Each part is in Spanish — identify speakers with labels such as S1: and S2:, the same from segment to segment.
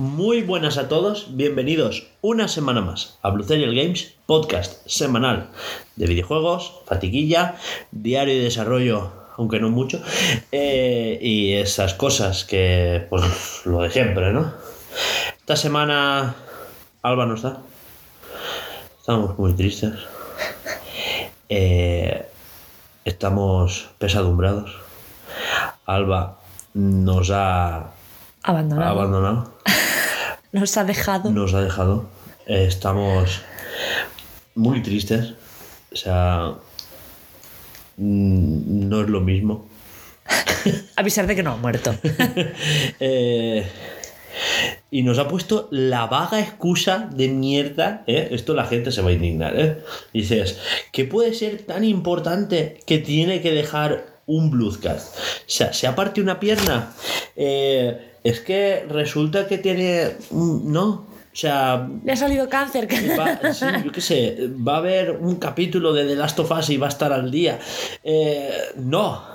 S1: Muy buenas a todos, bienvenidos una semana más a Blue Games, podcast semanal de videojuegos, fatiguilla, diario de desarrollo, aunque no mucho, eh, y esas cosas que, pues lo de siempre, ¿no? Esta semana Alba no está, estamos muy tristes, Eh, estamos pesadumbrados, Alba nos ha
S2: Abandonado.
S1: abandonado.
S2: Nos ha dejado.
S1: nos ha dejado. Eh, Estamos muy tristes. O sea, mm, no es lo mismo.
S2: Avisar de que no ha muerto.
S1: Eh, y nos ha puesto la vaga excusa de mierda. ¿eh? Esto la gente se va a indignar. ¿eh? Dices, ¿qué puede ser tan importante que tiene que dejar un Bloodcast? O sea, ¿se ha partido una pierna? Eh, es que resulta que tiene. No. O sea,
S2: Le ha salido cáncer.
S1: Va, sí, yo qué sé, va a haber un capítulo de The Last of Us y va a estar al día. Eh, no.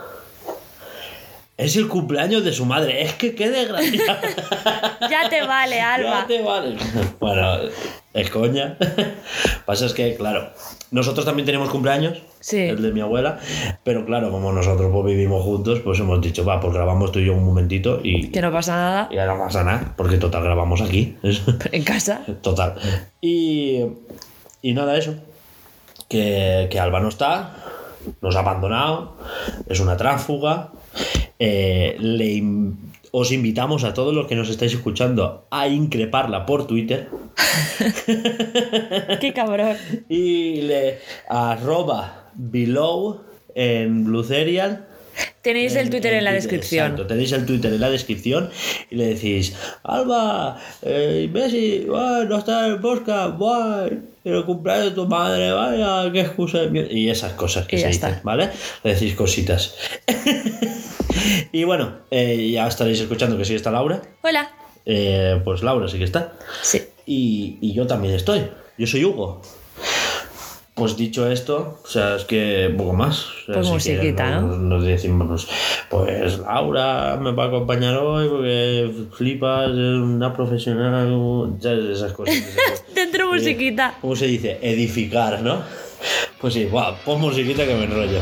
S1: Es el cumpleaños de su madre. Es que qué desgracia.
S2: ya te vale,
S1: Ya
S2: Alba.
S1: te vale. Bueno, es coña. Pasa es que, claro, nosotros también tenemos cumpleaños.
S2: Sí.
S1: El de mi abuela. Pero claro, como nosotros pues, vivimos juntos, pues hemos dicho, va, pues grabamos tú y yo un momentito y,
S2: Que no pasa nada.
S1: y ahora no pasa nada. Porque total grabamos aquí.
S2: En casa.
S1: Total. Y, y nada, eso. Que, que Alba no está, nos ha abandonado, es una tránsfuga. Eh, le os invitamos a todos los que nos estáis escuchando a increparla por Twitter
S2: Qué cabrón.
S1: y le arroba below en Blue Serial.
S2: Tenéis el Twitter en la
S1: Twitter,
S2: descripción.
S1: Exacto, tenéis el Twitter en la descripción y le decís, Alba, eh, Messi, buah, no está en el podcast, buah, el cumpleaños de tu madre, vaya, qué excusa de mierda. Y esas cosas que
S2: Y
S1: se dicen,
S2: está.
S1: ¿vale? Le decís cositas. y bueno, eh, ya estaréis escuchando que sí está Laura.
S2: Hola.
S1: Eh, pues Laura sí que está.
S2: Sí.
S1: Y, y yo también estoy. Yo soy Hugo. Pues dicho esto, o sea, es que poco más. O sea,
S2: Pues
S1: si
S2: musiquita, ¿no?
S1: Nos decimos, pues, pues Laura me va a acompañar hoy porque flipas, es una profesional, ¿sabes? esas cosas.
S2: Dentro musiquita.
S1: ¿Cómo se dice? Edificar, ¿no? Pues sí, guau, pon musiquita que me enrollo.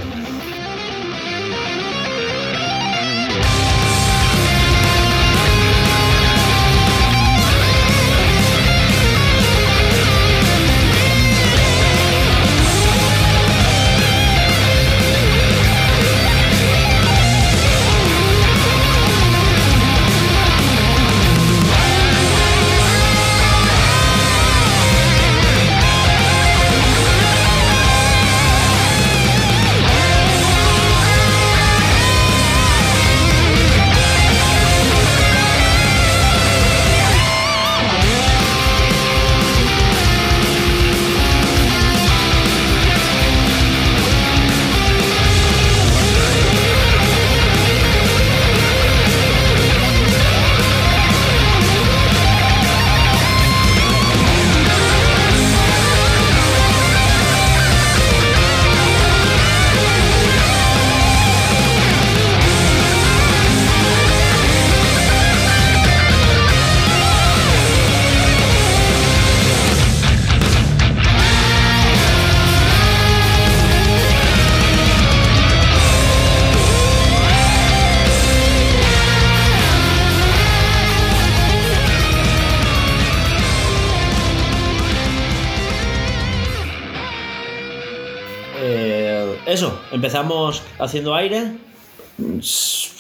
S1: Eso, empezamos haciendo aire.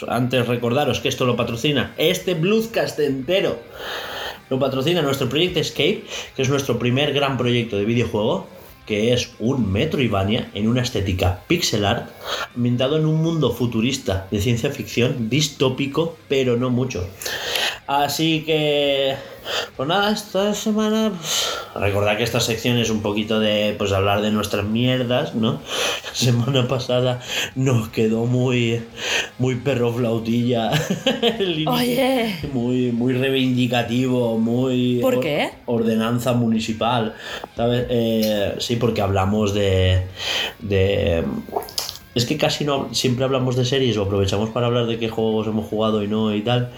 S1: Antes recordaros que esto lo patrocina este Bluescast entero. Lo patrocina nuestro proyecto Escape, que es nuestro primer gran proyecto de videojuego, que es un Metroidvania en una estética pixel art, ambientado en un mundo futurista de ciencia ficción, distópico, pero no mucho. Así que, pues nada, esta semana, pues, recordad que esta sección es un poquito de, pues hablar de nuestras mierdas, ¿no? La semana pasada nos quedó muy, muy perro flautilla.
S2: Oye.
S1: Muy, muy reivindicativo, muy...
S2: ¿Por
S1: or-
S2: qué?
S1: Ordenanza municipal, ¿sabes? Eh, sí, porque hablamos de... de es que casi no siempre hablamos de series o aprovechamos para hablar de qué juegos hemos jugado y no y tal.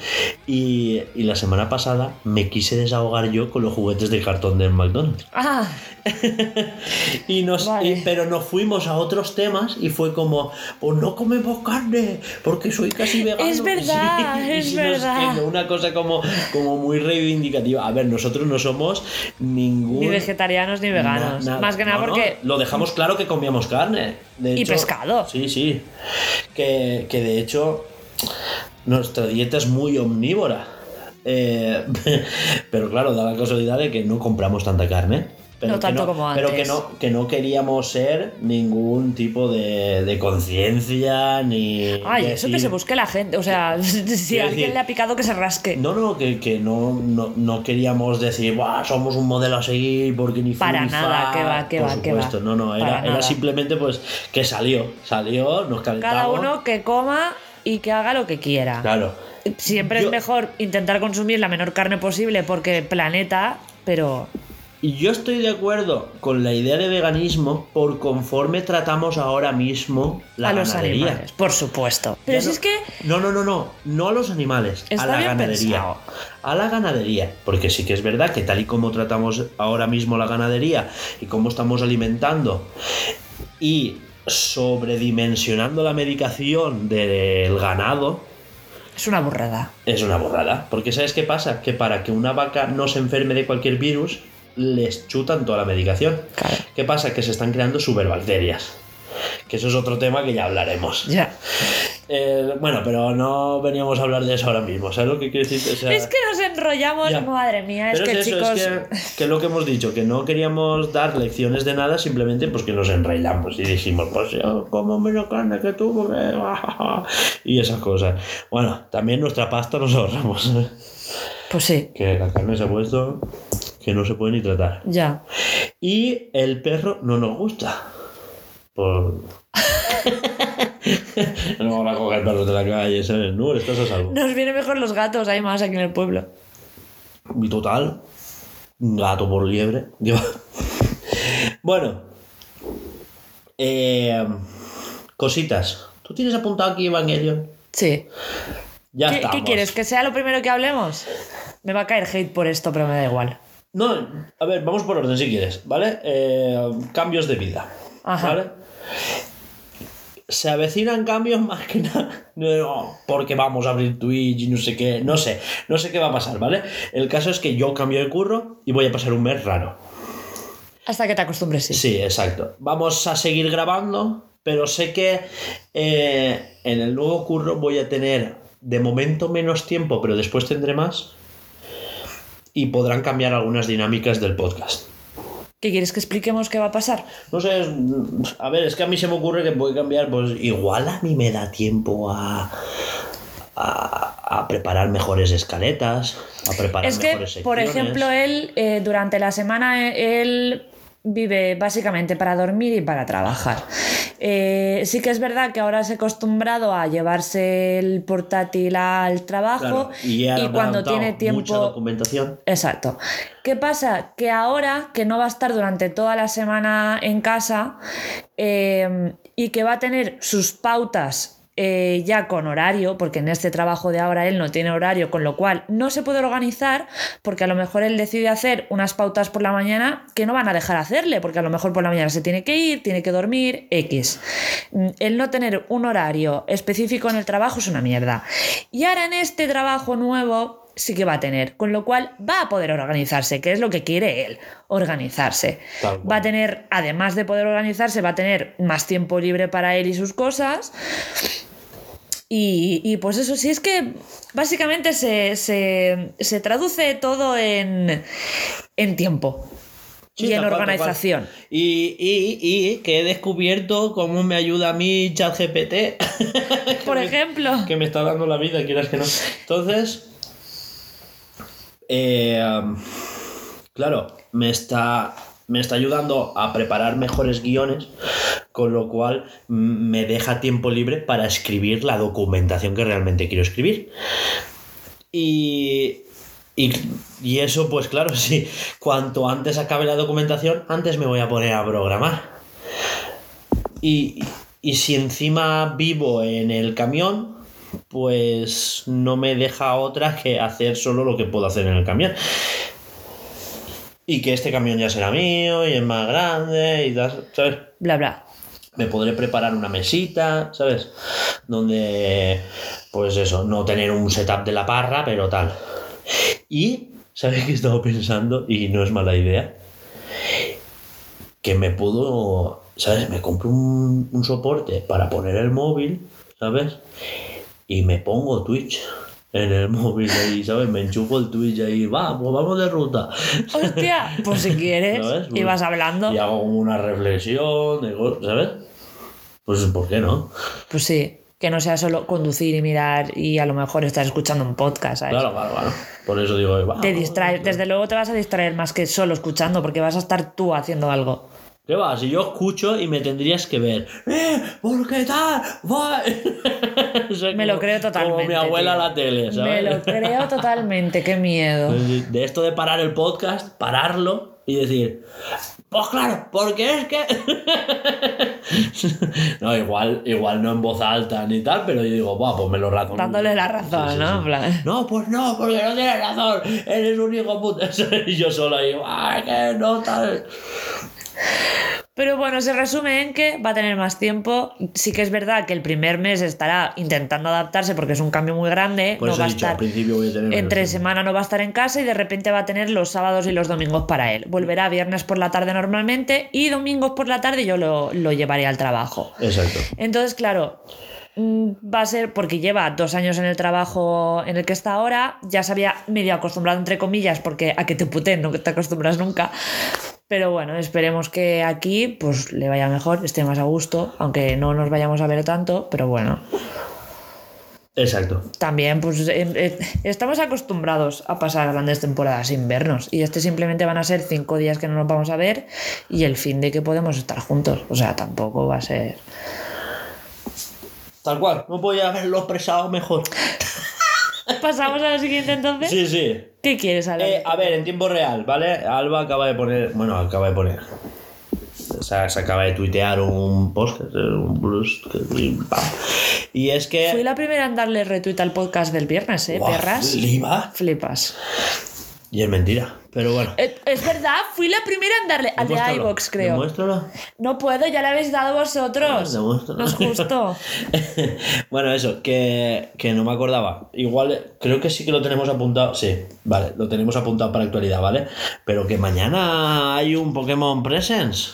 S1: Y, y la semana pasada me quise desahogar yo con los juguetes de cartón del McDonald's.
S2: Ah,
S1: Y nos,
S2: Vale.
S1: y- pero nos fuimos a otros temas y fue como, pues no comemos carne, porque soy casi vegano.
S2: Es verdad, es
S1: sí nos
S2: verdad.
S1: una cosa como, como muy reivindicativa. A ver, nosotros no somos ningún...
S2: ni vegetarianos ni veganos.
S1: Na- nada.
S2: Más que nada
S1: No, no,
S2: porque.
S1: lo dejamos claro que comíamos carne. De
S2: Y pescado.
S1: Sí, sí. Que, que de hecho nuestra dieta es muy omnívora. Eh, pero claro, da la casualidad de que no compramos tanta carne. Pero
S2: No tanto como
S1: Pero que
S2: antes.
S1: no, que no queríamos ser ningún tipo de, de conciencia ni.
S2: Ay, eso que se busque la gente. O sea, si alguien
S1: decir-
S2: le ha picado, que se rasque.
S1: No, no, que, que no, no, no queríamos decir, "Buah, somos un modelo a seguir porque ni
S2: Para
S1: ni
S2: nada,
S1: fa".
S2: que va, que
S1: Por
S2: va, que va.
S1: no, no, era, era simplemente pues que salió, salió, nos calentamos.
S2: Cada uno que coma y que haga lo que quiera.
S1: Claro.
S2: Siempre
S1: Yo-
S2: es mejor intentar consumir la menor carne posible porque planeta, pero
S1: Y yo estoy de acuerdo con la idea de veganismo por conforme tratamos ahora mismo la
S2: a los
S1: ganadería.
S2: animales, por supuesto. Pero
S1: Ya
S2: si
S1: no-
S2: es que
S1: No, no, no, no. No a los animales.
S2: Está
S1: a la
S2: bien
S1: ganadería.
S2: pensado.
S1: A la ganadería. Porque sí que es verdad que tal y como tratamos ahora mismo la ganadería y cómo estamos alimentando y sobredimensionando la medicación del ganado,
S2: es una burrada.
S1: es una borrada. Porque ¿sabes qué pasa? Que para que una vaca no se enferme de cualquier virus, les chutan toda la medicación.
S2: Claro.
S1: ¿Qué pasa? Que se están creando superbacterias. Que eso es otro tema que ya hablaremos.
S2: Ya.
S1: Eh, bueno, pero no veníamos a hablar de eso ahora mismo. ¿Sabes lo que quiero decir? O sea,
S2: Es que nos enrollamos,
S1: ya.
S2: madre mía, es
S1: pero
S2: que
S1: es eso,
S2: chicos.
S1: es que, que lo que hemos dicho, que no queríamos dar lecciones de nada, simplemente pues que nos enrailamos y dijimos, pues yo como menos carne que tú, porque... y esas cosas. Bueno, también nuestra pasta nos ahorramos.
S2: Pues sí,
S1: que la carne se ha puesto que no se puede ni tratar.
S2: ya.
S1: Y el perro no nos gusta. Por... no vamos a coger perros de la calle, ¿sabes? No, estás a salvo.
S2: Nos vienen mejor los gatos, hay más aquí en el pueblo.
S1: Y total, un gato por liebre. Bueno, eh, cositas. ¿Tú tienes apuntado aquí Evangelion?
S2: Sí.
S1: Ya
S2: ¿Qué,
S1: estamos.
S2: qué quieres? ¿Que sea lo primero que hablemos? Me va a caer hate por esto, pero me da igual.
S1: No, a ver, vamos por orden si quieres, ¿vale? Eh, cambios de vida.
S2: Ajá.
S1: ¿Vale? Se avecinan cambios más que nada. No, porque vamos a abrir Twitch y no sé qué. No sé, no sé qué va a pasar, ¿vale? El caso es que yo cambio de curro y voy a pasar un mes raro.
S2: Hasta que te acostumbres, sí.
S1: Sí, exacto. Vamos a seguir grabando, pero sé que eh, en el nuevo curro voy a tener de momento menos tiempo, pero después tendré más. Y podrán cambiar algunas dinámicas del podcast.
S2: ¿Qué quieres que expliquemos qué va a pasar?
S1: No sé, es- a ver, es que a mí se me ocurre que puede cambiar, pues igual a mí me da tiempo a, a, a preparar mejores escaletas, a preparar
S2: es que,
S1: mejores
S2: por ejemplo, él eh, durante la semana eh, él vive básicamente para dormir y para trabajar. Eh, sí que es verdad que ahora se ha acostumbrado a llevarse el portátil al trabajo
S1: Claro, y, he
S2: cuando tiene
S1: mucha
S2: tiempo
S1: documentación.
S2: Exacto. ¿Qué pasa? Que ahora que no va a estar durante toda la semana en casa eh, y que va a tener sus pautas eh, ya con horario, porque en este trabajo de ahora él no tiene horario, con lo cual no se puede organizar, porque a lo mejor él decide hacer unas pautas por la mañana que no van a dejar hacerle, porque a lo mejor por la mañana se tiene que ir, tiene que dormir, X. Mm, El no tener un horario específico en el trabajo es una mierda. Y ahora en este trabajo nuevo sí que va a tener, con lo cual va a poder organizarse, que es lo que quiere él, organizarse. Va a tener, además de poder organizarse, va a tener más tiempo libre para él y sus cosas. Y, y, pues eso, sí es que básicamente se, se- se traduce todo en, en tiempo
S1: Sí,
S2: y en organización.
S1: Y, y, y que he descubierto cómo me ayuda a mí ChatGPT.
S2: Por ejemplo,
S1: que me está dando la vida, quieras que no. Entonces, eh, um, claro, me está, me está ayudando a preparar mejores guiones, con lo cual me deja tiempo libre para escribir la documentación que realmente quiero escribir. Y, y, y eso, pues claro, sí, cuanto antes acabe la documentación, antes me voy a poner a programar. Y, Y si encima vivo en el camión, pues no me deja otra que hacer solo lo que puedo hacer en el camión. Y que este camión ya será mío y es más grande y tal, ¿sabes?
S2: Bla, bla.
S1: me podré preparar una mesita, ¿sabes? Donde, pues eso, no tener un setup de la parra, pero tal. Y, ¿sabes qué he estado pensando? Y no es mala idea. Que me puedo, ¿sabes? Me compro un, un soporte para poner el móvil, ¿sabes? Y me pongo Twitch en el móvil ahí, ¿sabes? Me enchufo el Twitch ahí, va, pues vamos de ruta.
S2: Hostia, pues si quieres,
S1: ¿Sabes?
S2: y vas hablando.
S1: Y hago como una reflexión, de ¿sabes? Pues, ¿por qué no?
S2: Pues sí, que no sea solo conducir y mirar y a lo mejor estar escuchando un podcast, ¿sabes?
S1: Claro, claro, claro. Por eso digo, va.
S2: Te distraes, desde luego te vas a distraer más que solo escuchando, porque vas a estar tú haciendo algo.
S1: ¿Qué va? Si yo escucho y me tendrías que ver. ¡Eh! ¿Por qué tal? Va. O sea,
S2: Me lo
S1: como-
S2: creo totalmente.
S1: Como mi abuela
S2: tío.
S1: a la tele, ¿sabes?
S2: Me lo creo totalmente, qué miedo.
S1: De esto de parar el podcast, pararlo y decir. Pues claro, porque es que. no, igual, igual no en voz alta ni tal, pero yo digo, Buah, pues me lo razono.
S2: Dándole la razón,
S1: Sí,
S2: ¿no?
S1: sí. No, pues no, porque no tienes razón. Eres un hijo puta. Y yo solo ahí, ¡ay, que no tal!
S2: Pero bueno, se resume en que va a tener más tiempo. Sí que es verdad que el primer mes estará intentando adaptarse porque es un cambio muy grande.
S1: Por
S2: no va a estar
S1: voy a tener.
S2: entre semana no va a estar en casa y de repente va a tener los sábados y los domingos para él. Volverá viernes por la tarde normalmente y domingos por la tarde yo lo, lo llevaré al trabajo.
S1: Exacto.
S2: Entonces, claro, va a ser porque lleva dos años en el trabajo en el que está ahora, ya se había medio acostumbrado, entre comillas, porque a que te puten no te acostumbras nunca. Pero bueno, esperemos que aquí pues le vaya mejor, esté más a gusto, aunque no nos vayamos a ver tanto, pero bueno,
S1: Exacto.
S2: también pues eh, eh, estamos acostumbrados a pasar grandes temporadas sin vernos y este simplemente van a ser cinco días que no nos vamos a ver y el fin de que podemos estar juntos, o sea, tampoco va a ser...
S1: Tal cual, no podía haberlo expresado mejor.
S2: Pasamos a la siguiente entonces.
S1: Sí, sí.
S2: ¿Qué quieres, Alba?
S1: Eh, a ver, en tiempo real, ¿vale? Alba acaba de poner. Bueno, acaba de poner. O sea, se acaba de tuitear un post, un pam. Y es que.
S2: Fui la primera en darle retweet al podcast del viernes, ¿eh,
S1: Guau,
S2: perras?
S1: Liva.
S2: Flipas.
S1: Y es mentira. Pero bueno.
S2: Eh, es verdad, fui la primera en darle al de iVox, creo.
S1: Demuéstralo.
S2: No puedo, ya le habéis dado vosotros.
S1: Demuéstralo.
S2: No es justo.
S1: bueno, eso, que, que no me acordaba. Igual, creo que sí que lo tenemos apuntado. Sí, vale, lo tenemos apuntado para actualidad, ¿vale? Pero que mañana hay un Pokémon Presence.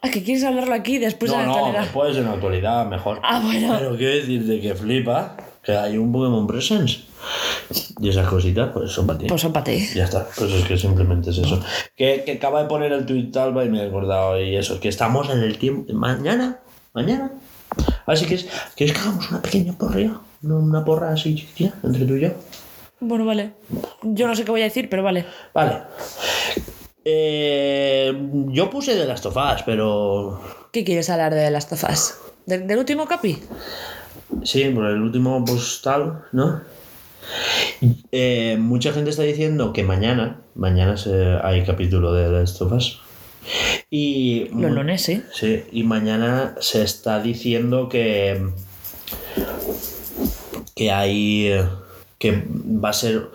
S2: ¿A qué quieres hablarlo aquí después de
S1: no,
S2: la
S1: no,
S2: actualidad?
S1: después en actualidad, mejor.
S2: Ah, bueno.
S1: Pero quiero decir de que flipa que hay un Pokémon Presence. Y esas cositas, pues son para ti.
S2: Pues son para ti.
S1: Ya está, pues es que simplemente es eso. Que, que acaba de poner el tweet Alba y me he acordado y eso, que estamos en el tiempo. Mañana, mañana. Así que es, ¿quieres que hagamos una pequeña porra? Una, una porra así chiquitita entre tú y yo.
S2: Bueno, vale. Yo no sé qué voy a decir, pero vale.
S1: Vale. Eh, yo puse de las tofás, pero.
S2: ¿Qué quieres hablar de las tofas? ¿Del, del último capi?
S1: Sí, por el último postal, ¿no? Eh, mucha gente está diciendo que mañana, mañana se- hay capítulo de las tofás. Y
S2: Los lunes, sí.
S1: Sí, y mañana se está diciendo que. que hay. que va a ser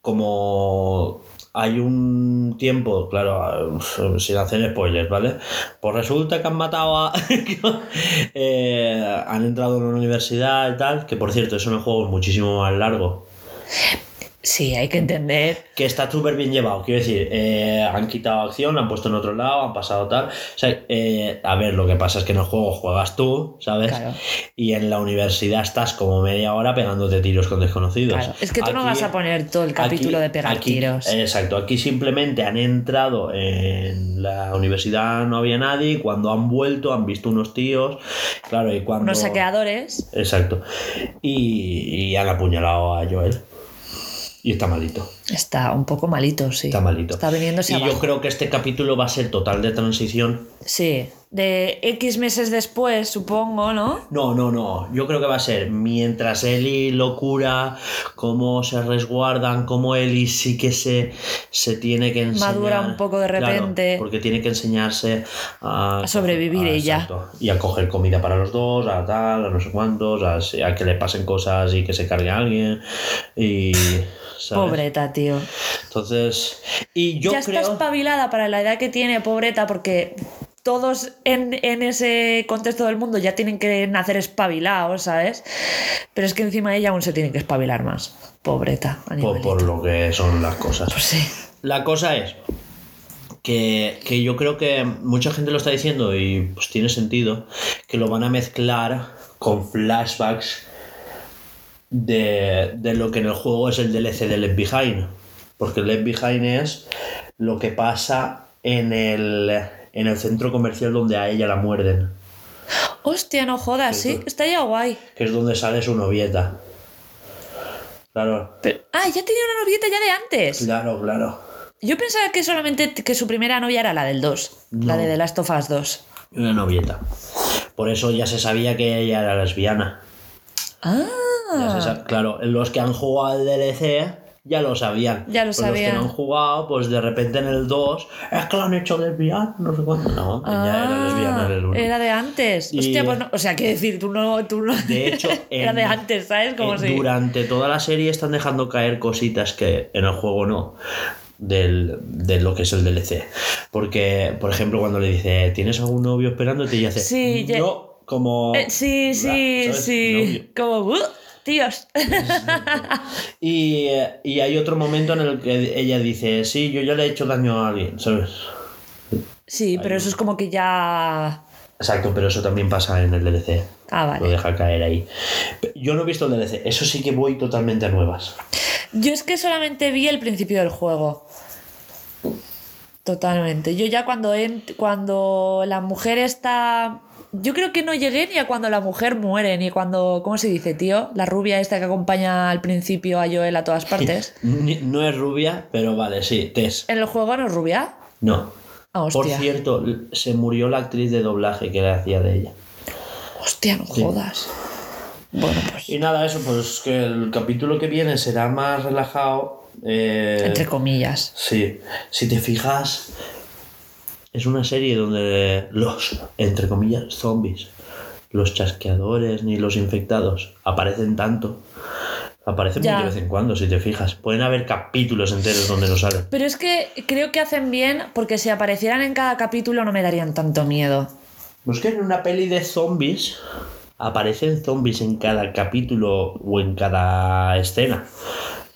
S1: como. Hay un tiempo, claro, sin hacer spoilers, ¿vale? Pues resulta que han matado a. eh, han entrado en una universidad y tal, que por cierto, en el juego es muchísimo más largo
S2: Sí, hay que entender.
S1: que está súper bien llevado. Quiero decir, eh, han quitado acción, la han puesto en otro lado, han pasado tal. O sea, eh, a ver, lo que pasa es que en el juego juegas tú, ¿sabes?
S2: Claro.
S1: Y en la universidad estás como media hora pegándote tiros con desconocidos.
S2: Claro. Es que tú no vas a poner todo el capítulo
S1: aquí-
S2: de pegar
S1: aquí-
S2: tiros.
S1: Exacto, aquí simplemente han entrado en la universidad, no había nadie, cuando han vuelto han visto unos tíos, claro, y cuando...
S2: Unos saqueadores.
S1: Exacto. Y, y han apuñalado a Joel. Y está malito.
S2: Está un poco malito, sí.
S1: Está malito.
S2: Está viniéndose
S1: y
S2: abajo.
S1: yo creo que este capítulo va a ser total de transición.
S2: Sí, de X meses después, supongo, ¿no?
S1: No, no, no. Yo creo que va a ser mientras Eli lo cura, cómo se resguardan, cómo Eli sí que se, se tiene que enseñar.
S2: Madura un poco de
S1: Claro,
S2: repente.
S1: porque tiene que enseñarse a,
S2: A sobrevivir
S1: a-
S2: ella.
S1: exacto. Y a coger comida para los dos, a tal, a no sé cuántos, a, a que le pasen cosas y que se cargue a alguien. Y. ¿sabes?
S2: Pobreta, tío.
S1: Entonces. Y yo
S2: ya
S1: creo.
S2: está espabilada para la edad que tiene, pobreta, porque todos en, en ese contexto del mundo ya tienen que nacer espabilados, ¿sabes? Pero es que encima ella aún se tiene que espabilar más. Pobreta,
S1: por,
S2: animalito.
S1: por lo que son las cosas.
S2: Pues sí.
S1: La cosa es que, que yo creo que mucha gente lo está diciendo y pues tiene sentido que lo van a mezclar con flashbacks de, de lo que en el juego es el DLC de Left Behind. Porque Left Behind es lo que pasa en el, en el centro comercial donde a ella la muerden.
S2: Hostia, no jodas,
S1: Sí, tú-
S2: está ya guay.
S1: Que es donde sale su novieta. Claro,
S2: Pero- ah, ya tenía una novieta ya de antes.
S1: claro, claro.
S2: Yo pensaba que solamente que su primera novia era la del 2, la de The Last of Us 2.
S1: Una novieta. Por eso ya se sabía que ella era lesbiana. Ya se
S2: Ah,
S1: claro, los que han jugado al DLC ya lo sabían.
S2: Ya lo
S1: Pero Los que
S2: sabían.
S1: no han jugado, pues de repente en el 2, es que lo han hecho lesbiana, no sé cuánto. No, ella era lesbiana en el 1.
S2: Ah, Era de antes.
S1: Y-
S2: Hostia, pues no, o sea, qué decir, tú no, tú no.
S1: De hecho,
S2: era
S1: en-
S2: de antes, ¿sabes? Como si.
S1: Durante toda la serie están dejando caer cositas que en el juego no. Del, de lo que es el DLC. Porque, por ejemplo, cuando le dice, ¿tienes algún novio esperándote? Y hace,
S2: Sí, ya-
S1: no, como.
S2: Eh, sí, sí,
S1: ¿sabes?
S2: sí. Como, "Uh, tíos.
S1: Y, y hay otro momento en el que ella dice, sí, yo ya le he hecho daño a alguien, ¿sabes?
S2: Sí, pero eso es como que ya.
S1: Exacto, pero eso también pasa en el DLC.
S2: Ah,
S1: Lo
S2: vale.
S1: deja caer ahí. Yo no he visto el DLC, eso sí que voy totalmente a nuevas.
S2: Yo es que solamente vi el principio del juego. Totalmente. Yo ya cuando, cuando la mujer está... Yo creo que no llegué ni a cuando la mujer muere, ni cuando... ¿Cómo se dice, tío? La rubia esta que acompaña al principio a Joel a todas partes.
S1: No es rubia, pero vale, sí, Tess.
S2: ¿En el juego no es rubia?
S1: No.
S2: Ah,
S1: Por cierto, se murió la actriz de doblaje que le hacía de ella.
S2: Hostia, no jodas. Bueno, pues...
S1: Y nada, eso, pues que el capítulo que viene será más relajado. eh,
S2: Entre comillas.
S1: Sí, si te fijas, es una serie donde los, entre comillas, zombies, los chasqueadores ni los infectados aparecen tanto. Aparecen
S2: Ya.
S1: muy de vez en cuando, si te fijas. Pueden haber capítulos enteros donde no salen.
S2: Pero es que creo que hacen bien porque si aparecieran en cada capítulo no me darían tanto miedo.
S1: Pues que en una peli de zombies aparecen zombies en cada capítulo o en cada escena.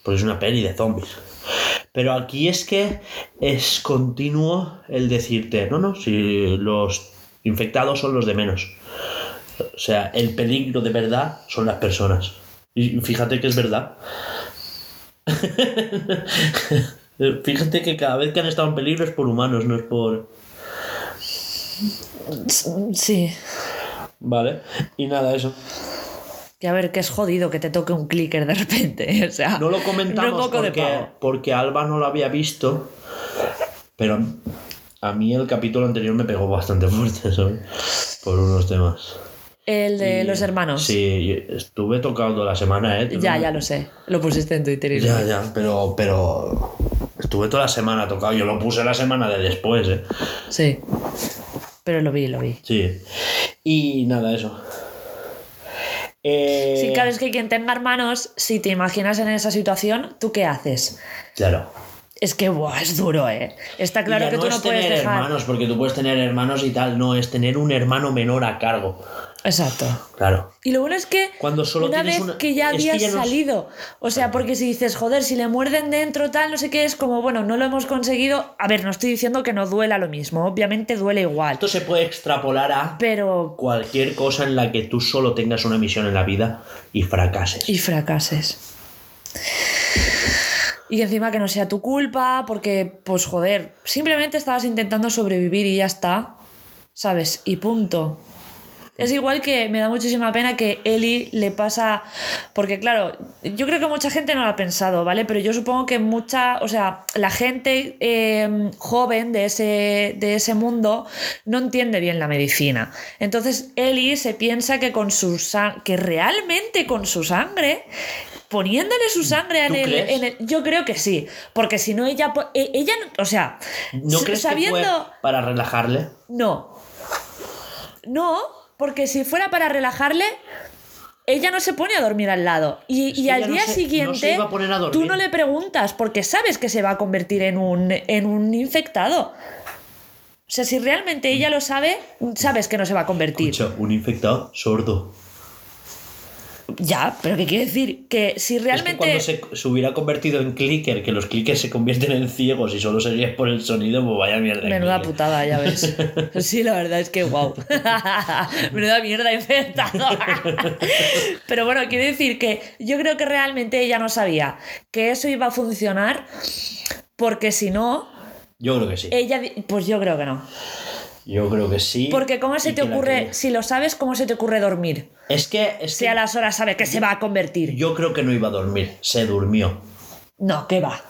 S1: Porque es una peli de zombies. Pero aquí es que es continuo el decirte, no, no, si los infectados son los de menos. O sea, el peligro de verdad son las personas. Y fíjate que es verdad. fíjate que cada vez que han estado en peligro es por humanos, no es por...
S2: Sí.
S1: Vale. Y nada, eso.
S2: Y a ver, que es jodido que te toque un clicker de repente. O sea,
S1: No lo comentamos porque, porque Alba no lo había visto, pero a mí el capítulo anterior me pegó bastante fuerte, ¿sabes? Por unos temas.
S2: El de
S1: Y-
S2: los hermanos.
S1: Sí, estuve tocando la semana, ¿eh?
S2: Ya, ya lo sé. Lo pusiste en Twitter y
S1: Ya, ya, pero, pero estuve toda la semana tocado. Yo lo puse la semana de después, ¿eh?
S2: Sí. Pero lo vi, lo vi.
S1: Sí. Y nada, eso. Eh,
S2: Sí, claro, es que quien tenga hermanos, si te imaginas en esa situación, ¿tú qué haces?
S1: Claro.
S2: Es que, buah, es duro, ¿eh? Está claro que tú no
S1: es
S2: puedes
S1: tener
S2: dejar.
S1: hermanos, porque tú puedes tener hermanos y tal. No, es tener un hermano menor a cargo.
S2: Exacto.
S1: Claro.
S2: Y lo bueno es que
S1: Cuando solo
S2: una
S1: tienes
S2: vez
S1: una-
S2: que ya
S1: es que
S2: habías
S1: ya
S2: salido, o sea, porque si dices, joder, si le muerden dentro, tal, no sé qué, es como, bueno, no lo hemos conseguido. A ver, no estoy diciendo que no duela lo mismo, obviamente duele igual,
S1: Esto se puede extrapolar a
S2: pero...
S1: cualquier cosa en la que tú solo tengas una misión en la vida y fracases.
S2: Y fracases. Y encima que no sea tu culpa, porque, pues joder, simplemente estabas intentando sobrevivir y ya está, ¿sabes? Y punto. Es igual que me da muchísima pena que Eli le pasa. Porque, claro, yo creo que mucha gente no lo ha pensado, ¿vale? Pero yo supongo que mucha. O sea, la gente eh, joven de ese, de ese mundo no entiende bien la medicina. Entonces, Eli se piensa que con su que realmente con su sangre. Poniéndole su sangre en
S1: ¿Tú
S2: el,
S1: crees?
S2: en el- Yo creo que sí. Porque si no, ella. e- Ella. O sea.
S1: ¿No crees
S2: sabiendo.
S1: que fue para relajarle?
S2: No. No, porque si fuera para relajarle, ella no se pone a dormir al lado. Y, al día
S1: se- no se
S2: siguiente,
S1: iba a poner a
S2: tú no le preguntas porque sabes que se va a convertir en un, en un infectado. O sea, si realmente ella lo sabe, sabes que no se va a convertir.
S1: Escucha, un infectado sordo.
S2: Ya, pero ¿qué quiere decir? Que si
S1: Es que
S2: realmente...
S1: cuando se, se hubiera convertido en clicker, que los clickers se convierten en ciegos y solo se guían por el sonido, pues vaya mierda.
S2: Menuda
S1: clicker.
S2: putada, ya ves. Sí, la verdad es que wow. Menuda mierda infectado. Pero bueno, quiero decir que yo creo que realmente ella no sabía que eso iba a funcionar porque si no,
S1: Yo creo que sí.
S2: ella... Pues yo creo que no.
S1: Yo creo que sí.
S2: Porque ¿cómo se
S1: y
S2: te ocurre, si lo sabes, cómo se te ocurre dormir?
S1: Es que, es
S2: Si
S1: que
S2: a las horas sabe que se va a convertir.
S1: yo creo que no iba a dormir. Se durmió.
S2: No, ¿qué va?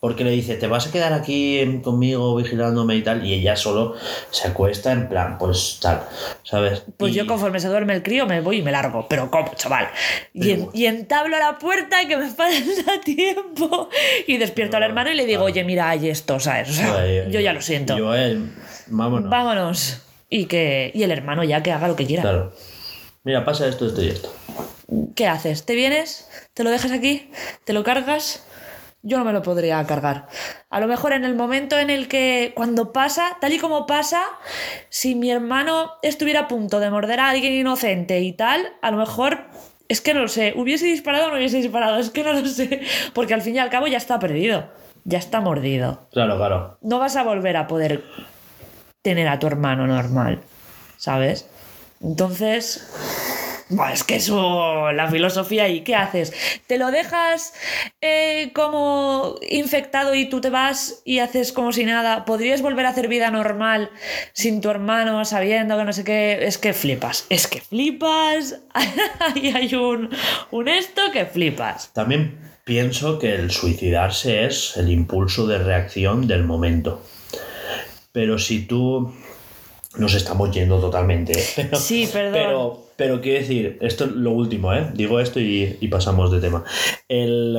S1: Porque le dice, ¿te vas a quedar aquí conmigo vigilándome y tal? Y ella solo se acuesta en plan, pues tal, ¿sabes?
S2: Pues
S1: Y-
S2: yo conforme se duerme el crío me voy y me largo. Pero ¿cómo, chaval? Y, en- y entablo la puerta que me falta tiempo. Y despierto al
S1: No,
S2: hermano y le digo, oye, mira, hay esto, ¿sabes? O sea, yo ya lo siento.
S1: Yo, eh, vámonos.
S2: Vámonos. Y que y el hermano ya que haga lo que quiera.
S1: Claro. Mira, pasa esto, esto y esto.
S2: ¿Qué haces? ¿Te vienes? ¿Te lo dejas aquí? ¿Te lo cargas? Yo no me lo podría cargar. A lo mejor en el momento en el que, cuando pasa, tal y como pasa, si mi hermano estuviera a punto de morder a alguien inocente y tal, a lo mejor, es que no lo sé, hubiese disparado o no hubiese disparado, es que no lo sé, porque al fin y al cabo ya está perdido, ya está mordido.
S1: Claro, claro.
S2: No vas a volver a poder tener a tu hermano normal, ¿sabes? Entonces, es que eso, la filosofía y ¿qué haces? ¿Te lo dejas eh, como infectado y tú te vas y haces como si nada? ¿Podrías volver a hacer vida normal sin tu hermano sabiendo que no sé qué? Es que flipas, es que flipas. y hay un, un esto que flipas.
S1: También pienso que el suicidarse es el impulso de reacción del momento. Pero si tú... Nos estamos yendo totalmente. ¿eh? Pero,
S2: Sí, perdón.
S1: Pero, pero quiero decir, esto es lo último, ¿eh? Digo esto y, y pasamos de tema. El...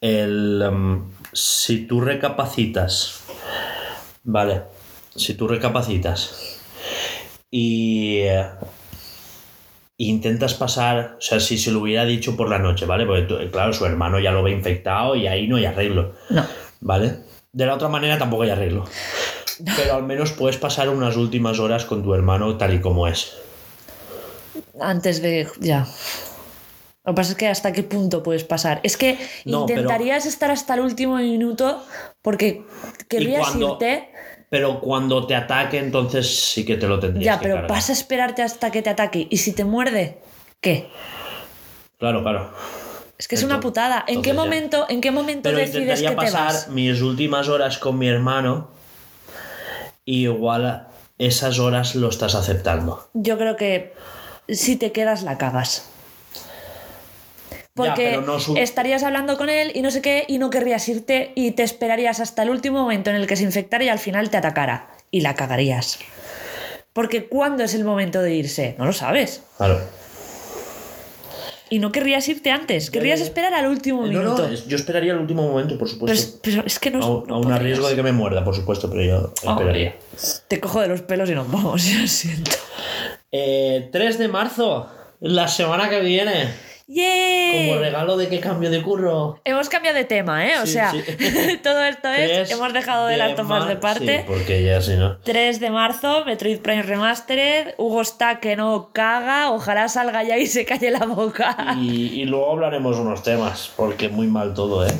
S1: El... mm, Si tú recapacitas... Vale. Si tú recapacitas y eh, intentas pasar, o sea, si se lo hubiera dicho por la noche, ¿vale? Porque tú- claro, su hermano ya lo ve infectado y ahí no hay arreglo,
S2: No.
S1: ¿vale? De la otra manera tampoco hay arreglo. Pero al menos puedes pasar unas últimas horas con tu hermano tal y como es.
S2: Antes de. Ya. Lo que pasa es que hasta qué punto puedes pasar. Es que
S1: No, pero-
S2: intentarías estar hasta el último minuto porque querrías
S1: cuando-
S2: irte.
S1: Pero cuando te ataque, entonces sí que te lo tendrías
S2: Ya,
S1: que
S2: pero
S1: cargar.
S2: vas a esperarte hasta que te ataque. ¿Y si te muerde? ¿Qué?
S1: Claro, claro.
S2: Es que es una putada. ¿En qué momento, ¿en qué momento
S1: Pero
S2: decides
S1: intentaría
S2: que te
S1: pasar
S2: vas?
S1: mis últimas horas con mi hermano y igual esas horas lo estás aceptando.
S2: Yo creo que si te quedas la cagas. Porque
S1: no su-
S2: estarías hablando con él y no sé qué, y no querrías irte y te esperarías hasta el último momento en el que se infectara y al final te atacara. Y la cagarías. Porque ¿cuándo es el momento de irse? No lo sabes.
S1: Claro.
S2: Y no querrías irte antes, querrías esperar al último
S1: No,
S2: minuto.
S1: no, yo esperaría el último momento, por supuesto.
S2: es, pero es que no,
S1: aún
S2: no
S1: a
S2: podrías.
S1: riesgo de que me muerda, por supuesto, pero yo esperaría.
S2: Te cojo de los pelos y nos vamos, ya siento.
S1: Eh, 3 de marzo, la semana que viene.
S2: ¡Yay!
S1: Como regalo de que cambio de curro.
S2: Hemos cambiado de tema, ¿eh? O
S1: Sí,
S2: sea,
S1: sí.
S2: todo esto es. Hemos dejado de, las tomas de parte.
S1: Sí, porque ya si no.
S2: 3 de marzo, Metroid Prime Remastered. Hugo está que no caga. Ojalá salga ya y se calle la boca.
S1: Y, y luego hablaremos unos temas, porque muy mal todo, ¿eh?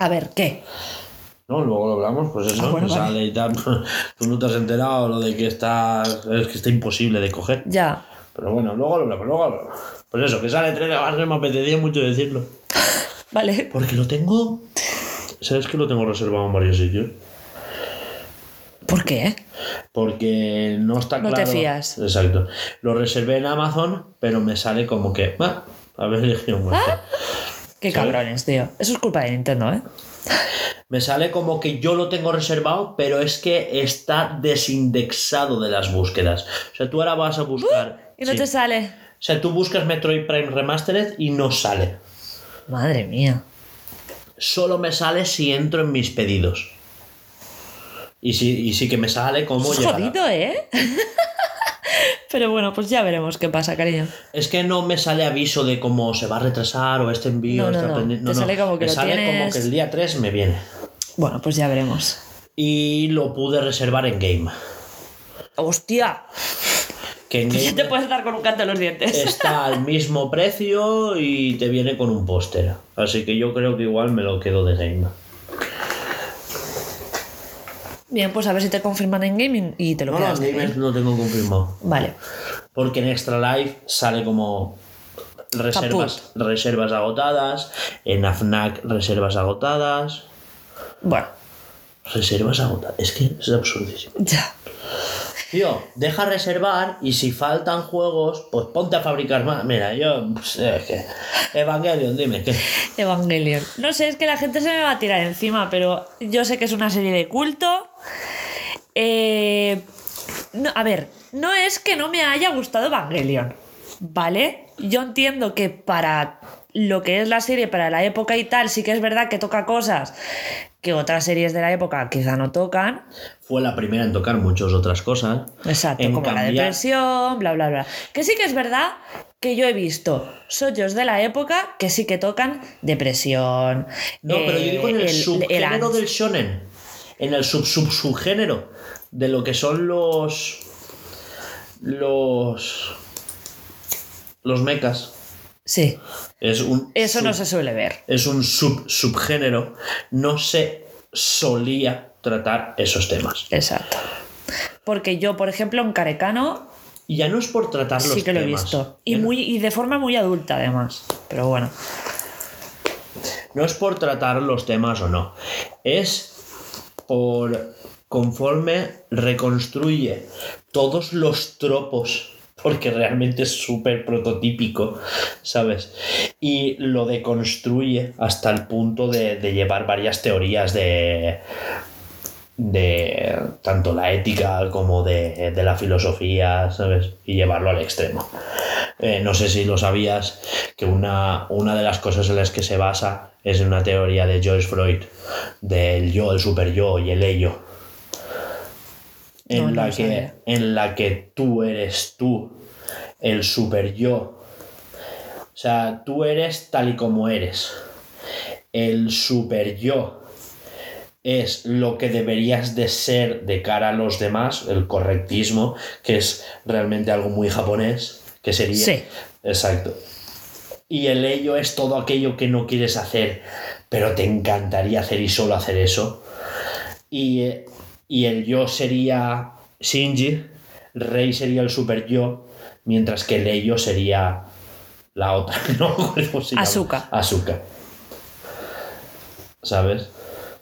S2: A ver, ¿qué?
S1: No, luego lo hablamos, pues eso,
S2: Ah, bueno,
S1: que
S2: vale.
S1: sale y tal. Tú no te has enterado lo de que está. Es que está imposible de coger.
S2: Ya.
S1: Pero bueno, luego lo hablamos, luego lo hablamos. Pues eso, que sale 3 de marzo, me apetecía mucho decirlo.
S2: Vale.
S1: Porque lo tengo. ¿Sabes que lo tengo reservado en varios sitios?
S2: ¿Por qué?
S1: Porque no está
S2: No
S1: claro.
S2: te fías.
S1: Exacto. Lo reservé en Amazon, pero me sale como que. Ah, haber elegido muerte.
S2: Qué
S1: ¿Sabes?
S2: cabrones, tío. Eso es culpa de Nintendo, ¿eh?
S1: Me sale como que yo lo tengo reservado, pero es que está desindexado de las búsquedas. O sea, tú ahora vas a buscar.
S2: Y no
S1: sí.
S2: te sale.
S1: O sea, tú buscas Metroid Prime Remastered y no sale.
S2: Madre mía.
S1: Solo me sale si entro en mis pedidos. Y sí, y sí que me sale como llegará.
S2: jodido, ¿eh? Pero bueno, pues ya veremos qué pasa, cariño.
S1: Es que no me sale aviso de cómo se va a retrasar o este envío
S2: No, no, no.
S1: pendiente.
S2: Te sale como que
S1: me
S2: lo
S1: sale como que el día 3 me viene.
S2: Bueno, pues ya veremos.
S1: Y lo pude reservar en Game.
S2: ¡Hostia!
S1: Que en
S2: te puedes dar con un canto en los dientes.
S1: está al mismo precio y te viene con un póster. Así que yo creo que igual me lo quedo de Game.
S2: Bien, pues a ver si te confirman en gaming y te lo
S1: No, no,
S2: quedas.
S1: en
S2: de
S1: Game
S2: ahí.
S1: no tengo confirmado.
S2: Vale.
S1: Porque en Extra Life sale como reservas, reservas agotadas. En AFNAC reservas agotadas.
S2: Bueno,
S1: Reservas agotadas. Es que es absurdísimo.
S2: ya.
S1: Tío, deja reservar y si faltan juegos, pues ponte a fabricar más. Mira, yo. pues, es que. Evangelion, dime, ¿qué?
S2: Evangelion. No sé, es que la gente se me va a tirar encima, pero yo sé que es una serie de culto. Eh, no, a ver, no es que no me haya gustado Evangelion, ¿vale? Yo entiendo que para lo que es la serie, para la época y tal, sí que es verdad que toca cosas que otras series de la época quizá no tocan.
S1: Fue la primera en tocar muchas otras cosas.
S2: Exacto,
S1: En
S2: como la depresión, bla, bla, bla. Que sí que es verdad que yo he visto sollos de la época que sí que tocan depresión.
S1: No, pero yo digo en el,
S2: el-
S1: subgénero del shonen. En el sub sub subgénero de lo que son los. Los. Los mechas.
S2: Sí,
S1: Es un.
S2: eso no se suele ver.
S1: Es un sub subgénero. No se solía tratar esos temas.
S2: Exacto. Porque yo, por ejemplo, en Carecano
S1: Y ya no es por tratar los
S2: sí que lo he visto. Y, muy, y de forma muy adulta, además. Pero bueno.
S1: No es por tratar los temas o no. Es por conforme reconstruye todos los tropos. Porque realmente es súper prototípico, ¿sabes? Y lo deconstruye hasta el punto de, de llevar varias teorías de, de tanto la ética como de, de la filosofía, ¿sabes? Y llevarlo al extremo. Eh, no sé si lo sabías, que una, una de las cosas en las que se basa es una teoría de George Freud, del yo, el super yo y el ello. En,
S2: No, no
S1: la
S2: lo
S1: que,
S2: sabía.
S1: en la que tú eres tú, el super yo. O sea, tú eres tal y como eres. El super yo es lo que deberías de ser de cara a los demás, el correctismo, que es realmente algo muy japonés, que sería...
S2: Sí.
S1: Exacto. Y el ello es todo aquello que no quieres hacer, pero te encantaría hacer y solo hacer eso. Y, eh, y el yo sería Shinji, Rei sería el super yo, mientras que el ello sería la otra, ¿no?
S2: Asuka.
S1: Asuka. ¿Sabes?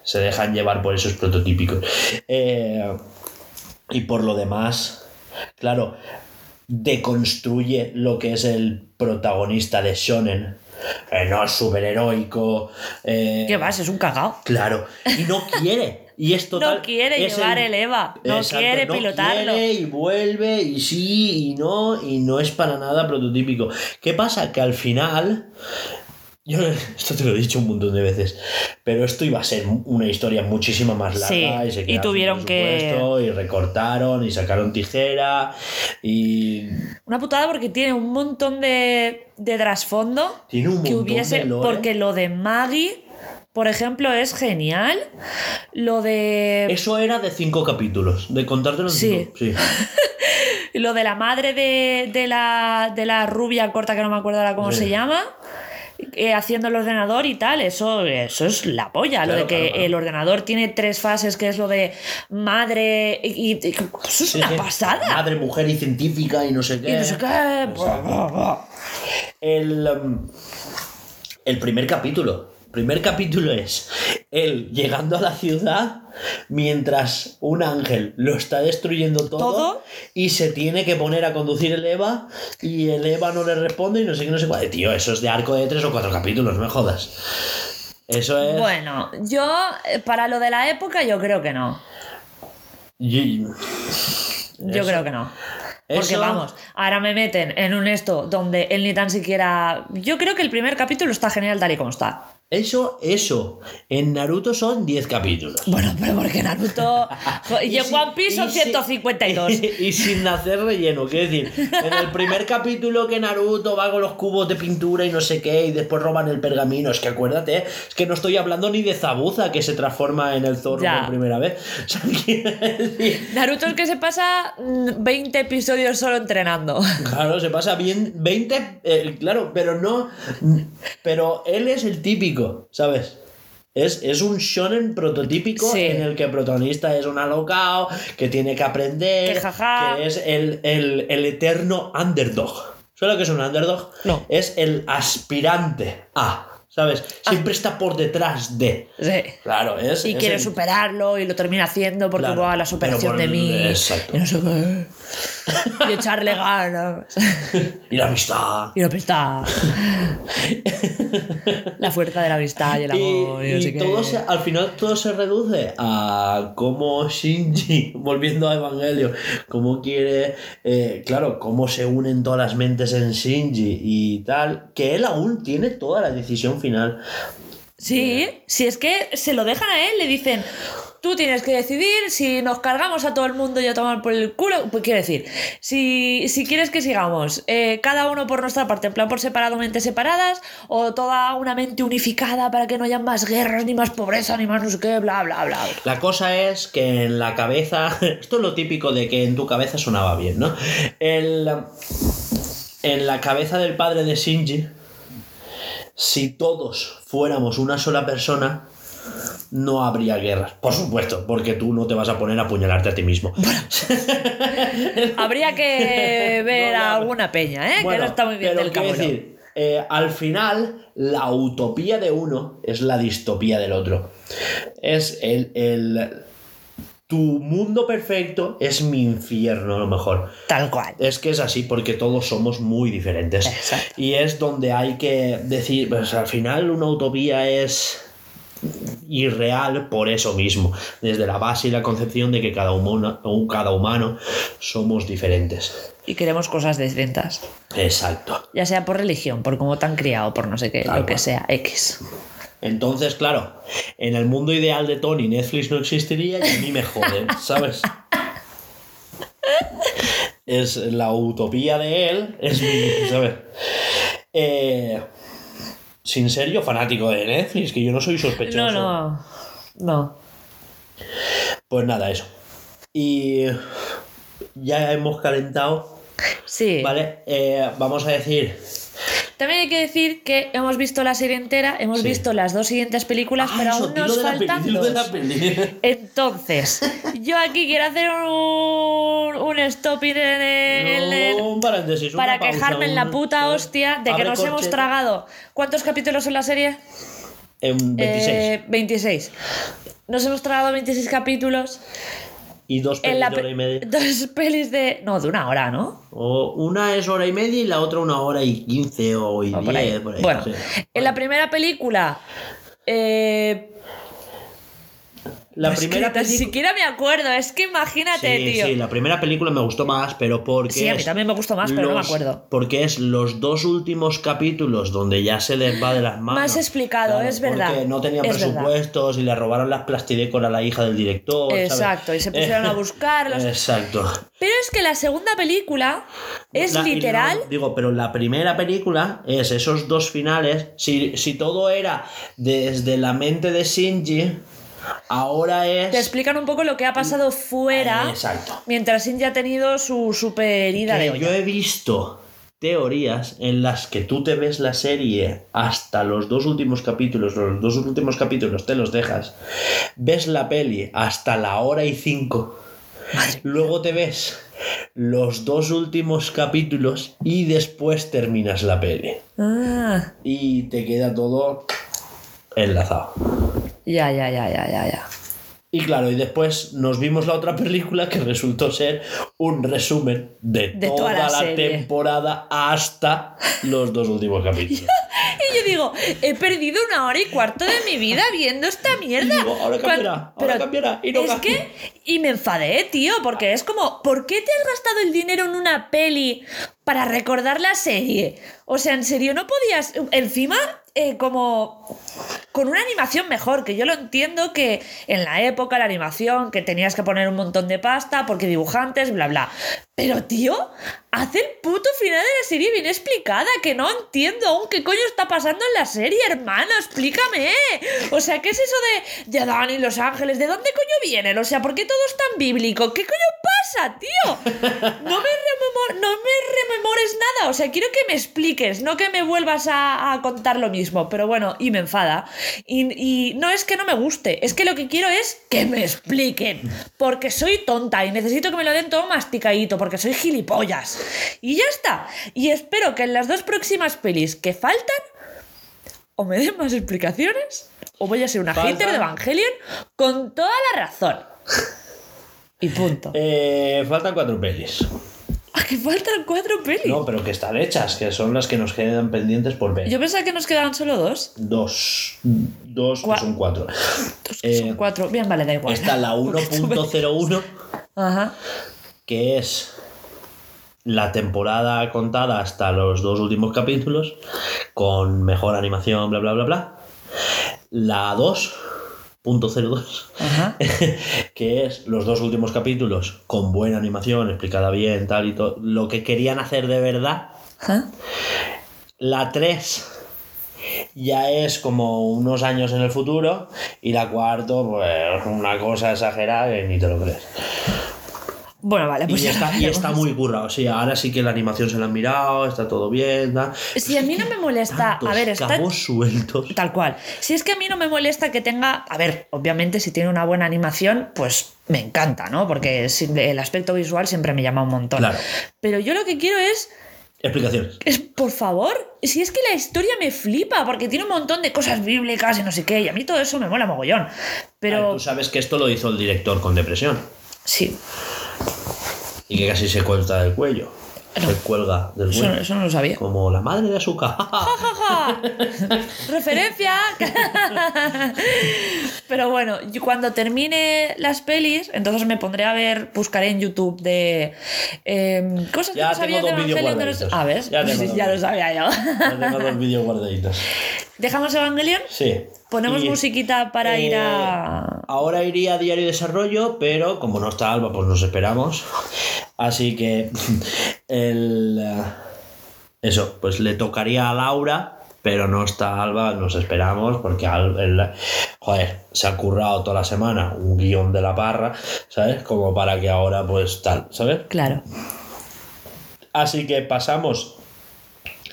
S1: Se dejan llevar por esos prototípicos. Eh, y por lo demás, claro, deconstruye lo que es el protagonista de Shonen. Eh, no es superheroico. eh,
S2: ¿Qué vas? Es un cagao.
S1: Claro. Y no quiere. Y es total.
S2: No quiere
S1: es
S2: llevar el EVA, no quiere
S1: no
S2: pilotarlo.
S1: quiere y vuelve y sí y no y no es para nada prototípico. ¿Qué pasa? Que al final. Yo esto te lo he dicho un montón de veces, pero esto iba a ser una historia muchísimo más larga
S2: Sí,
S1: y se
S2: y tuvieron que-
S1: y recortaron y sacaron tijera y
S2: Una putada porque tiene un montón de, de trasfondo
S1: tiene un
S2: que
S1: montón
S2: hubiese.
S1: de.
S2: Porque lo de Maggie, por ejemplo, es genial. Lo de.
S1: Eso era de cinco capítulos, de contártelo en
S2: Sí.
S1: cinco. Sí.
S2: Lo de la madre de, de la, de la rubia corta, que no me acuerdo ahora cómo
S1: Sí.
S2: se llama, eh, haciendo el ordenador y tal, eso, eso es la polla. lo de que
S1: claro, claro.
S2: el ordenador tiene tres fases, que es lo de madre y. y- eso es
S1: Sí,
S2: una pasada.
S1: Madre, mujer y científica y no sé qué.
S2: Y no sé qué.
S1: El, um, el primer capítulo primer capítulo es él llegando a la ciudad mientras un ángel lo está destruyendo todo,
S2: ¿Todo?
S1: y se tiene que poner a conducir el Eva y el Eva no le responde y no sé qué, no sé cuál. Tío, eso es de arco de tres o cuatro capítulos, no me jodas. Eso es...
S2: Bueno, yo, eh, para lo de la época, yo creo que no.
S1: Y-
S2: Yo creo que no. Porque
S1: eso-
S2: vamos, ahora me meten en un esto donde él ni tan siquiera. Yo creo que el primer capítulo está genial tal y como está.
S1: Eso, eso. En Naruto son 10 capítulos.
S2: Bueno, pero porque Naruto. y en One Piece son
S1: y sin-
S2: 152.
S1: Y, sin hacer relleno, quiero decir, en el primer capítulo que Naruto va con los cubos de pintura y no sé qué, y después roban el pergamino, es que acuérdate, es que no estoy hablando ni de Zabuza que se transforma en el zorro
S2: Ya.
S1: por primera vez. O sea, quiero decir,
S2: Naruto es que se pasa mm, 20 episodios solo entrenando.
S1: Claro, se pasa bien 20, eh, claro, pero no. Pero él es el típico, ¿sabes? Es, es un shonen prototípico
S2: Sí.
S1: en el que el protagonista es un alocao, que tiene que aprender,
S2: Que jaja.
S1: que es el, el- el eterno underdog. ¿Sabes lo que es un underdog?
S2: No.
S1: Es el aspirante a, ¿sabes? Siempre está por detrás de.
S2: Sí.
S1: Claro, es.
S2: Y
S1: es
S2: quiere
S1: el-
S2: superarlo y lo termina haciendo porque
S1: Claro,
S2: va a la superación
S1: por-
S2: de mí.
S1: exacto.
S2: Y no sé qué. Y echarle ganas.
S1: Y la amistad.
S2: Y la amistad. La fuerza de la amistad y el amor. Y,
S1: Y,
S2: no
S1: y
S2: sé qué.
S1: todo se- al final todo se reduce a cómo Shinji, volviendo a Evangelio, cómo quiere, eh, claro, cómo se unen todas las mentes en Shinji y tal, que él aún tiene toda la decisión final.
S2: Sí, si es que se lo dejan a él, le dicen, tú tienes que decidir si nos cargamos a todo el mundo y a tomar por el culo. Pues quiero decir, si, si quieres que sigamos, eh, cada uno por nuestra parte, en plan por separado, mentes separadas, o toda una mente unificada para que no haya más guerras, ni más pobreza, ni más no sé qué, bla, bla, bla.
S1: La cosa es que en la cabeza, esto es lo típico de que en tu cabeza sonaba bien, ¿no? El, en la cabeza del padre de Shinji, si todos fuéramos una sola persona, no habría guerras. Por supuesto, porque tú no te vas a poner a apuñalarte a ti mismo.
S2: Habría que ver
S1: No, no,
S2: a alguna peña, ¿eh? que
S1: Bueno,
S2: no está muy bien del
S1: decir, eh, al final, la utopía de uno es la distopía del otro. Es el, el- Tu mundo perfecto es mi infierno, a lo mejor.
S2: Tal cual.
S1: Es que es así porque todos somos muy diferentes.
S2: Exacto.
S1: Y es donde hay que decir, pues al final una utopía es irreal por eso mismo, desde la base y la concepción de que cada humano, cada humano somos diferentes.
S2: Y queremos cosas distintas.
S1: Exacto.
S2: Ya sea por religión, por cómo te han criado, por no sé qué,
S1: Tal
S2: lo que sea, X.
S1: Entonces, claro, en el mundo ideal de Tony Netflix no existiría y a mí me joden, ¿sabes? Es la utopía de él, es mi, ¿sabes? Eh, sin ser yo fanático de Netflix, que yo no soy sospechoso.
S2: No, no. No.
S1: Pues nada, eso. Y ya hemos calentado,
S2: Sí.
S1: ¿vale? Eh, vamos a decir...
S2: También hay que decir que hemos visto la serie entera, hemos
S1: Sí.
S2: visto las dos siguientes películas,
S1: Ah,
S2: pero aún nos faltan dos. Entonces, yo aquí quiero hacer un, un stop in en el-
S1: Un paréntesis,
S2: para
S1: pausa,
S2: quejarme en la puta hostia de que nos hemos tragado. ¿Cuántos capítulos en la serie?
S1: En 26.
S2: Eh, 26. Nos hemos tragado 26 capítulos
S1: y dos pelis de hora y media.
S2: dos pelis de no de una hora, ¿no?
S1: O una es hora y media y la otra una hora y quince o y
S2: por ahí.
S1: diez. por ahí,
S2: bueno,
S1: sí.
S2: en la primera película eh,
S1: La
S2: es que
S1: primera
S2: ni siquiera me acuerdo, es que imagínate,
S1: Sí,
S2: tío.
S1: sí, la primera película me gustó más, pero porque.
S2: Sí, a mí también me gustó más, pero no me acuerdo.
S1: Porque es los dos últimos capítulos donde ya se les va de las manos.
S2: Más explicado, es verdad,
S1: Porque no tenían
S2: verdad.
S1: presupuestos y le robaron las plastidecor a la hija del director. ¿sabes?
S2: Exacto, y se pusieron a buscarlos.
S1: Exacto.
S2: Pero es que la segunda película es
S1: La-
S2: literal.
S1: no, digo, pero la primera película es esos dos finales. Si, si todo era desde la mente de Shinji, ahora es.
S2: Te explican un poco lo que ha pasado fuera
S1: Exacto.
S2: mientras Shinji ha tenido su super de olla.
S1: yo he visto teorías en las que tú te ves la serie hasta los dos últimos capítulos, los dos últimos capítulos te los dejas, ves la peli hasta la hora y cinco, luego te ves los dos últimos capítulos y después terminas la peli.
S2: Ah,
S1: Y te queda todo enlazado.
S2: Ya, ya, ya, ya, ya, ya.
S1: Y claro, y después nos vimos la otra película que resultó ser un resumen de,
S2: De
S1: toda,
S2: toda la
S1: temporada hasta los dos últimos capítulos.
S2: Y yo digo, he perdido una hora y cuarto de mi vida viendo esta mierda.
S1: Y digo, ahora cambiará, ahora cambiará, y no
S2: es
S1: cambia.
S2: que, y me enfadé, tío, porque es como, ¿por qué te has gastado el dinero en una peli para recordar la serie? O sea, en serio, no podías, encima, eh, como con una animación mejor, que yo lo entiendo que en la época la animación, que tenías que poner un montón de pasta, porque dibujantes, bla, bla. Pero, tío, haz el puto final de la serie bien explicada, que no entiendo aún qué coño está pasando en la serie, hermano, explícame. O sea, ¿qué es eso de, de Adán y los ángeles? ¿De dónde coño vienen? O sea, ¿por qué todo es tan bíblico? ¿Qué coño pasa, tío? No me, rememor- no me rememores nada, o sea, quiero que me expliques, no que me vuelvas a, a contar lo mismo, pero bueno, y me enfada. Y, y no es que no me guste, es que lo que quiero es que me expliquen, porque soy tonta y necesito que me lo den todo masticadito, porque soy gilipollas. Y ya está. Y espero que en las dos próximas pelis que faltan, o me den más explicaciones, o voy a ser una
S1: Falta-
S2: hater de Evangelion con toda la razón. Y punto.
S1: Eh, faltan cuatro pelis.
S2: ¿A que faltan cuatro pelis?
S1: No, pero que están hechas, que son las que nos quedan pendientes por ver.
S2: Yo pensaba que nos quedaban solo dos.
S1: Dos. Dos, que son cuatro.
S2: Dos que son
S1: Eh,
S2: cuatro. Bien, vale, da igual.
S1: Está la
S2: Porque estuve-
S1: 1.01,
S2: Ajá.
S1: que es la temporada contada hasta los dos últimos capítulos, con mejor animación, bla, bla, bla, bla. La 2.02,
S2: Ajá.
S1: que es los dos últimos capítulos con buena animación, explicada bien, tal y todo, lo que querían hacer de verdad.
S2: Ajá.
S1: La 3 ya es como unos años en el futuro y la cuarto, pues una cosa exagerada que ni te lo crees.
S2: Bueno, vale, pues
S1: y
S2: ya
S1: está,
S2: lo
S1: y está
S2: veremos.
S1: muy currado. Sí, ahora sí que la animación se la han mirado, está todo bien.
S2: Si a mí no me molesta. A ver, está.
S1: sueltos.
S2: Tal cual. Si es que a mí no me molesta que tenga. A ver, obviamente, si tiene una buena animación, pues me encanta, ¿no? Porque el aspecto visual siempre me llama un montón.
S1: Claro.
S2: Pero yo lo que quiero es.
S1: Explicaciones.
S2: Es, por favor, si es que la historia me flipa, porque tiene un montón de cosas bíblicas y no sé qué, y a mí todo eso me mola mogollón.
S1: Ver,
S2: Pero.
S1: tú sabes que esto lo hizo el director con depresión
S2: Sí,
S1: y que casi se cuelga del cuello.
S2: No.
S1: Se cuelga del
S2: eso, eso no lo sabía.
S1: Como la madre de azúcar.
S2: ¡Ja! Referencia. Pero bueno, yo cuando termine las pelis, entonces me pondré a ver, buscaré en YouTube de cosas
S1: Ya
S2: que no sabía de Evangelion. de los-. Ah, ¿ves?
S1: Ya
S2: Sí, ya lo sabía yo.
S1: Ya tengo dos vídeos guardaditos.
S2: ¿Dejamos Evangelion?
S1: Sí.
S2: Ponemos
S1: Y,
S2: musiquita para
S1: eh,
S2: ir a.
S1: Ahora iría a Diario de Desarrollo, pero como no está Alba, pues nos esperamos. Así que el, eso, pues le tocaría a Laura, pero no está Alba, nos esperamos, porque Al- el- joder, se ha currado toda la semana un guion de la parra, ¿sabes? Como para que ahora pues tal, ¿sabes?
S2: Claro.
S1: Así que pasamos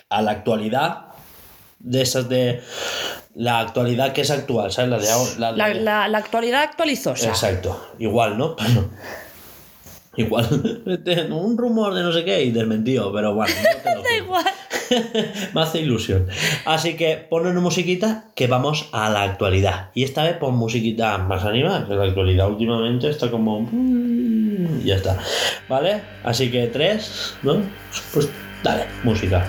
S1: a la actualidad de esas de la actualidad que es actual, ¿sabes? La de ahora. la de-
S2: La, la- la actualidad actualizosa.
S1: Exacto, igual, ¿no? igual, un rumor de no sé qué y desmentido, pero bueno, no
S2: Da igual.
S1: me hace ilusión. Así que pon una musiquita que vamos a la actualidad. Y esta vez pon musiquita más animada, que la actualidad últimamente está como... mm, Ya está. ¿Vale? Así que tres, ¿no? Pues dale, música.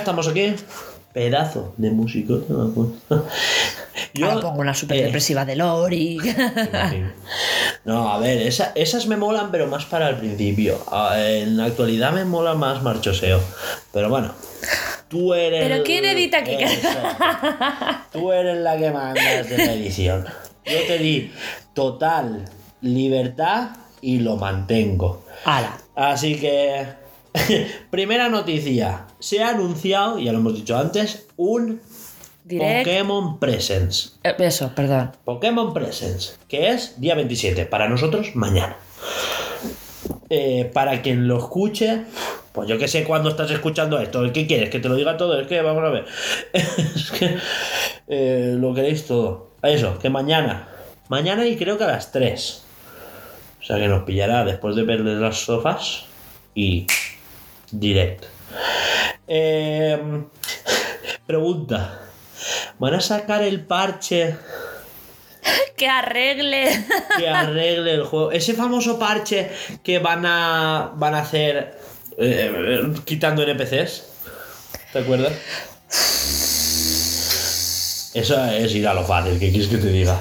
S1: Estamos aquí. Pedazo de músico.
S2: Ahora pongo una super
S1: eh,
S2: depresiva de Lori.
S1: No, a ver, esa- esas me molan, pero más para el principio. Ah, En la actualidad me mola más marchoseo. Pero bueno, tú eres.
S2: ¿Pero quién edita aquí?
S1: Eso. Tú eres la que mandas de la edición. Yo te di total libertad y lo mantengo.
S2: Ala.
S1: Así que. Primera noticia. Se ha anunciado, ya lo hemos dicho antes, un
S2: Direct.
S1: Pokémon Presents.
S2: Eh, Eso, perdón.
S1: Pokémon Presents, que es día 27, para nosotros mañana. Eh, para quien lo escuche, pues yo que sé cuándo estás escuchando esto, ¿qué quieres? ¿Que te lo diga todo? Es que vamos a ver. es que eh, lo queréis todo. Eso, que mañana. Mañana y creo que a las 3. O sea que nos pillará después de verle las sofás y direct. Eh, pregunta. ¿Van a sacar el parche
S2: Que arregle.
S1: que arregle el juego. Ese famoso parche que van a van a hacer eh, eh, quitando NPCs. ¿Te acuerdas? Eso es ir a lo fácil, ¿qué quieres que te diga?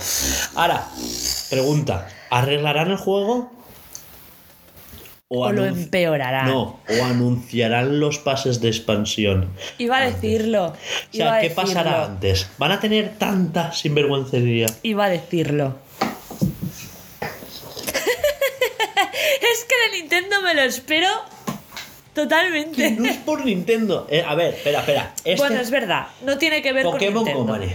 S1: Ahora, pregunta, ¿arreglarán el juego?
S2: O lo
S1: anun-
S2: empeorará.
S1: No, o anunciarán los pases de expansión.
S2: Iba a decirlo.
S1: O sea,
S2: a
S1: ¿qué pasará antes? ¿Van a tener tanta sinvergüencería?
S2: Iba a decirlo. es que de Nintendo me lo espero totalmente.
S1: no es por Nintendo. Eh, a ver, espera, espera. Este
S2: Bueno, es verdad. No tiene que ver
S1: Pokémon
S2: con Nintendo.
S1: Company.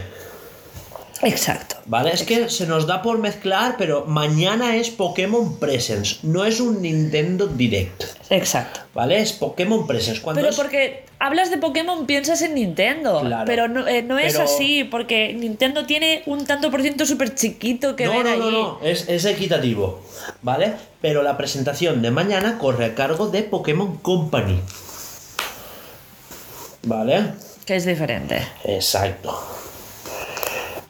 S2: Exacto.
S1: ¿Vale? Es que se nos da por mezclar, pero mañana es Pokémon Presents, no es un Nintendo Direct.
S2: Exacto.
S1: ¿Vale? Es Pokémon Presents. Cuando
S2: Pero
S1: es-
S2: porque hablas de Pokémon, piensas en Nintendo.
S1: Claro.
S2: Pero no, eh, no es
S1: Pero-
S2: así, porque Nintendo tiene un tanto por ciento súper chiquito que
S1: No,
S2: ver
S1: no,
S2: ahí.
S1: no, no, es, es equitativo. ¿Vale? Pero la presentación de mañana corre a cargo de Pokémon Company. ¿Vale?
S2: Que es diferente.
S1: Exacto.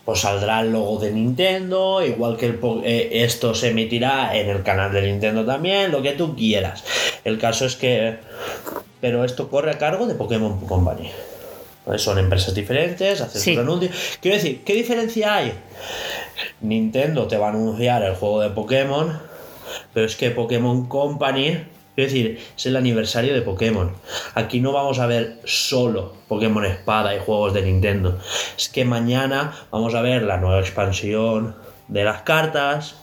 S1: Pues saldrá el logo de Nintendo, igual que el eh, esto se emitirá en el canal de Nintendo también, lo que tú quieras. El caso es que... Pero esto corre a cargo de Pokémon Company. ¿Vale? Son empresas diferentes, hacen
S2: Sí.
S1: sus anuncios. Quiero decir, ¿qué diferencia hay? Nintendo te va a anunciar el juego de Pokémon, pero es que Pokémon Company, quiero decir, es el aniversario de Pokémon. Aquí no vamos a ver solo Pokémon Espada y juegos de Nintendo. Es que mañana vamos a ver la nueva expansión de las cartas,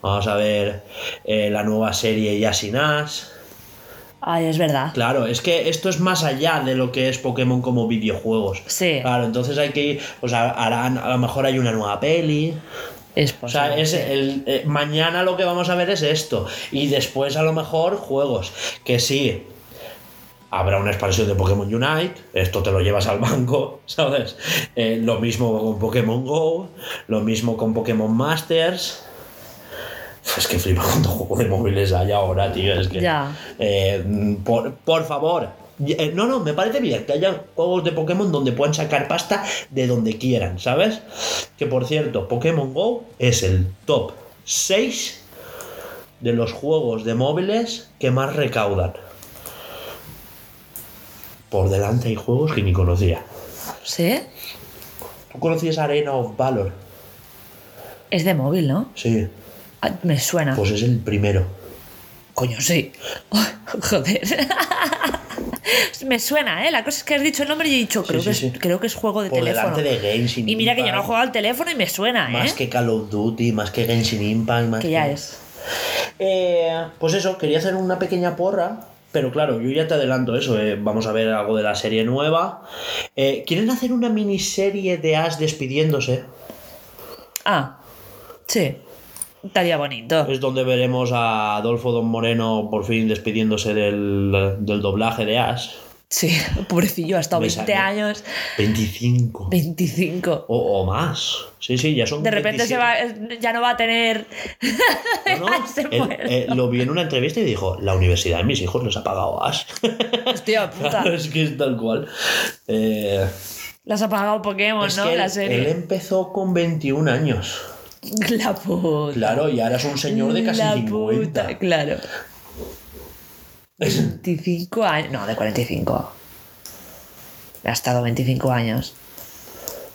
S1: vamos a ver eh, la nueva serie Yasinash.
S2: Ay, es verdad.
S1: Claro, es que esto es más allá de lo que es Pokémon como videojuegos.
S2: Sí.
S1: Claro, entonces hay que ir, o sea, harán, a lo mejor hay una nueva peli.
S2: Es
S1: O sea, es el, eh, mañana lo que vamos a ver es esto. Y después a lo mejor juegos. Que sí. Habrá una expansión de Pokémon Unite. Esto te lo llevas al banco, ¿sabes? Eh, lo mismo con Pokémon Go. Lo mismo con Pokémon Masters. Es que flipa cuántos juegos de móviles hay ahora, tío. Es que.
S2: Ya.
S1: Eh, por, por favor. Eh, No, no, me parece bien que haya juegos de Pokémon donde puedan sacar pasta de donde quieran, ¿sabes? Que por cierto, Pokémon Go es el top 6 de los juegos de móviles que más recaudan. Por delante hay juegos que ni conocía.
S2: ¿Sí?
S1: ¿Tú conocías Arena of Valor?
S2: Es de móvil, ¿no?
S1: Sí,
S2: Ah, me suena.
S1: pues es el primero.
S2: Coño, sí. Joder. me suena, ¿eh? La cosa es que has dicho el nombre y he dicho, creo,
S1: sí,
S2: que,
S1: sí.
S2: Es, creo que es juego de
S1: Por
S2: teléfono.
S1: delante de Genshin
S2: y mira que yo no
S1: Impact.
S2: juego al teléfono y me suena, ¿eh?
S1: Más que Call of Duty, más que Genshin Impact, más
S2: que ya es.
S1: Eh, pues eso, quería hacer una pequeña porra. Pero claro, yo ya te adelanto eso. eh, vamos a ver algo de la serie nueva. Eh, ¿Quieren hacer una miniserie de Ash despidiéndose?
S2: Ah, sí. Estaría bonito.
S1: Es donde veremos a Adolfo Don Moreno por fin despidiéndose del, del doblaje de Ash.
S2: Sí, pobrecillo, ha estado
S1: Me
S2: 20
S1: salió.
S2: años,
S1: 25.
S2: 25.
S1: O, o más. Sí, sí, ya son.
S2: De repente se
S1: 27.
S2: va, ya no va a tener.
S1: No, no,
S2: Se
S1: él, eh, lo vi en una entrevista y dijo: La universidad de mis hijos les ha pagado Ash.
S2: Hostia puta.
S1: Claro, es que es tal cual. Eh,
S2: Las ha pagado Pokémon,
S1: es
S2: ¿no?
S1: que
S2: la
S1: él,
S2: serie.
S1: él empezó con 21 años.
S2: La puta.
S1: Claro, y ahora es un señor de casi
S2: La
S1: 50.
S2: puta, claro. 25 años. No, de 45. Ha estado 25 años.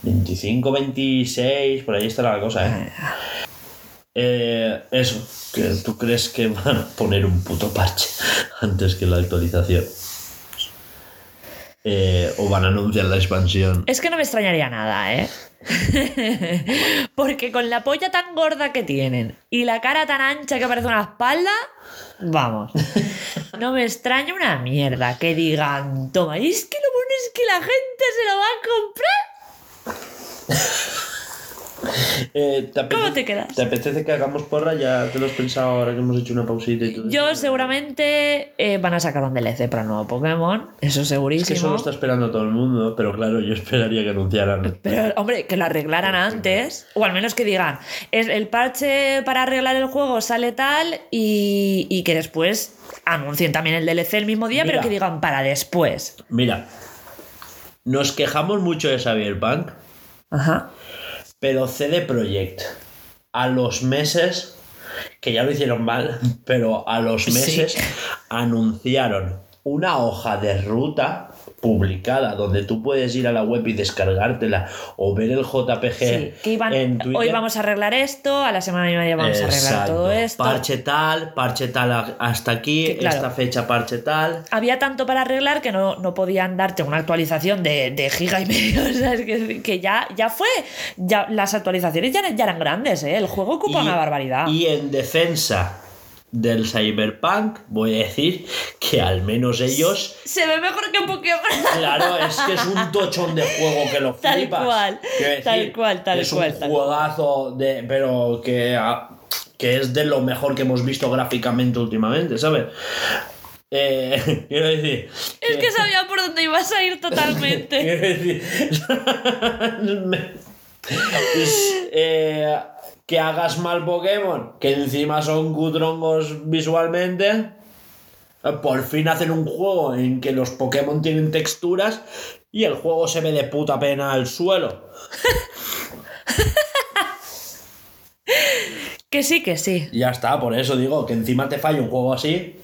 S1: 25, 26, por ahí está la cosa, ¿eh? Eh, eso, que tú crees que van a poner un puto parche antes que la actualización. Eh, o van a anunciar la expansión.
S2: Es que no me extrañaría nada, ¿eh? Porque con la polla tan gorda que tienen y la cara tan ancha que parece una espalda, vamos. No me extraña una mierda que digan, toma, y es que lo bueno es que la gente se lo va a comprar.
S1: Eh, ¿te
S2: ¿Cómo te quedas?
S1: ¿Te apetece que hagamos porra? Ya te lo has pensado ahora que hemos hecho una pausita y todo
S2: Yo
S1: eso?
S2: seguramente eh, van a sacar un DLC para el nuevo Pokémon, eso
S1: Es
S2: segurísimo.
S1: que eso lo está esperando todo el mundo, pero claro, yo esperaría que anunciaran.
S2: Pero, hombre, que lo arreglaran antes. O al menos que digan, es el parche para arreglar el juego sale tal y, y que después anuncien también el DLC el mismo día,
S1: Mira.
S2: pero que digan para después.
S1: Mira, nos quejamos mucho de Cyberpunk,
S2: Ajá.
S1: Pero CD Projekt a los meses, que ya lo hicieron mal, pero a los
S2: Sí.
S1: meses anunciaron una hoja de ruta publicada donde tú puedes ir a la web y descargártela o ver el JPG
S2: Sí, que iban,
S1: en Twitter.
S2: hoy vamos a arreglar esto, a la semana y media vamos a arreglar todo esto.
S1: Parche tal, parche tal hasta aquí,
S2: Que, claro.
S1: esta fecha parche tal.
S2: Había tanto para arreglar que no, no podían darte una actualización de, de giga y medio. o sea, es que, que ya, ya fue. Ya, las actualizaciones ya, ya eran grandes, ¿eh? El juego ocupa una barbaridad.
S1: Y en defensa del Cyberpunk, voy a decir que al menos ellos.
S2: Se ve mejor que Pokémon.
S1: Claro, es que es un tochón de juego que lo
S2: Tal
S1: flipas.
S2: cual, tal cual, tal
S1: es
S2: cual,
S1: un
S2: tal
S1: juegazo de. pero que. ah, que es de lo mejor que hemos visto gráficamente últimamente, ¿sabes? Eh, quiero decir.
S2: Es que sabía por dónde ibas a ir totalmente.
S1: Quiero decir. es, eh, que hagas mal Pokémon, que encima son cutrongos visualmente. eh, Por fin hacen un juego en que los Pokémon tienen texturas y el juego se ve de puta pena al suelo.
S2: Que sí, que sí.
S1: Ya está, por eso digo que encima te falla un juego así.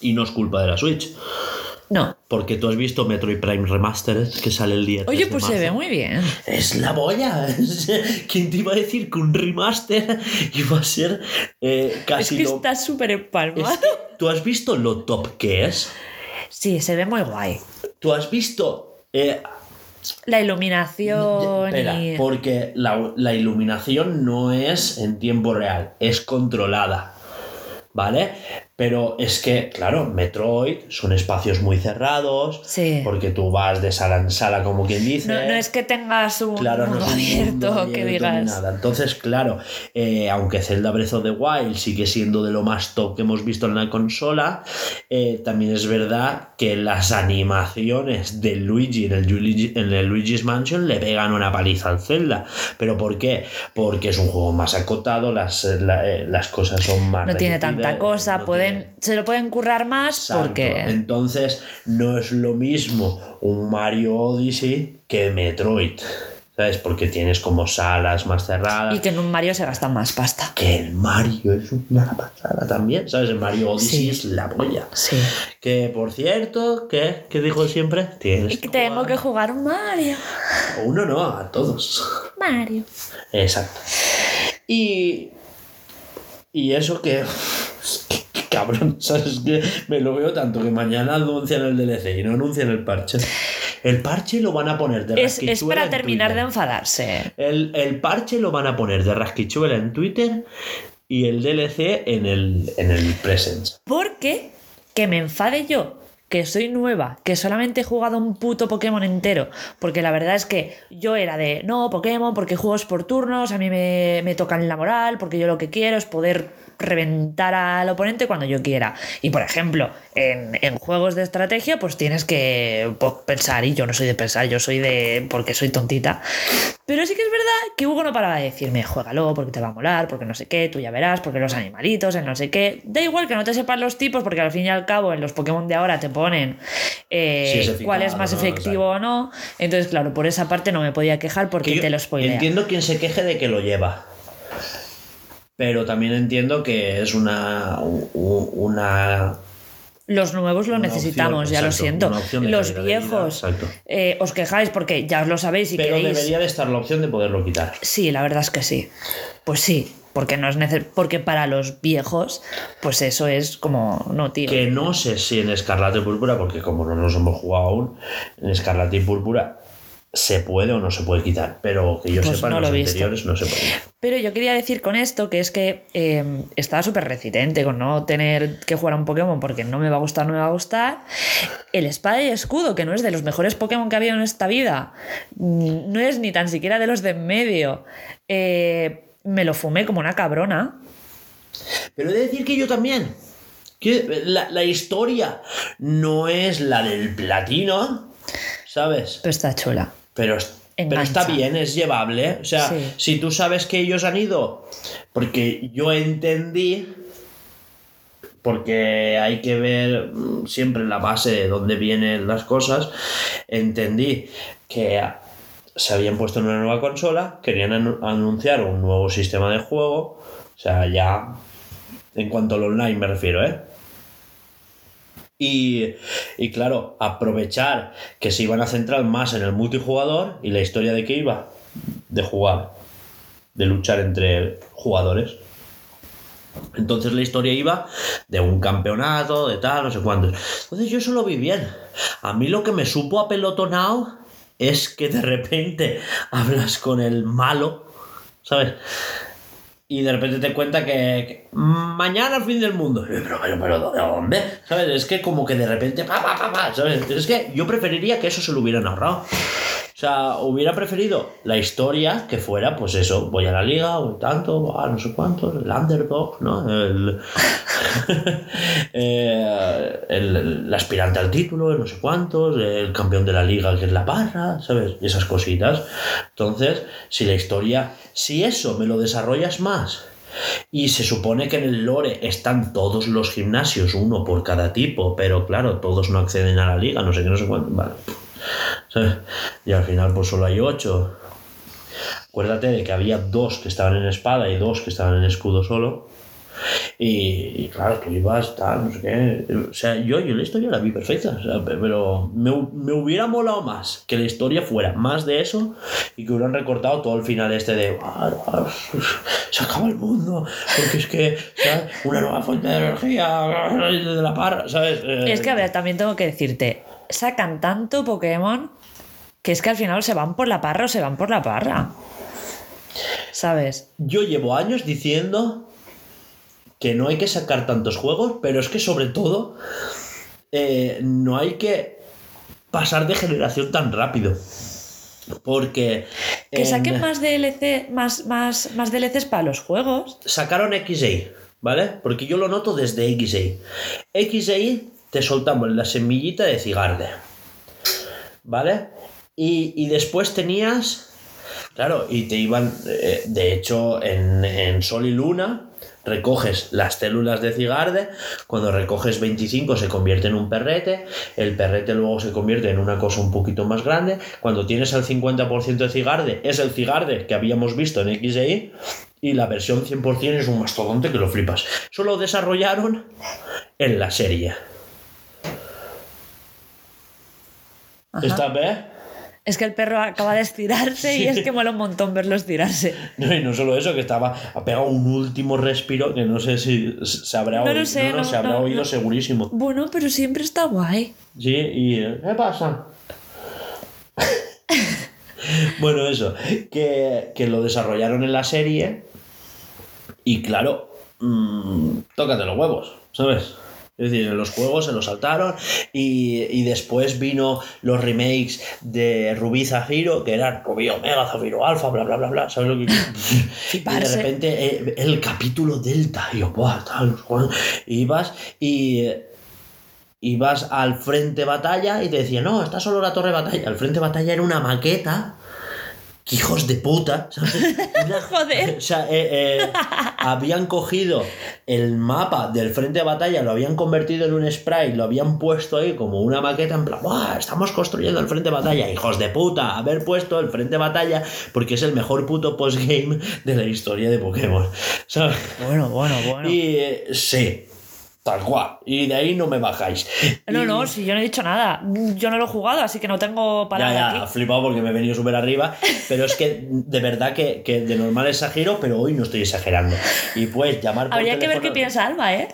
S1: Y no es culpa de la Switch.
S2: No.
S1: Porque tú has visto Metroid Prime Remastered que sale el día. 3
S2: Oye,
S1: de
S2: pues se ve muy bien.
S1: Es la boya. ¿Quién te iba a decir que un remaster iba a ser eh,
S2: Es
S1: casi
S2: que
S1: lo.
S2: está súper
S1: Es
S2: empalmado.
S1: que, ¿Tú has visto lo top que es?
S2: Sí, se ve muy guay.
S1: ¿Tú has visto. eh,
S2: La iluminación
S1: espera,
S2: y...
S1: porque la, la iluminación no es en tiempo real, es controlada. ¿Vale? Pero es que, claro, Metroid son espacios muy cerrados.
S2: Sí.
S1: Porque tú vas de sala en sala, como quien dice.
S2: No, no es que tengas un
S1: Claro, no
S2: mundo abierto, que digas.
S1: nada. Entonces, claro, eh, aunque Zelda Breath of the Wild sigue siendo de lo más top que hemos visto en la consola, eh, también es verdad que las animaciones de Luigi en el, Luigi en el Luigi's Mansion le pegan una paliza al Zelda. ¿Pero por qué? Porque es un juego más acotado, las, la- eh, las cosas son más...
S2: No tiene tanta cosa,
S1: no
S2: pueden, se lo pueden currar más
S1: Exacto.
S2: porque...
S1: Entonces, no es lo mismo un Mario Odyssey que Metroid. ¿Sabes? Porque tienes como salas más cerradas.
S2: Y que en un Mario se gasta más pasta.
S1: Que el Mario es una pasada también. ¿Sabes? El Mario Odyssey
S2: Sí.
S1: es la polla.
S2: Sí.
S1: Que por cierto, ¿qué? ¿Qué dijo siempre? Tienes
S2: Y que tengo
S1: jugar.
S2: que jugar un Mario.
S1: Uno no, a todos.
S2: Mario.
S1: Exacto. Y. Y eso que. Cabrón, ¿sabes qué? Me lo veo tanto que mañana anuncian el DLC y no anuncian el parche. El parche lo van a poner de
S2: Es, es para
S1: en
S2: terminar de
S1: Twitter.
S2: enfadarse.
S1: El, el parche lo van a poner de rasquichuela en Twitter y el DLC en el, en el Presence.
S2: Porque que me enfade yo, que soy nueva, que solamente he jugado un puto Pokémon entero. Porque la verdad es que yo era de, no, Pokémon, porque juegos por turnos, a mí me, me tocan la moral, porque yo lo que quiero es poder reventar al oponente cuando yo quiera. Y por ejemplo, en, en juegos de estrategia, pues tienes que pues, pensar, y yo no soy de pensar, yo soy de. porque soy tontita. Pero sí que es verdad que Hugo no paraba de decirme, juégalo, porque te va a molar, porque no sé qué, tú ya verás, porque los animalitos, el no sé qué. Da igual que no te sepas los tipos, porque al fin y al cabo en los Pokémon de ahora te ponen eh,
S1: Sí,
S2: cuál es más
S1: ¿no?
S2: efectivo o no. Entonces, claro, por esa parte no me podía quejar porque
S1: Que
S2: te lo spoilea.
S1: Entiendo quien se queje de que lo lleva. Pero también entiendo que es una, una
S2: Los nuevos lo necesitamos,
S1: opción,
S2: ya lo siento. Los
S1: vida,
S2: viejos eh, os quejáis porque ya os lo sabéis y
S1: Pero
S2: queréis.
S1: debería de estar la opción de poderlo quitar.
S2: Sí, la verdad es que sí. Pues sí, porque no es neces- porque para los viejos, pues eso es como no, tío.
S1: Que no sé si en Escarlata y Púrpura, porque como no nos hemos jugado aún, en Escarlata y Púrpura se puede o no se puede quitar. Pero que yo
S2: Pues
S1: sepa,
S2: no
S1: en
S2: lo
S1: los
S2: visto.
S1: anteriores no se puede.
S2: Pero yo quería decir con esto que es que eh, estaba súper reticente con no tener que jugar a un Pokémon porque no me va a gustar, no me va a gustar. El espada y escudo, que no es de los mejores Pokémon que ha habido en esta vida, mm, no es ni tan siquiera de los de en medio. eh, me lo fumé como una cabrona.
S1: Pero he de decir que yo también. Que la, la historia no es la del platino, ¿sabes?
S2: Pero está chula.
S1: Pero, pero está bien, es llevable. O sea,
S2: Sí.
S1: si tú sabes que ellos han ido, porque yo entendí, porque hay que ver mm, siempre la base de dónde vienen las cosas, entendí que se habían puesto en una nueva consola, querían anu- anunciar un nuevo sistema de juego, o sea, ya en cuanto al online me refiero, ¿eh? Y, y claro, aprovechar que se iban a centrar más en el multijugador y la historia de qué iba, de jugar, de luchar entre jugadores. Entonces la historia iba de un campeonato, de tal, no sé cuántos. Entonces yo eso lo vi bien. A mí lo que me supo apelotonado es que de repente hablas con el malo, ¿sabes? Y de repente te cuenta que, mañana el fin del mundo. Pero, pero, pero, ¿de dónde? ¿Sabes? Es que como que de repente, pa, pa, ¿sabes? Es que yo preferiría que eso se lo hubieran ahorrado. O sea, hubiera preferido la historia que fuera, pues eso, voy a la liga, voy tanto, ah, no sé cuántos, el underdog, ¿no? El, eh, el, aspirante al título, no sé cuántos, el campeón de la liga que es la barra, ¿sabes? Y esas cositas. Entonces, si la historia, si eso me lo desarrollas más y se supone que en el lore están todos los gimnasios, uno por cada tipo, pero claro, todos no acceden a la liga, no sé qué, no sé cuánto. Vale. Y al final, pues solo hay ocho. Acuérdate de que había dos que estaban en espada y dos que estaban en escudo solo. Y, y claro, tú ibas, tal, no sé qué. O sea, yo, yo la historia la vi perfecta. o sea, pe- pero me, me hubiera molado más que la historia fuera más de eso y que hubieran recortado todo el final este de "Ah, ah, se acaba el mundo. Porque es que, ¿sabes? Una nueva fuente de energía de la parra, ¿sabes?
S2: Es que, a ver, también tengo que decirte, sacan tanto Pokémon que es que al final se van por la parra o se van por la parra. ¿Sabes?
S1: Yo llevo años diciendo que no hay que sacar tantos juegos, pero es que sobre todo eh, no hay que pasar de generación tan rápido. Porque
S2: Que
S1: en-
S2: saquen más DLC, más, más, más DLCs para los juegos.
S1: sacaron XA, ¿vale? Porque yo lo noto desde XA. XA te soltamos la semillita de cigarde, ¿vale? Y, y después tenías, claro, y te iban, eh, de hecho, en, en Sol y Luna recoges las células de cigarde, cuando recoges 25 se convierte en un perrete, el perrete luego se convierte en una cosa un poquito más grande, cuando tienes el 50% de cigarde, es el cigarde que habíamos visto en XAI, y la versión 100% es un mastodonte que lo flipas. Eso lo desarrollaron en la serie.
S2: Ajá.
S1: ¿Está bien?
S2: Es que el perro acaba de estirarse y es que mola un montón verlo estirarse.
S1: No, y no solo eso, que estaba ha pegado un último respiro que no sé si se habrá
S2: No
S1: oído.
S2: sé,
S1: no,
S2: no,
S1: se habrá oído segurísimo.
S2: Bueno, pero siempre está guay.
S1: Sí, y eh, ¿qué pasa? bueno, eso, que, que lo desarrollaron en la serie y claro, mm, tócate los huevos, ¿sabes? Es decir, en los juegos se los saltaron y, y después vino los remakes de Rubí Zafiro, que eran Rubí Omega, Zafiro Alfa, bla, bla, bla, bla, ¿sabes lo que Y de repente eh, el capítulo Delta, y yo, buah, tal, y ibas y ibas al frente batalla y te decía, no, está solo la torre batalla. El frente batalla era una maqueta. ¡Qué hijos de puta! ¿sabes? Una-
S2: Joder.
S1: O sea, eh, eh, habían cogido el mapa del frente de batalla, lo habían convertido en un sprite, lo habían puesto ahí como una maqueta, en plan, ¡buah! Estamos construyendo el frente de batalla. ¡Hijos de puta! Haber puesto el frente de batalla porque es el mejor puto postgame de la historia de Pokémon. ¿Sabes?
S2: Bueno, bueno, bueno.
S1: Y eh, sí. Tal cual. Y de ahí no me bajáis.
S2: No,
S1: Y-
S2: no, si yo no he dicho nada. Yo no lo he jugado, así que no tengo
S1: Ya,
S2: palabra
S1: ya,
S2: aquí.
S1: flipado porque me he venido súper arriba. Pero es que de verdad que, que de normal exagero, pero hoy no estoy exagerando. Y puedes llamar por
S2: Habría que ver qué piensa Alba, ¿eh?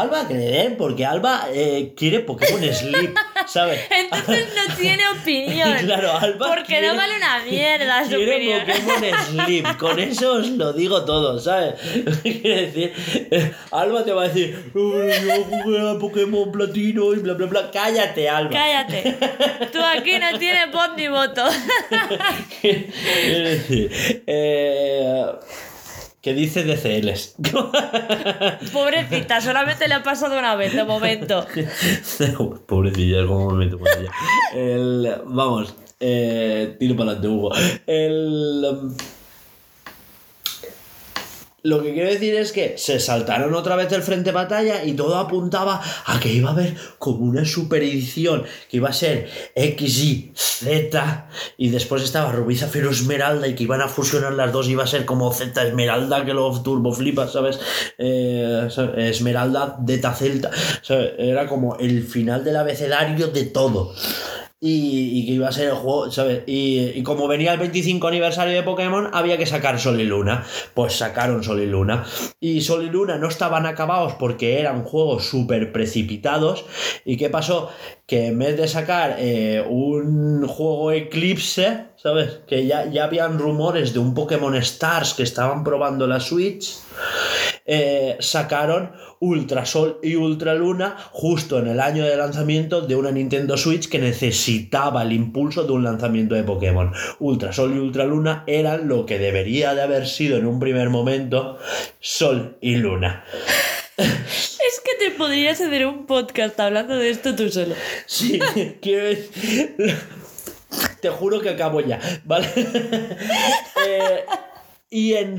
S1: Alba, que le den, porque Alba eh, quiere Pokémon Sleep, ¿sabes?
S2: Entonces no tiene opinión.
S1: Claro, Alba
S2: Porque
S1: quiere-
S2: no vale una mierda su
S1: Quiere
S2: opinión.
S1: Pokémon Sleep, con eso os lo digo todo, ¿sabes? Quiere decir, eh, Alba te va a decir, "Ay, yo jugué a Pokémon Platino y bla bla bla. Cállate, Alba.
S2: Cállate. Tú aquí no tienes voz ni voto.
S1: Es decir, eh, ¿qué dice DCLs?
S2: Pobrecita, solamente le ha pasado una vez de momento.
S1: Pobrecilla, cómo me meto con ella. El, vamos, eh, tiro para adelante, Hugo. El, um, lo que quiero decir es que se saltaron otra vez del frente de batalla y todo apuntaba a que iba a haber como una super edición que iba a ser X, Y, después estaba Rubí, Zafiro, Esmeralda y que iban a fusionar las dos iba a ser como Z Esmeralda que lo turbo flipa, ¿sabes? Eh. Esmeralda, Deta Celta. Era como el final del abecedario de todo. Y, que iba a ser el juego, ¿sabes? Y, y como venía el 25 aniversario de Pokémon, había que sacar Sol y Luna. Pues sacaron Sol y Luna. Y Sol y Luna no estaban acabados porque eran juegos súper precipitados. ¿Y qué pasó? Que en vez de sacar eh, un juego Eclipse, ¿sabes? Que ya, ya habían rumores de un Pokémon Stars que estaban probando la Switch. Eh, sacaron Ultra Sol y Ultra Luna justo en el año de lanzamiento de una Nintendo Switch que necesitaba el impulso de un lanzamiento de Pokémon. Ultra Sol y Ultra Luna eran lo que debería de haber sido en un primer momento Sol y Luna.
S2: Es que te podrías hacer un podcast hablando de esto tú solo.
S1: Sí, quiero. Te juro que acabo ya, ¿vale? Eh, y en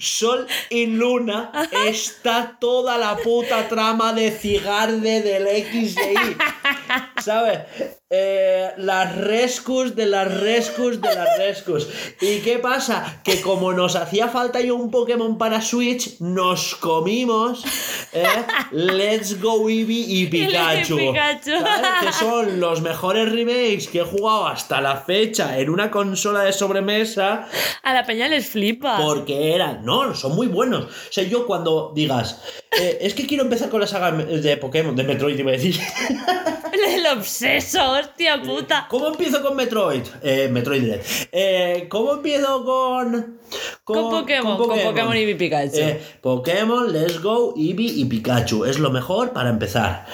S1: Sol y Luna está toda la puta trama de Cigarde del X Y. ¿Sabes? Eh, las rescus de las rescus de las rescus. ¿Y qué pasa? Que como nos hacía falta ya un Pokémon para Switch, nos comimos eh, Let's Go Eevee y Pikachu.
S2: Pikachu.
S1: Que son los mejores remakes que he jugado hasta la fecha en una consola de sobremesa.
S2: A la peña les flipa.
S1: Porque eran, no, son muy buenos. O sea, yo cuando digas, eh, es que quiero empezar con la saga de Pokémon, de Metroid, iba a decir.
S2: El obseso, hostia puta.
S1: ¿Cómo empiezo con Metroid? Eh, Metroid Dread. Eh, ¿Cómo empiezo con.
S2: Con Pokémon, con Pokémon y Pikachu.
S1: Eh, Pokémon, Let's Go, Eevee y Pikachu. Es lo mejor para empezar.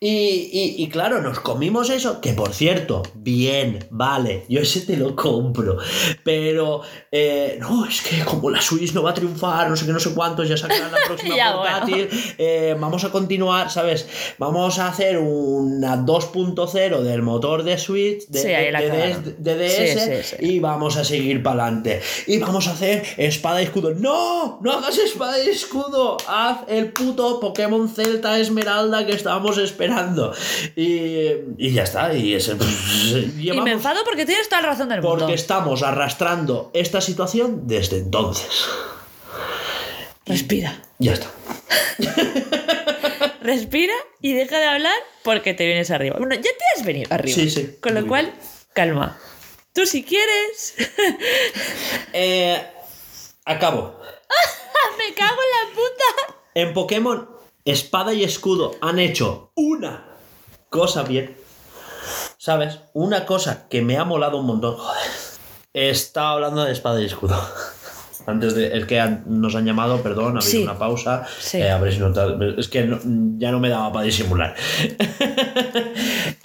S1: Y, y- y claro, nos comimos eso. Que por cierto, bien, vale. Yo ese te lo compro. Pero. eh, no, es que como la Switch no va a triunfar, no sé qué, no sé cuántos, ya sacarán la próxima
S2: Ya, bueno.
S1: portátil. eh, vamos a continuar, ¿sabes? Vamos a hacer una 2.0 del motor de Switch, de,
S2: Sí,
S1: de- DS,
S2: Sí, sí, sí.
S1: y vamos a seguir para adelante. Y vamos a hacer espada y escudo. ¡No! ¡No hagas espada y escudo! Haz el puto Pokémon Celta Esmeralda que estábamos esperando. Y, y ya está. Y, ese, llevamos-
S2: me enfado porque tienes toda la razón del mundo.
S1: porque estamos arrastrando esta situación desde entonces.
S2: Respira.
S1: Ya está.
S2: Respira y deja de hablar porque te vienes arriba. Bueno, ya te has venido arriba.
S1: Sí, sí.
S2: Con lo cual, calma. Tú si quieres.
S1: Eh, acabo.
S2: Me cago en la puta.
S1: En Pokémon Espada y Escudo han hecho una cosa bien. ¿Sabes? Una cosa que me ha molado un montón. Joder. Estaba hablando de Espada y Escudo. Antes de. Es que han- nos han llamado, perdón, ha habido
S2: Sí.
S1: una pausa.
S2: Sí.
S1: Eh, habréis notado. Es que no- ya no me daba para disimular.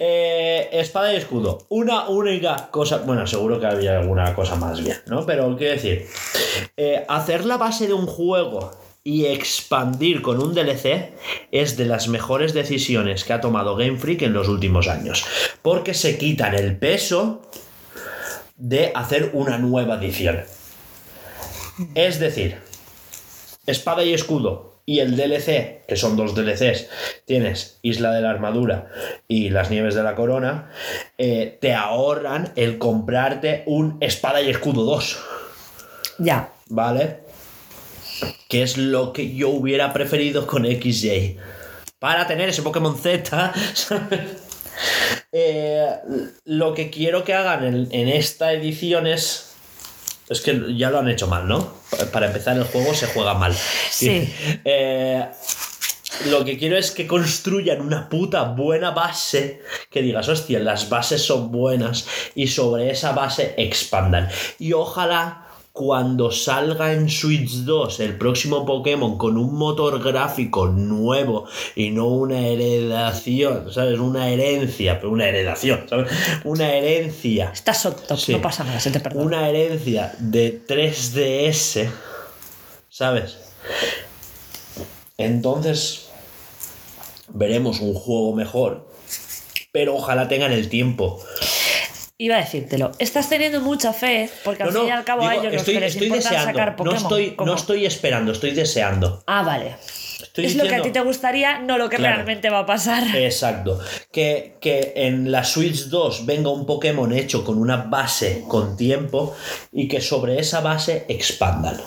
S1: Eh, espada y escudo. Una única cosa. Bueno, seguro que había alguna cosa más bien, ¿no? Pero quiero decir. eh, hacer la base de un juego y expandir con un DLC es de las mejores decisiones que ha tomado Game Freak en los últimos años. Porque se quitan el peso de hacer una nueva edición. Es decir, espada y escudo y el DLC, que son dos DLCs, tienes Isla de la Armadura y las Nieves de la Corona, eh, te ahorran el comprarte un espada y escudo 2.
S2: Ya.
S1: ¿Vale? Que es lo que yo hubiera preferido con XJ. para tener ese Pokémon Z. Eh, lo que quiero que hagan en, en esta edición es. Es que ya lo han hecho mal, ¿no? Para empezar, el juego se juega mal.
S2: Sí.
S1: Eh, lo que quiero es que construyan una puta buena base. Que digas, hostia, las bases son buenas. Y sobre esa base expandan. Y ojalá cuando salga en Switch 2 el próximo Pokémon con un motor gráfico nuevo y no una heredación, ¿sabes? Una herencia, pero una heredación, ¿sabes? Una herencia.
S2: Estás
S1: Sí.
S2: no pasa nada, se te perdona.
S1: Una herencia de 3DS, ¿sabes? Entonces veremos un juego mejor, pero ojalá tengan el tiempo.
S2: Iba a decírtelo. Estás teniendo mucha fe, porque al
S1: No,
S2: fin y al cabo a
S1: digo,
S2: ellos los
S1: estoy,
S2: que les
S1: estoy
S2: importa
S1: deseando,
S2: sacar
S1: no
S2: Pokémon.
S1: estoy, no estoy esperando, estoy deseando.
S2: Ah, vale.
S1: Estoy
S2: es lo que a ti te gustaría, no lo que
S1: Claro.
S2: realmente va a pasar.
S1: Exacto. Que, que en la Switch 2 venga un Pokémon hecho con una base con tiempo y que sobre esa base expandan.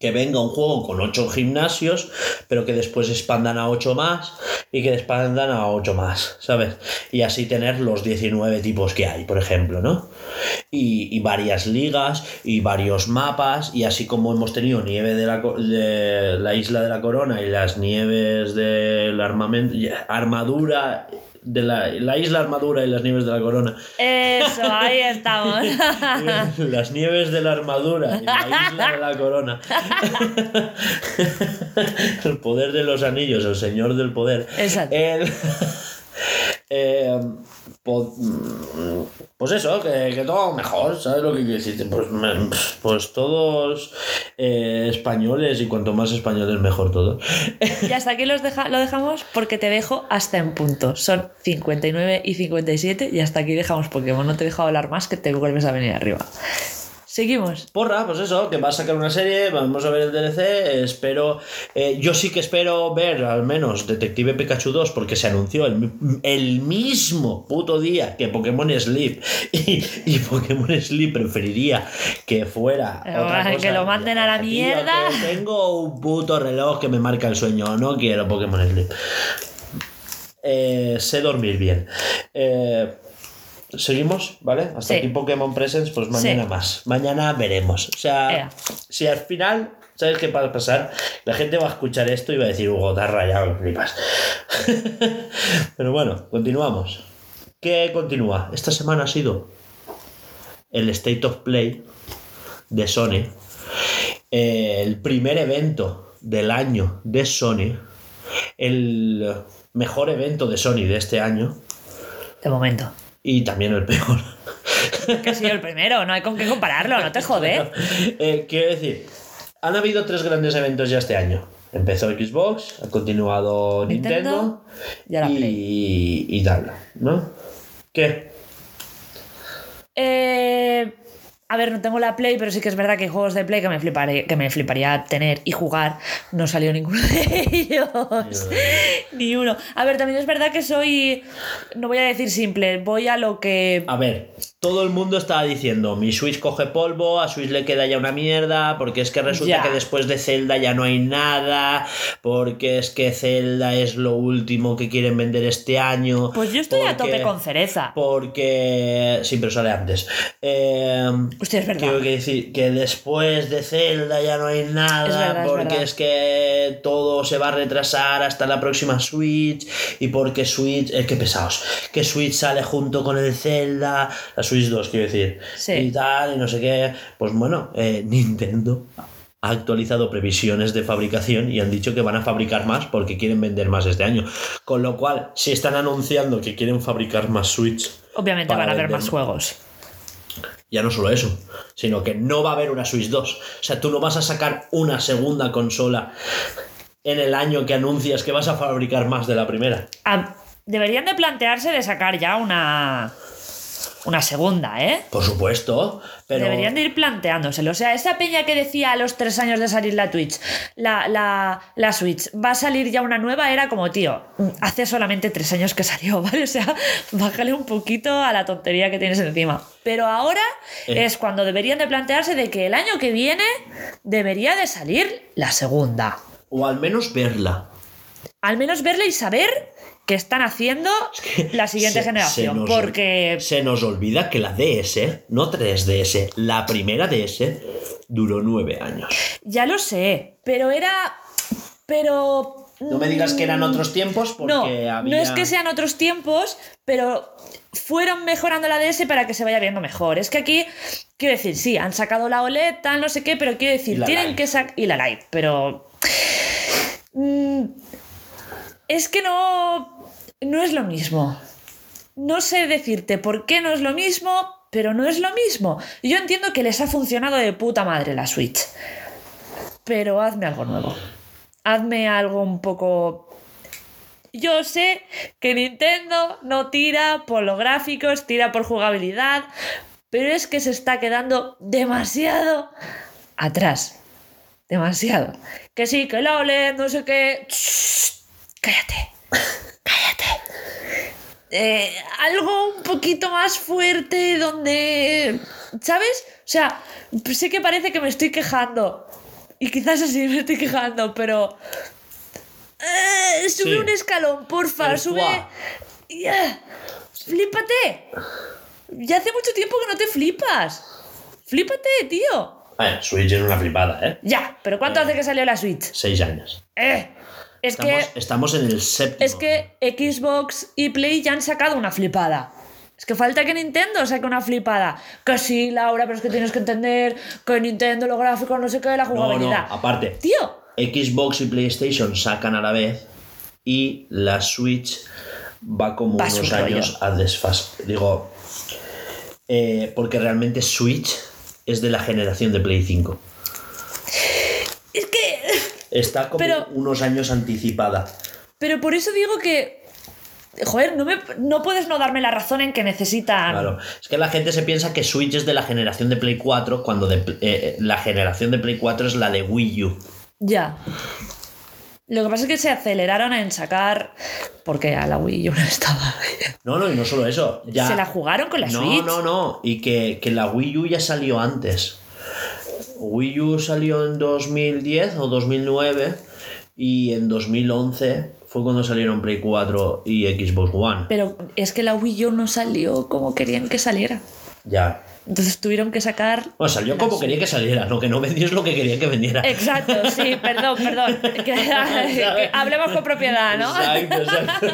S1: Que venga un juego con 8 gimnasios, pero que después expandan a 8 más y que expandan a 8 más, ¿sabes? Y así tener los 19 tipos que hay, por ejemplo, ¿no? Y, y varias ligas y varios mapas, y así como hemos tenido nieve de la, de la isla de la corona y las nieves del armamento, armadura de la, la isla armadura y las nieves de la corona.
S2: Eso, ahí estamos.
S1: Las nieves de la armadura y la isla de la corona. El poder de los anillos, el señor del poder.
S2: Exacto.
S1: El- eh, pues eso, que, todo mejor, ¿sabes lo que quiero? Pues, pues todos eh, españoles y cuanto más españoles mejor todo.
S2: Y hasta aquí los deja- lo dejamos porque te dejo hasta en punto. Son 59 y 57 y hasta aquí dejamos Pokémon. No te dejo hablar más que te vuelves a venir arriba. Seguimos.
S1: Porra, pues eso, que va a sacar una serie, vamos a ver el DLC, espero, eh, yo sí que espero ver al menos Detective Pikachu 2 porque se anunció el, el mismo puto día que Pokémon Sleep y, y Pokémon Sleep preferiría que fuera
S2: Pero,
S1: otra cosa.
S2: que lo manden a la
S1: Tío,
S2: mierda.
S1: que tengo un puto reloj que me marca el sueño, no quiero Pokémon Sleep. Eh, sé dormir bien. Eh, Seguimos, ¿vale? Hasta
S2: Sí.
S1: aquí Pokémon Presents, pues mañana
S2: Sí.
S1: más. Mañana veremos. O sea,
S2: Ea.
S1: si al final, ¿sabes qué va a pasar? La gente va a escuchar esto y va a decir, Hugo, te has rayado, flipas. Pero bueno, continuamos. ¿Qué continúa? Esta semana ha sido el State of Play de Sony. Eh, el primer evento del año de Sony. El mejor evento de Sony de este año.
S2: De momento.
S1: Y también el peor.
S2: Que ha sido el primero, no hay con qué compararlo, no te jode.
S1: Eh, quiero decir, han habido tres grandes eventos ya este año. Empezó Xbox, ha continuado Nintendo,
S2: Nintendo y
S1: y, y tal, ¿no? ¿Qué?
S2: Eh, a ver, no tengo la Play, pero sí que es verdad que hay juegos de Play que me, fliparé, que me fliparía tener y jugar. No salió ninguno de ellos. Ni uno. A ver, también es verdad que soy. No voy a decir simple, voy a lo que.
S1: A ver, todo el mundo estaba diciendo, mi Switch coge polvo, a Switch le queda ya una mierda, porque es que resulta
S2: Ya.
S1: que después de Zelda ya no hay nada, porque es que Zelda es lo último que quieren vender este año.
S2: Pues yo estoy a tope con cereza.
S1: Porque... Sí, pero sale antes. Eh,
S2: Hostia, es verdad.
S1: Quiero que decir que después de Zelda ya no hay nada,
S2: Es verdad, es
S1: porque es que todo se va a retrasar hasta la próxima Switch, y porque Switch, eh, qué pesados, que Switch sale junto con el Zelda, la Switch 2 quiero decir,
S2: Sí.
S1: y tal, y no sé qué. Pues bueno, eh, Nintendo ha actualizado previsiones de fabricación y han dicho que van a fabricar más porque quieren vender más este año. Con lo cual, si están anunciando que quieren fabricar más Switch,
S2: Obviamente van a haber más. juegos.
S1: ya no solo eso, sino que no va a haber una Switch 2. O sea, tú no vas a sacar una segunda consola en el año que anuncias que vas a fabricar más de la primera.
S2: Ah, deberían de plantearse de sacar ya una. Una segunda, ¿eh?
S1: Por supuesto, pero...
S2: Deberían de ir planteándoselo. O sea, esa peña que decía a los tres años de salir la Twitch, la, la, la Switch, va a salir ya una nueva, era como, tío, hace solamente tres años que salió, ¿vale? O sea, bájale un poquito a la tontería que tienes encima. Pero ahora
S1: Eh.
S2: es cuando deberían de plantearse de que el año que viene debería de salir la segunda.
S1: O al menos verla.
S2: al menos verla y saber que están haciendo la siguiente
S1: Se-
S2: generación.
S1: se nos
S2: porque.
S1: ol- Se nos olvida que la DS, no 3DS, la primera DS duró nueve años.
S2: Ya lo sé, pero era. Pero.
S1: No me digas que eran otros tiempos porque
S2: no,
S1: había...
S2: no es que sean otros tiempos, pero fueron mejorando la DS para que se vaya viendo mejor. Es que aquí, quiero decir, sí, han sacado la OLED, tal, no sé qué, pero quiero decir, tienen que sacar. Y la Lite, pero. Mm, es que no. No es lo mismo. No sé decirte por qué no es lo mismo, pero no es lo mismo. Yo entiendo que les ha funcionado de puta madre la Switch. Pero hazme algo nuevo. Hazme algo un poco yo sé que Nintendo no tira por los gráficos, tira por jugabilidad, pero es que se está quedando demasiado atrás. Demasiado. Que sí, que la OLED, no sé qué. Cállate. Cállate. Eh, algo un poquito más fuerte donde... ¿Sabes? O sea, sé que parece que me estoy quejando. Y quizás así me estoy quejando, pero... Eh, sube
S1: Sí.
S2: un escalón, porfa,
S1: El
S2: sube. Ya. Flípate. Ya hace mucho tiempo que no te flipas. Flípate, tío.
S1: Eh, Switch es una flipada, ¿eh?
S2: Ya, pero ¿cuánto
S1: Eh.
S2: hace que salió la Switch?
S1: Seis años.
S2: Eh. Es
S1: Estamos,
S2: que.
S1: estamos en el séptimo.
S2: Es que Xbox y Play ya han sacado una flipada. Es que falta que Nintendo saque una flipada. Que sí, Laura, pero es que tienes que entender que Nintendo, los gráficos, no sé qué, la
S1: No, no,
S2: jugabilidad.
S1: aparte.
S2: Tío,
S1: Xbox y PlayStation sacan a la vez y la Switch va como
S2: Va
S1: unos
S2: rollo.
S1: años a desfas. Digo, eh, porque realmente Switch es de la generación de Play 5. Está como
S2: Pero-
S1: unos años anticipada.
S2: Pero por eso digo que. Joder, no, me, no puedes no darme la razón en que necesitan.
S1: Claro. Es que la gente se piensa que Switch es de la generación de Play 4 cuando de- eh, la generación de Play 4 es la de Wii U.
S2: Ya. Lo que pasa es que se aceleraron en sacar. Porque a la Wii U no estaba.
S1: No, no, y no solo eso. Ya...
S2: Se la jugaron con la
S1: no,
S2: Switch.
S1: No, no, Y que, que la Wii U ya salió antes. Wii U salió en 2010 o 2009 y en 2011 fue cuando salieron Play 4 y Xbox One.
S2: Pero es que la Wii U no salió como querían que saliera.
S1: Ya.
S2: Entonces tuvieron que sacar.
S1: Bueno, salió como quería que saliera, no que no vendies lo que quería que vendiera.
S2: Exacto, sí, perdón, perdón. Que- que hablemos con propiedad, ¿no?
S1: Exacto, exacto.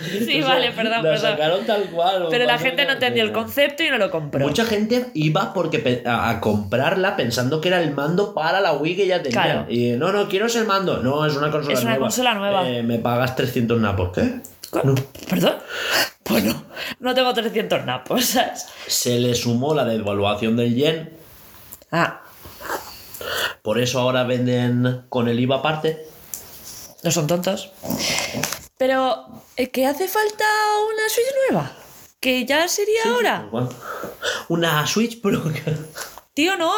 S2: Sí,
S1: O sea,
S2: vale, perdón, perdón.
S1: sacaron tal cual.
S2: Pero la gente no entendió el concepto y no lo compró.
S1: Mucha gente iba porque a, comprarla pensando que era el mando para la Wii que ya tenía.
S2: Claro.
S1: Y no, no, quiero ese mando. No, es una consola
S2: Es una
S1: nueva.
S2: consola nueva.
S1: Eh, me pagas 300 napos. ¿Qué? No.
S2: ¿Perdón? Pues no, no tengo 300 napos, ¿sabes?
S1: Se le sumó la devaluación del yen.
S2: Ah,
S1: Por eso ahora venden con el IVA aparte.
S2: no son tontos. Pero, ¿eh, ¿que hace falta una Switch nueva? ¿Que ya sería ahora?
S1: Una Switch Pro.
S2: Tío, no.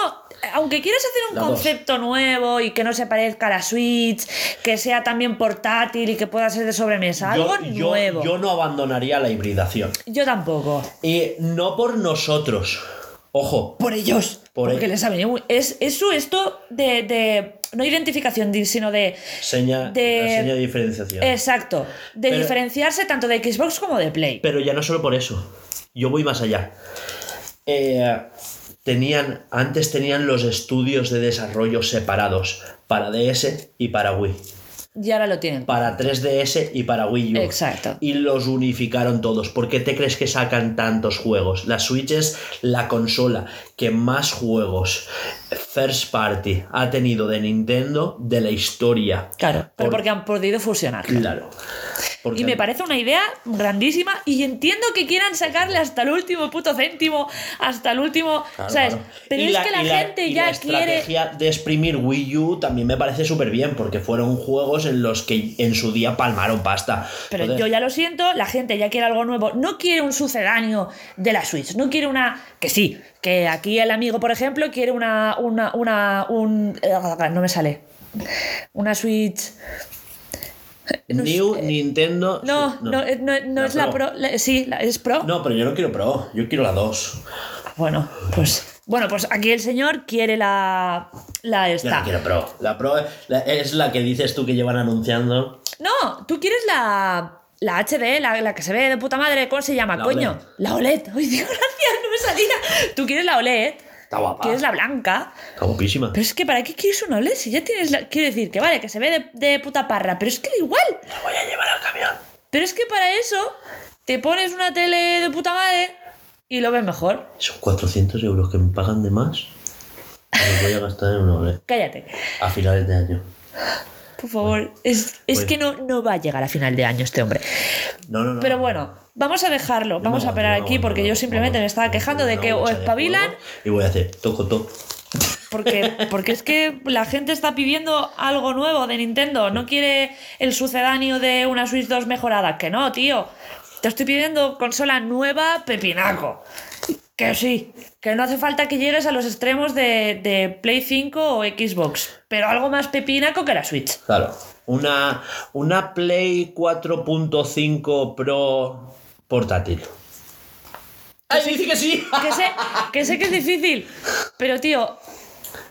S2: Aunque quieras hacer un
S1: La dos.
S2: concepto nuevo y que no se parezca a la Switch, que sea también portátil y que pueda ser de sobremesa, algo
S1: yo, yo-
S2: nuevo.
S1: yo no abandonaría la hibridación.
S2: Yo tampoco.
S1: Y no por nosotros. Ojo.
S2: Por ellos.
S1: Por
S2: porque les ha venido Es, es su esto de, de- No identificación, sino de.
S1: Seña,
S2: De-
S1: la seña de diferenciación.
S2: Exacto. De
S1: Pero-
S2: diferenciarse tanto de Xbox como de Play.
S1: Pero ya no solo por eso. Yo voy más allá. Eh, tenían, antes tenían los estudios de desarrollo separados para DS y para Wii.
S2: Y ahora lo tienen.
S1: Para 3DS y para Wii U.
S2: Exacto.
S1: Y los unificaron todos. ¿Por qué te crees que sacan tantos juegos? La Switch es la consola que más juegos first party ha tenido de Nintendo de la historia.
S2: Claro. Pero
S1: Por-
S2: porque han podido fusionar.
S1: Claro. Porque
S2: Y me parece una idea grandísima y entiendo que quieran sacarle hasta el último puto céntimo, hasta el último,
S1: Claro,
S2: ¿sabes?
S1: claro.
S2: Pero
S1: Y
S2: es que la,
S1: y
S2: gente
S1: y
S2: ya
S1: la
S2: quiere...
S1: estrategia de exprimir Wii U también me parece súper bien, porque fueron juegos en los que en su día palmaron pasta.
S2: Pero
S1: Entonces,
S2: yo ya lo siento, la gente ya quiere algo nuevo, no quiere un sucedáneo de la Switch, no quiere una... Que sí, que aquí el amigo, por ejemplo, quiere una... una, una un... eh, No me sale. Una Switch... no
S1: New
S2: sé.
S1: Nintendo.
S2: No, no, eh, no, no
S1: La
S2: es la
S1: Pro.
S2: La- sí, la- es Pro.
S1: No, pero yo no quiero Pro, yo quiero la 2.
S2: Bueno, pues Bueno, pues aquí el señor quiere la, la
S1: Yo
S2: esta.
S1: no quiero Pro. La Pro la- es la que dices tú que llevan anunciando.
S2: No, tú quieres la, la HD, la, la que se ve de puta madre, ¿cómo se llama,
S1: La
S2: coño?
S1: OLED.
S2: La OLED. Ay, Dios, gracias, no me salía. Tú quieres la OLED,
S1: Está guapa.
S2: quieres la blanca.
S1: Está guapísima.
S2: Pero es que ¿para qué quieres una OLED? Si ya tienes la... Quiero decir, que vale, que se ve de, de puta parra, pero es que da igual.
S1: La voy a llevar al camión.
S2: Pero es que para eso te pones una tele de puta madre y lo ves mejor.
S1: Son 400 euros que me pagan de más. Los voy a gastar en una OLED.
S2: Cállate.
S1: A finales de año.
S2: Por favor, es, es
S1: Pues-
S2: que no, no va a llegar a final de año este hombre.
S1: No, no, no.
S2: Pero bueno, vamos a dejarlo, vamos
S1: No,
S2: a parar
S1: no,
S2: aquí porque yo simplemente me estaba quejando de que o espabilan,
S1: Y voy a hacer toco toco.
S2: porque, porque es que la gente está pidiendo algo nuevo de Nintendo, no quiere el sucedáneo de una Switch 2 mejorada, que no, tío. Te estoy pidiendo consola nueva, pepinaco. Que sí, que no hace falta que llegues a los extremos de, de Play 5 o Xbox, pero algo más pepinaco que la Switch.
S1: Claro. Una, una Play 4.5 Pro portátil. ¡Ay, dice que sí!
S2: Que sé, que sé que es difícil, pero tío,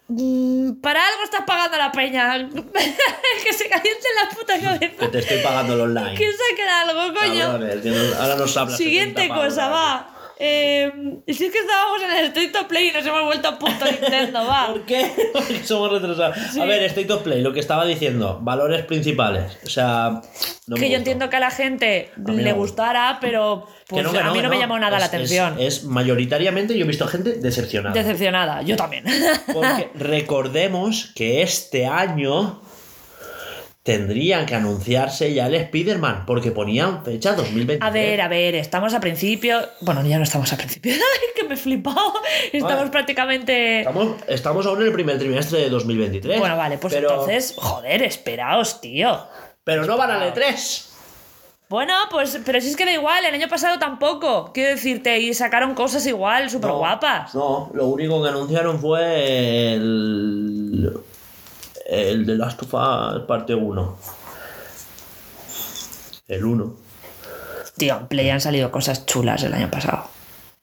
S2: mm, para algo estás pagando la peña. que se caliente la puta
S1: Que
S2: cabeza.
S1: te estoy pagando el online.
S2: Que saque algo, coño.
S1: Cabrones, que nos- ahora nos hablas.
S2: Siguiente
S1: 70 pavos.
S2: cosa, va. Eh, si es que estábamos en el Street of Play y nos hemos vuelto a punto Nintendo, va.
S1: ¿Por qué? Porque somos retrasados.
S2: Sí.
S1: A ver, State of Play, lo que estaba diciendo, valores principales. O sea, no
S2: que yo
S1: gustó.
S2: entiendo que a la gente le gustara, pero pues,
S1: no,
S2: a mí no, me llamó nada la
S1: Es- es-
S2: atención.
S1: Es, mayoritariamente, yo he visto gente decepcionada.
S2: Decepcionada, yo también.
S1: Porque recordemos que este año tendrían que anunciarse ya el Spider-Man, porque ponían fecha 2023.
S2: A ver, a ver, estamos a principio. Bueno, ya no estamos a principio. Que me he flipado. Estamos
S1: Vale.
S2: prácticamente.
S1: Estamos, estamos aún en el primer trimestre de 2023.
S2: Bueno, vale, pues
S1: pero,
S2: entonces, joder, esperaos, tío.
S1: Pero no van al E3.
S2: Bueno, pues, pero si es que da igual, el año pasado tampoco. Quiero decirte, y sacaron cosas igual, súper guapas.
S1: No, lo único que anunciaron fue el. El de Last of Us parte 1. El 1.
S2: Tío, en Play han salido cosas chulas el año pasado.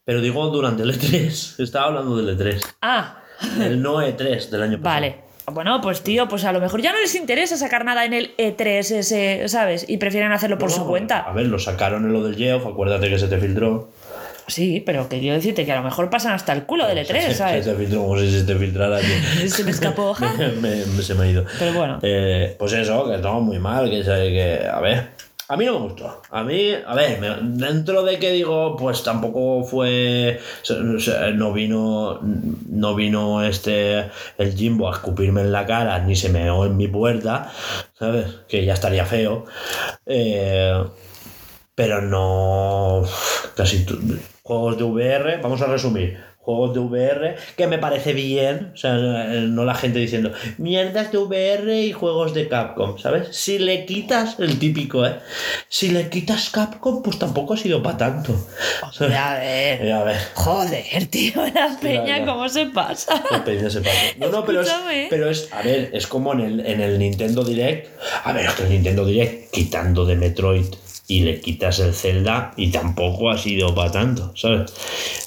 S1: Pero digo durante el E3. Estaba hablando del E3.
S2: Ah,
S1: El no E3 del año pasado.
S2: vale. Bueno, pues tío, pues a lo mejor ya no les interesa sacar nada en el E3 ese, ¿sabes? Y prefieren hacerlo por
S1: No,
S2: su cuenta.
S1: A ver, lo sacaron en lo del Geoff, acuérdate que se te filtró.
S2: Sí, pero que quiero decirte que a lo mejor pasan hasta el culo del E3,
S1: Se,
S2: ¿sabes?
S1: se te filtró como si se te filtrara.
S2: Se me escapó. ja.
S1: Me- me- se me ha ido.
S2: Pero bueno.
S1: Eh, pues eso, que estamos muy mal, que, que a ver. A mí no me gustó. A mí, a ver, dentro de que digo, pues tampoco fue. No vino. No vino este. El Jimbo a escupirme en la cara, ni se meó en mi puerta, ¿sabes? Que ya estaría feo. Eh, pero no. Casi. Juegos de VR, vamos a resumir. Juegos de VR, que me parece bien, o sea, no la gente diciendo mierdas de VR y juegos de Capcom, ¿sabes? Si le quitas, el típico, ¿eh? Si le quitas Capcom, pues tampoco ha sido para tanto. ¿sabes?
S2: A ver.
S1: Eh, a ver,
S2: Joder, tío, la peña. ¿cómo se pasa?
S1: qué peña se pasa. No, no, pero es, pero es, a ver, es como en el, en el Nintendo Direct. A ver, es que el Nintendo Direct, quitando de Metroid y le quitas el Zelda, y tampoco ha sido para tanto, ¿sabes?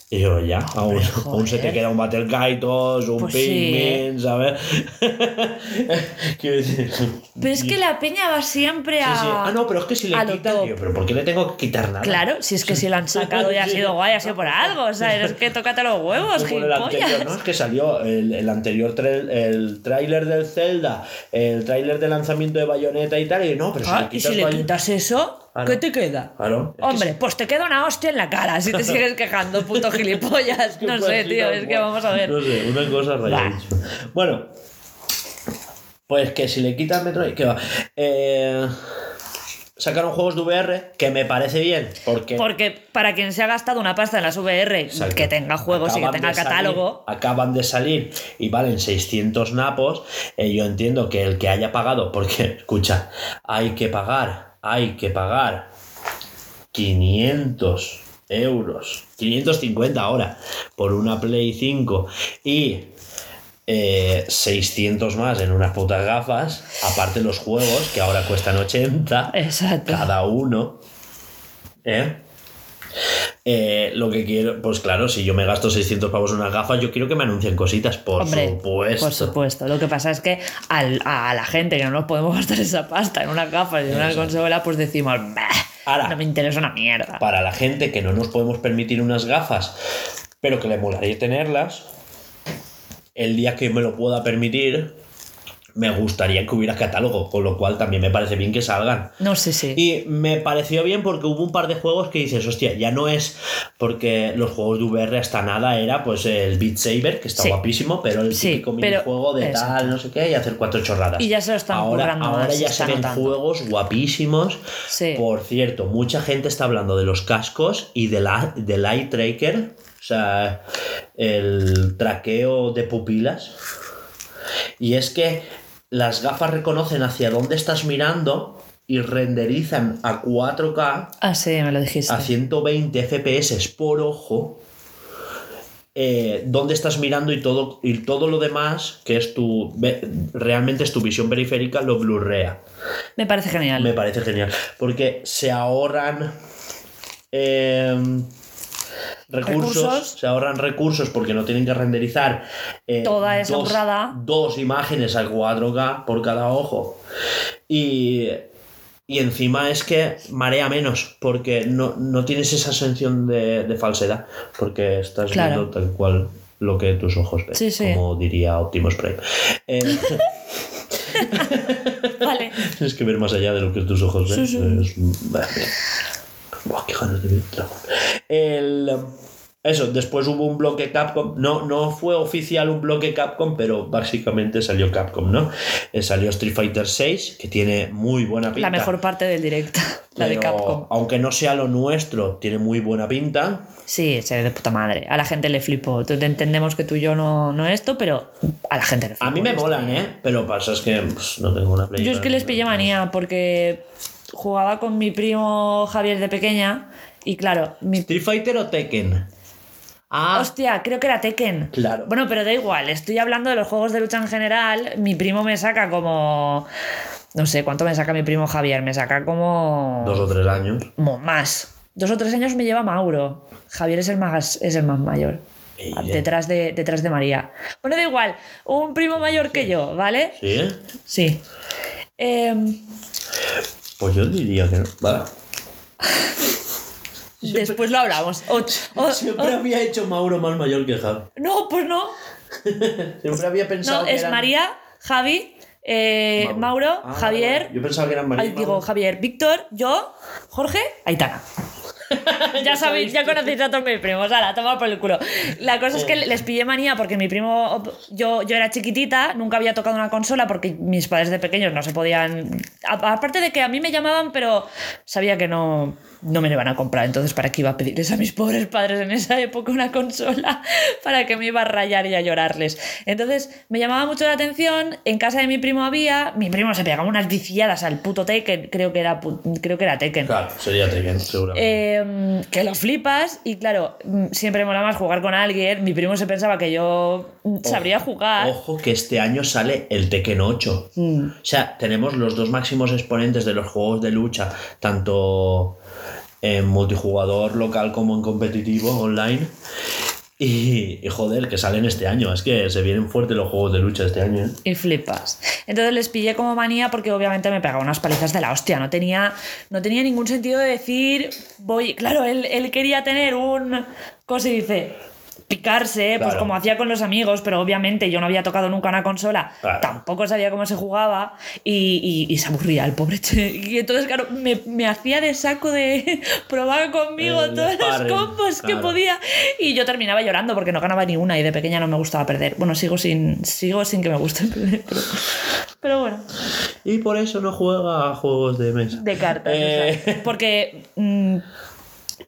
S1: Y yo, ya, aún, aún se te queda un Battle Kaitos, un
S2: Pues sí,
S1: Pikmin, ¿sabes? Quiero decir.
S2: Pero es que la peña va siempre
S1: Sí,
S2: a.
S1: sí. Ah, no, pero es que si le
S2: top.
S1: tío, pero ¿por qué le tengo que quitar nada?
S2: Claro, si es que si lo han sacado y ha
S1: Sí.
S2: sido guay, ha sido por algo, o sea, es que tócate los huevos, gilipollas.
S1: ¿no? Es que salió el, el anterior el tráiler del Zelda, el tráiler de lanzamiento de Bayonetta y tal, y no, pero si
S2: Ah,
S1: le
S2: y
S1: quitas
S2: si le quitas eso, ¿qué te queda? Hombre, pues te queda una hostia en la cara si te sigues quejando, puto gilipollas. No sé, tío, es que vamos a ver.
S1: No sé, una cosa rayadísima. Bueno, pues que si le quitas Metroid, ¿qué va? Eh, sacaron juegos de VR, que me parece bien, porque...
S2: Porque para quien se ha gastado una pasta en las VR,
S1: Exacto.
S2: que tenga juegos y que tenga
S1: salir-
S2: catálogo,
S1: acaban de salir y valen 600 napos. eh, yo entiendo que el que haya pagado, porque, escucha, hay que pagar, hay que pagar 500 euros, 550 ahora, por una Play 5 y eh, 600 más en unas putas gafas, aparte los juegos que ahora cuestan 80
S2: exacto.
S1: cada uno. ¿Eh? Eh, lo que quiero, pues claro, si yo me gasto 600 pavos en unas gafas, yo quiero que me anuncien cositas, por
S2: Hombre,
S1: supuesto.
S2: Por supuesto. Lo que pasa es que al- a la gente que no nos podemos gastar esa pasta en una gafas y en una consola, pues decimos, "Bah,
S1: Ahora.
S2: no me interesa una mierda.
S1: Para la gente que no nos podemos permitir unas gafas, pero que le molaría tenerlas, el día que me lo pueda permitir, me gustaría que hubiera catálogo, con lo cual también me parece bien que salgan.
S2: No sé si.
S1: Y me pareció bien porque hubo un par de juegos que dices, hostia, ya no es porque los juegos de VR hasta nada era pues el Beat Saber, que está
S2: Sí.
S1: guapísimo, pero el
S2: Sí,
S1: típico minijuego de
S2: exacto.
S1: tal, no sé qué, y hacer cuatro chorradas.
S2: Y ya se lo están
S1: ahora, Ahora
S2: más,
S1: ya
S2: se
S1: ven juegos guapísimos.
S2: Sí.
S1: Por cierto, mucha gente está hablando de los cascos y del del eye tracker, o sea, el traqueo de pupilas. Y es que las gafas reconocen hacia dónde estás mirando y renderizan a 4K
S2: Ah, sí, me lo dijiste.
S1: a 120 FPS por ojo. eh, dónde estás mirando y todo, y todo lo demás, que es tu. realmente es tu visión periférica, lo blurrea.
S2: Me parece genial.
S1: Me parece genial. Porque se ahorran. em, recursos,
S2: Recursos.
S1: Se ahorran recursos porque no tienen que renderizar. eh,
S2: Toda esa
S1: dos, dos imágenes a 4K por cada ojo. Y. Y encima es que marea menos, porque no, no tienes esa sensación de, de falsedad, porque estás
S2: Claro.
S1: viendo tal cual lo que tus ojos ven,
S2: Sí, sí.
S1: como diría Optimus Prime. Eh,
S2: Vale.
S1: Tienes que ver más allá de lo que tus ojos ven.
S2: Sí.
S1: Es-. Buah, qué ganas de ver Dragon. El, eso, después hubo un bloque Capcom. No, no fue oficial un bloque Capcom, pero básicamente salió Capcom, ¿no? Eh, salió Street Fighter VI, que tiene muy buena pinta.
S2: La mejor parte del directo. La de Capcom.
S1: Aunque no sea lo nuestro, tiene muy buena pinta.
S2: Sí, se ve de puta madre. A la gente le flipó. Entendemos que tú y yo no, no esto, pero a la gente le flipó.
S1: A mí me molan, ¿eh? Pero pasa es que pues, no tengo una Play.
S2: Yo es que les pillé manía porque jugaba con mi primo Javier de pequeña y claro, mi...
S1: ¿Street Fighter o Tekken? Ah,
S2: Hostia, creo que era Tekken.
S1: Claro.
S2: Bueno, pero da igual, estoy hablando de los juegos de lucha en general. Mi primo me saca como... No sé, ¿cuánto me saca mi primo Javier? Me saca como...
S1: dos o tres años.
S2: como más. Dos o tres años me lleva Mauro. Javier es el más, es el más mayor.
S1: Ey,
S2: Detrás de, detrás de María. Bueno, da igual. Un primo mayor que yo, ¿vale?
S1: ¿Sí?
S2: Sí. Em,
S1: Pues yo diría que no. Vale.
S2: después lo hablamos. O- o-
S1: Siempre
S2: o-
S1: había hecho Mauro más mayor que Javi.
S2: no, pues no.
S1: Siempre había pensado
S2: No,
S1: que
S2: es
S1: eran-
S2: María, Javi, eh, Mauro,
S1: Ah,
S2: Javier.
S1: Yo pensaba que eran María.
S2: Ay, digo. Javier, Víctor, yo, Jorge, Aitana. ya sabéis, ya conocéis a todos mis primos, ahora, toma por el culo. La cosa es que les pillé manía porque mi primo, yo, yo era chiquitita, nunca había tocado una consola porque mis padres de pequeños no se podían. Aparte de que a mí me llamaban, pero sabía que no, no me lo iban a comprar, entonces ¿para qué iba a pedirles a mis pobres padres en esa época una consola? ¿Para que me iba a rayar y a llorarles? Entonces me llamaba mucho la atención, en casa de mi primo había, mi primo se pegaba unas viciadas al puto Tekken, creo que era, creo que era Tekken.
S1: Claro, sería Tekken, seguramente.
S2: Eh, que lo flipas y claro, mm, siempre mola más jugar con alguien. Mi primo se pensaba que yo mm, sabría jugar.
S1: Ojo que este año sale el Tekken 8.
S2: Mm.
S1: O sea, tenemos los dos máximos exponentes de los juegos de lucha, tanto en multijugador local como en competitivo online. Y, y joder, que salen este año. Es que se vienen fuertes los juegos de lucha este año. ¿eh?
S2: Y flipas. Entonces les pillé como manía porque obviamente me pegaba unas palizas de la hostia. No tenía, no tenía ningún sentido de decir, voy. Claro, él, él quería tener un. ¿Cómo se dice? Picarse, pues como hacía con los amigos, pero obviamente yo no había tocado nunca una consola,
S1: Claro.
S2: tampoco sabía cómo se jugaba y, y- y se aburría el pobre. che. Y entonces, claro, me, me hacía de saco de probar conmigo
S1: El
S2: todos los combos que podía y yo terminaba llorando porque no ganaba ni una y de pequeña no me gustaba perder. Bueno, sigo sin, sigo sin que me guste perder, pero, pero bueno,
S1: Y por eso no juega a juegos de mesa.
S2: de cartas.
S1: Eh.
S2: o sea, porque mm,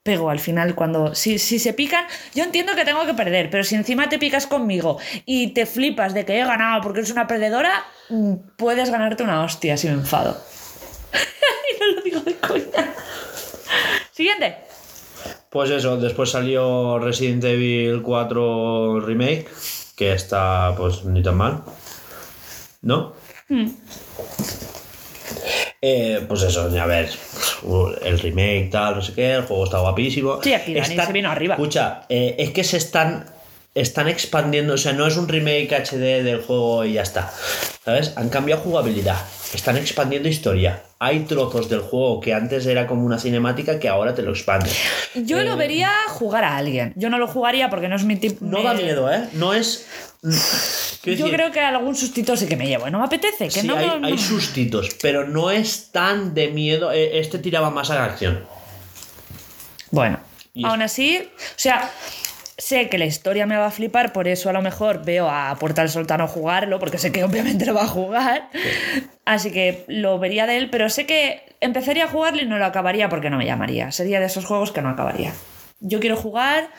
S2: pego al final cuando... Si, si se pican, yo entiendo que tengo que perder, pero si encima te picas conmigo y te flipas de que he ganado porque eres una perdedora, mm, puedes ganarte una hostia si me enfado. y no lo digo de coña. Siguiente.
S1: Pues eso, después salió Resident Evil 4 Remake, que está pues ni tan mal. ¿No?
S2: Mm.
S1: Eh, pues eso, a ver, el remake, tal, no sé qué, el juego está guapísimo.
S2: Sí, aquí Dani se vino arriba.
S1: Escucha, eh, es que se están, están expandiendo, o sea, no es un remake HD del juego y ya está. ¿Sabes? Han cambiado jugabilidad, están expandiendo historia. Hay trozos del juego que antes era como una cinemática que ahora te lo expanden.
S2: Yo lo
S1: Eh,
S2: vería jugar a alguien. Yo no lo jugaría porque no es mi tipo.
S1: No da miedo, ¿eh? No es.
S2: Yo
S1: decir,
S2: creo que algún sustito sí que me llevo. No me apetece. Que
S1: sí,
S2: no
S1: hay,
S2: me-
S1: hay sustitos, pero no es tan de miedo. Eh, Este tiraba más a la acción.
S2: Bueno,
S1: Y
S2: aún así, o sea, sé que la historia me va a flipar, por eso a lo mejor veo a Puerta del Soltano jugarlo, porque sé que obviamente lo va a jugar. Así que lo vería de él, pero sé que empezaría a jugarlo y no lo acabaría porque no me llamaría. Sería de esos juegos que no acabaría. Yo quiero jugar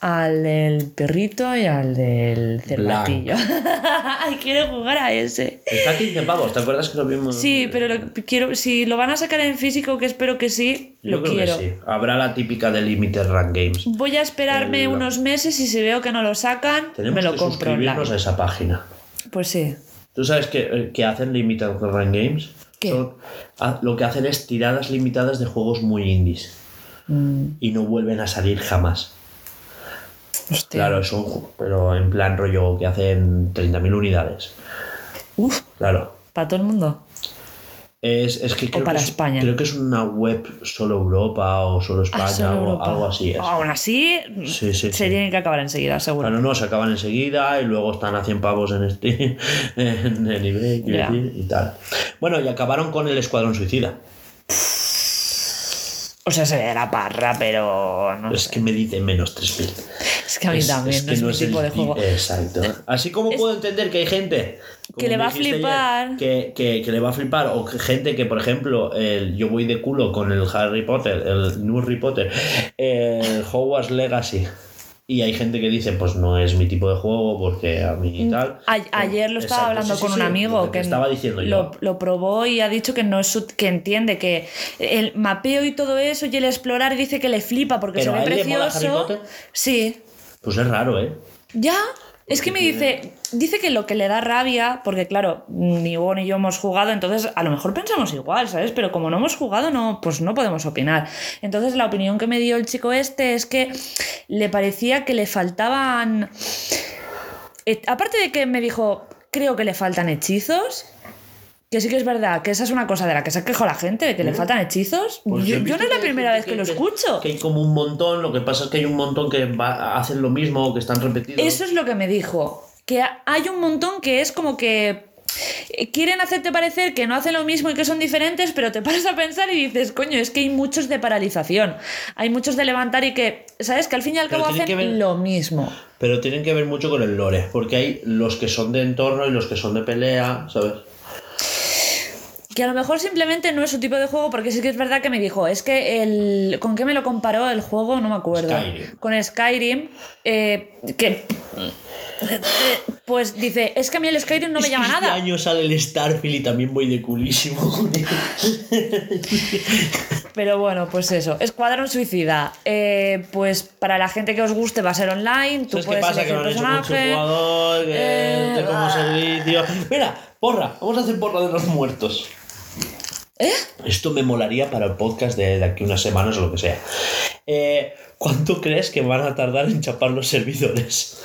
S2: al del perrito y al del cervatillo. Ay, quiero jugar a ese.
S1: Está a 15 pavos, ¿te acuerdas que lo vimos?
S2: Sí, pero lo- quiero, si lo van a sacar en físico, que espero que sí,
S1: Yo
S2: lo
S1: creo
S2: quiero.
S1: que sí. Habrá la típica de Limited Run Games.
S2: Voy a esperarme unos meses y si veo que no lo sacan,
S1: Tenemos
S2: me lo
S1: que
S2: compro
S1: suscribirnos a esa página.
S2: Pues sí.
S1: ¿Tú sabes que, eh, que hacen Limited Run Games?
S2: ¿Qué?
S1: Son- ah, lo que hacen es tiradas limitadas de juegos muy indies.
S2: Mm,
S1: Y no vuelven a salir jamás.
S2: hostia.
S1: Claro, son, ju- pero en plan rollo que hacen 30.000 unidades.
S2: Uf,
S1: Claro.
S2: para todo el mundo.
S1: Es, es que creo,
S2: para
S1: que es,
S2: España.
S1: creo que es una web solo Europa o solo España
S2: Ah, solo
S1: o
S2: Europa.
S1: algo así. Es.
S2: Aún así,
S1: Sí, sí,
S2: se
S1: sí.
S2: tienen que acabar enseguida, seguro.
S1: Claro, no, se acaban enseguida y luego están a 100 pavos en Steam, en, en eBay, quiero
S2: Ya.
S1: decir, y tal. Bueno, y acabaron con el Escuadrón Suicida.
S2: O sea, se ve de la parra, pero no
S1: Es
S2: sé.
S1: que me dice menos 3000.
S2: Es que a mí también, no es, mi
S1: el
S2: tipo de juego.
S1: Exacto. Así como
S2: Es-
S1: puedo entender que hay gente como
S2: Que le va a flipar.
S1: ayer, que, que- que le va a flipar, o que gente que, por ejemplo, el, yo voy de culo con el Harry Potter, el New Harry Potter, el Hogwarts Legacy. Y hay gente que dice, pues no es mi tipo de juego porque a mí y tal.
S2: A- ayer lo estaba
S1: Exacto,
S2: hablando
S1: sí, sí,
S2: con un
S1: sí,
S2: amigo
S1: lo que estaba diciendo yo.
S2: lo, lo probó y ha dicho que no es su- que entiende que el mapeo y todo eso y el explorar dice que le flipa porque
S1: ¿Pero
S2: se
S1: a
S2: ve
S1: le mola Harry
S2: precioso.
S1: Potter?
S2: Sí.
S1: Pues es raro, ¿eh?
S2: Ya, es que me dice, dice que lo que le da rabia, porque claro, ni Hugo ni yo hemos jugado, entonces a lo mejor pensamos igual, ¿sabes? Pero como no hemos jugado, no, pues no podemos opinar. Entonces la opinión que me dio el chico este es que le parecía que le faltaban... eh, aparte de que me dijo, creo que le faltan hechizos. Que sí que es verdad, que esa es una cosa de la que se quejó la gente, de que le faltan hechizos.
S1: Pues
S2: yo, no es la primera vez que, lo escucho.
S1: Que hay como un montón, lo que pasa es que hay un montón que va- hacen lo mismo que están repetidos.
S2: Eso es lo que me dijo. Que hay un montón que es como que eh, quieren hacerte parecer que no hacen lo mismo y que son diferentes, pero te paras a pensar y dices, coño, es que hay muchos de paralización. Hay muchos de levantar y que, ¿sabes? Que al fin y al
S1: Pero
S2: cabo hacen
S1: ver-
S2: lo mismo.
S1: Pero tienen que ver mucho con el lore, porque hay los que son de entorno y los que son de pelea, ¿sabes?
S2: Que a lo mejor simplemente no es su tipo de juego, porque sí que es verdad que me dijo, es que el. ¿Con qué me lo comparó el juego? No me acuerdo.
S1: Skyrim.
S2: Con Skyrim, eh, que. Pues dice, es que a mí el Skyrim no me
S1: Es que
S2: llama
S1: este
S2: nada.
S1: año sale el Starfield y también voy de culísimo con.
S2: Pero bueno, pues eso. Escuadrón Suicida. Eh, pues para la gente que os guste va a ser online. Tú
S1: ¿Sabes qué
S2: puedes
S1: pasa? Que no han hecho multijugador, que
S2: Eh,
S1: como
S2: ah.
S1: servicio. Mira, porra, vamos a hacer porra de los muertos.
S2: ¿Eh?
S1: Esto me molaría para el podcast de, de aquí unas semanas o lo que sea. Eh, ¿Cuánto crees que van a tardar en chapar los servidores?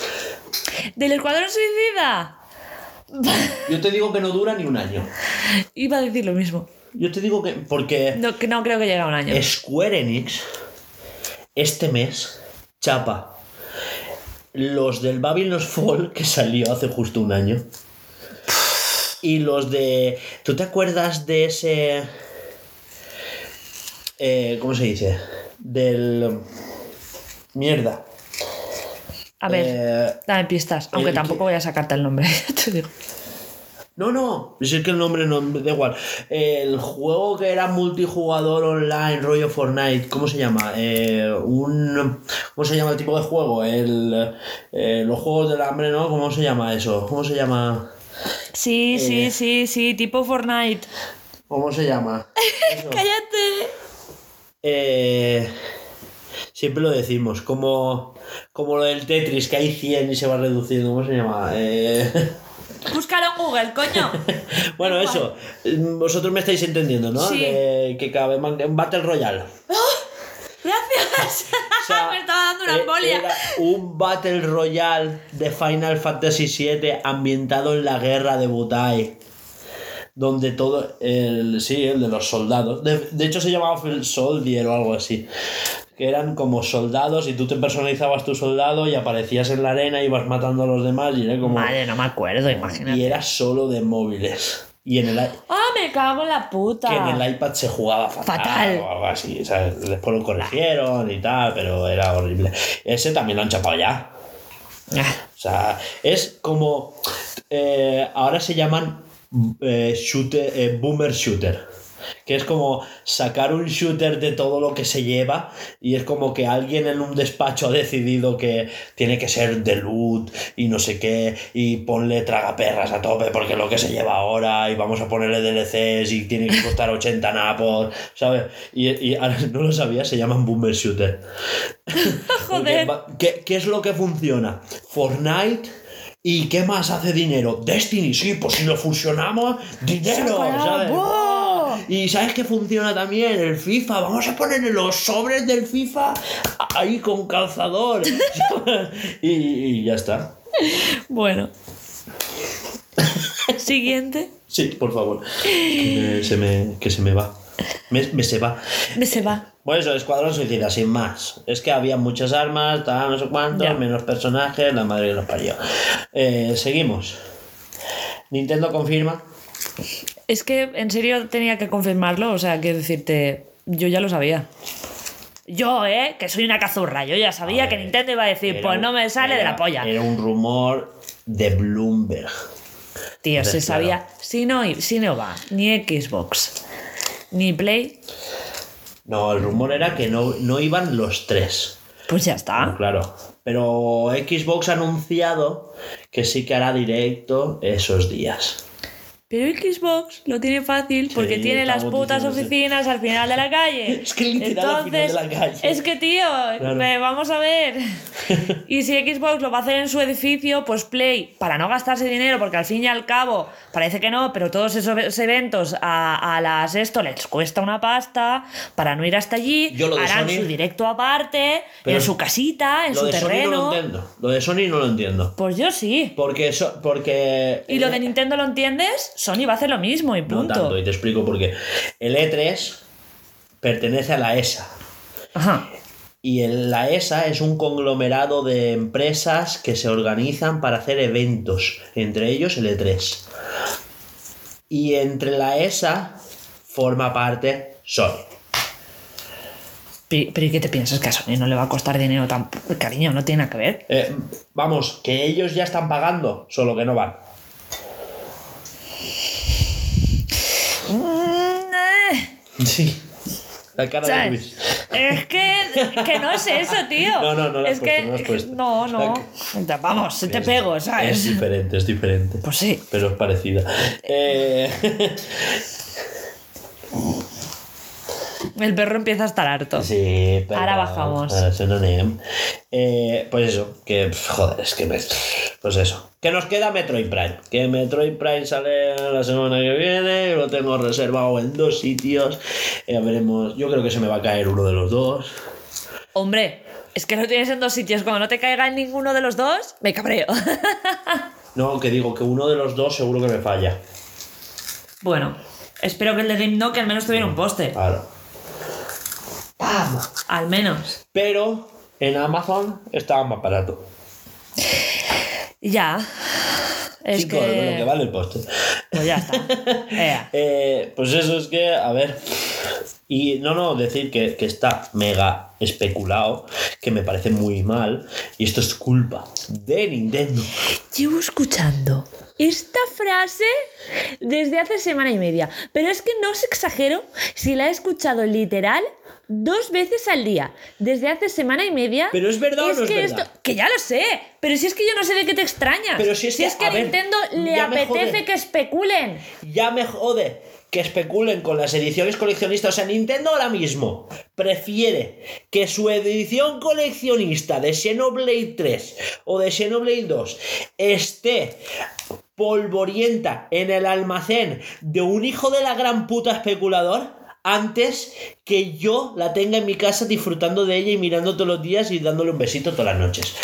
S2: ¿Del Escuadrón Suicida?
S1: Yo te digo que no dura ni un año.
S2: Iba a decir lo mismo.
S1: Yo te digo que. Porque
S2: No, que no creo que llegue a un año.
S1: Square Enix este mes chapa los del Babylon's Fall que salió hace justo un año. Y los de. ¿Tú te acuerdas de ese. eh, ¿Cómo se dice? Del. Mierda.
S2: A ver,
S1: Eh,
S2: dame pistas. Aunque tampoco
S1: que-
S2: voy a sacarte el nombre. te digo.
S1: No, no, es que el nombre no da igual. El juego que era multijugador online, rollo Fortnite, ¿cómo se llama? Eh, un, ¿Cómo se llama el tipo de juego? El, eh, los juegos del hambre, ¿no? ¿Cómo se llama eso? ¿Cómo se llama?
S2: Sí, sí,
S1: Eh.
S2: sí, sí, tipo Fortnite.
S1: ¿Cómo se llama?
S2: ¡Cállate!
S1: Eh, siempre lo decimos, como, como lo del Tetris, que hay 100 y se va reduciendo. ¿Cómo se llama? Eh,
S2: Búscalo en Google, coño.
S1: Bueno, eso. Vosotros me estáis entendiendo, ¿no?
S2: Sí.
S1: De que cabe Battle Royale.
S2: Gracias.
S1: O sea,
S2: Me estaba dando una
S1: eh,
S2: embolia.
S1: Era un Battle Royale de Final Fantasy VII ambientado en la guerra de Butai. Donde todo. El, sí, el de los soldados. De, de hecho, se llamaba Field Soldier o algo así. Que eran como soldados y tú te personalizabas tu soldado y aparecías en la arena y ibas matando a los demás y era como.
S2: Madre, no me acuerdo, imagínate.
S1: Y era solo de móviles. Y en el,
S2: ¡Ah, me cago en la puta!
S1: que en el iPad se jugaba fatal,
S2: Fatal.
S1: o algo así. ¿sabes? Después lo corrigieron y tal, pero era horrible. Ese también lo han chapado ya.
S2: Ah,
S1: O sea, es como. eh, ahora se llaman eh, shooter, eh, boomer shooter. Que es como sacar un shooter de todo lo que se lleva y es como que alguien en un despacho ha decidido que tiene que ser de loot y no sé qué y ponle tragaperras a tope porque es lo que se lleva ahora y vamos a ponerle DLCs y tiene que costar 80 napos, ¿sabes? Y, y no lo sabía, se llaman boomer shooter.
S2: Joder.
S1: ¿Qué, qué es lo que funciona? Fortnite. ¿Y qué más hace dinero? Destiny, sí, pues si lo fusionamos, dinero. Y ¿sabes qué funciona también? El FIFA. Vamos a ponerle los sobres del FIFA ahí con calzador. y, y ya está.
S2: Bueno. Siguiente.
S1: Sí, por favor. Que, me- se, me, que se me va. Me, me se va.
S2: Me se va.
S1: Bueno, eso, Escuadrón Suicida, sin más. Es que había muchas armas, tal, no sé cuántos,
S2: Ya.
S1: menos personajes, la madre que los parió. Eh, seguimos. Nintendo confirma.
S2: Es que en serio tenía que confirmarlo, o sea, quiero decirte, yo ya lo sabía. Yo, ¿eh? Que soy una cazurra. Yo ya sabía que Nintendo iba a decir, pues
S1: un-
S2: no me sale de la polla.
S1: Era un rumor de Bloomberg.
S2: Tío, se sabía. Si no, si no va ni Xbox ni Play,
S1: No, el rumor era que no, no iban los tres.
S2: pues ya está.
S1: Claro. Pero Xbox ha anunciado que sí que hará directo esos días.
S2: Pero Xbox lo tiene fácil porque
S1: Sí,
S2: tiene las putas oficinas al final de la calle.
S1: Es que literal al final de la calle.
S2: Es que, tío, eh, vamos a ver. y si Xbox lo va a hacer en su edificio, pues Play, para no gastarse dinero, porque al fin y al cabo, parece que no, pero todos esos eventos a, a las esto les cuesta una pasta, para no ir hasta allí,
S1: Yo lo de
S2: harán
S1: Sony-
S2: su directo aparte, en su casita, en
S1: lo
S2: su
S1: de Sony no
S2: terreno.
S1: lo entiendo. Lo de Sony no lo entiendo.
S2: Pues yo sí.
S1: Porque eso, porque.
S2: Y lo de Nintendo lo entiendes, Sony va a hacer lo mismo y
S1: No
S2: punto.
S1: tanto, y te explico por qué. El E3 pertenece a la ESA.
S2: Ajá.
S1: Y el- la ESA es un conglomerado de empresas que se organizan para hacer eventos, entre ellos el E3. Y entre la ESA forma parte Sony.
S2: Pero, pero ¿y qué te piensas? Que a Sony no le va a costar dinero tan... Cariño, no tiene nada que ver.
S1: Eh, vamos, que ellos ya están pagando, solo que no van.
S2: Mm, eh,
S1: Sí. La cara de. Luis.
S2: Es que, que no es eso, tío.
S1: No, no, no lo has
S2: es
S1: puesto,
S2: que,
S1: no lo has puesto.
S2: No, no. Vamos, te pego,
S1: Es
S2: ¿sabes?
S1: diferente, es diferente.
S2: Pues sí.
S1: Pero es parecida. Eh,
S2: El perro empieza a estar harto.
S1: sí, pero.
S2: Ahora bajamos.
S1: ahora. Eh, pues eso, que. Joder, es que. me- Pues eso. Que nos queda Metroid Prime. Que Metroid Prime sale la semana que viene. Lo tengo reservado en dos sitios. Ya veremos. Yo creo que se me va a caer uno de los dos.
S2: Hombre, es que lo tienes en dos sitios. Como no te caiga en ninguno de los dos, me cabreo.
S1: No, que digo que uno de los dos seguro que me falla.
S2: bueno, espero que el de Game Knock al menos tuviera un póster.
S1: Claro.
S2: Al menos.
S1: Pero en Amazon estaba más barato.
S2: Ya. Es
S1: Cinco euros, lo que
S2: que.
S1: vale el póster.
S2: Pues ya está.
S1: Eh, pues eso es que, a ver. Y no, no, decir que, que está mega especulado, que me parece muy mal. Y esto es culpa de Nintendo.
S2: Llevo escuchando esta frase desde hace semana y media, pero es que no os exagero si la he escuchado literal dos veces al día, desde hace semana y media.
S1: Pero es verdad o no es
S2: que
S1: verdad.
S2: que ya lo sé, pero si es que yo no sé de qué te extrañas.
S1: Pero si es que,
S2: que
S1: a
S2: a
S1: ver,
S2: Nintendo le apetece que especulen.
S1: Ya me jode que especulen con las ediciones coleccionistas. O sea, Nintendo ahora mismo prefiere que su edición coleccionista de Xenoblade 3 o de Xenoblade 2 esté polvorienta en el almacén de un hijo de la gran puta especulador antes que yo la tenga en mi casa disfrutando de ella y mirando todos los días y dándole un besito todas las noches.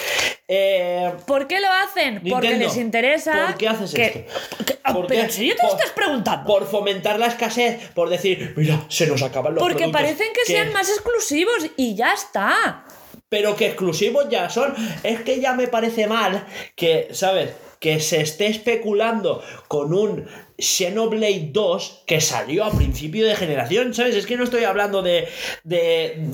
S1: Eh,
S2: ¿Por qué lo hacen? Porque
S1: Nintendo,
S2: les interesa.
S1: ¿por qué haces
S2: que-
S1: esto?
S2: que- ah,
S1: ¿Por
S2: pero
S1: qué?
S2: en serio te lo
S1: Por-
S2: estás preguntando.
S1: por fomentar la escasez, por decir, mira, se nos acaban los
S2: Porque
S1: productos.
S2: parecen que sean más exclusivos y ya está.
S1: Pero que exclusivos ya son. Es que ya me parece mal que, ¿sabes? Que se esté especulando con un Xenoblade 2 que salió a principio de generación, ¿sabes? Es que no estoy hablando de, de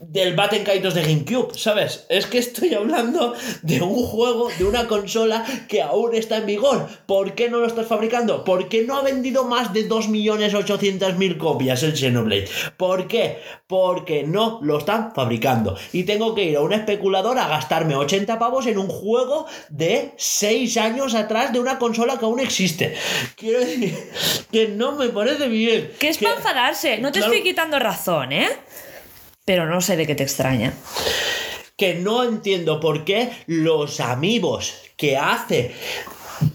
S1: del Batten Kaitos de GameCube, ¿sabes? Es que estoy hablando de un juego, de una consola que aún está en vigor. ¿Por qué no lo estás fabricando? ¿Por qué no ha vendido más de 2.800.000 copias el Xenoblade? ¿Por qué? Porque no lo están fabricando. Y tengo que ir a un especulador a gastarme 80 pavos en un juego de 6 años atrás de una consola que aún existe. Quiero que no me parece bien.
S2: Que es para enfadarse. No te
S1: Claro.
S2: estoy quitando razón, ¿eh? Pero no sé de qué te extraña.
S1: que no entiendo por qué los amigos que hace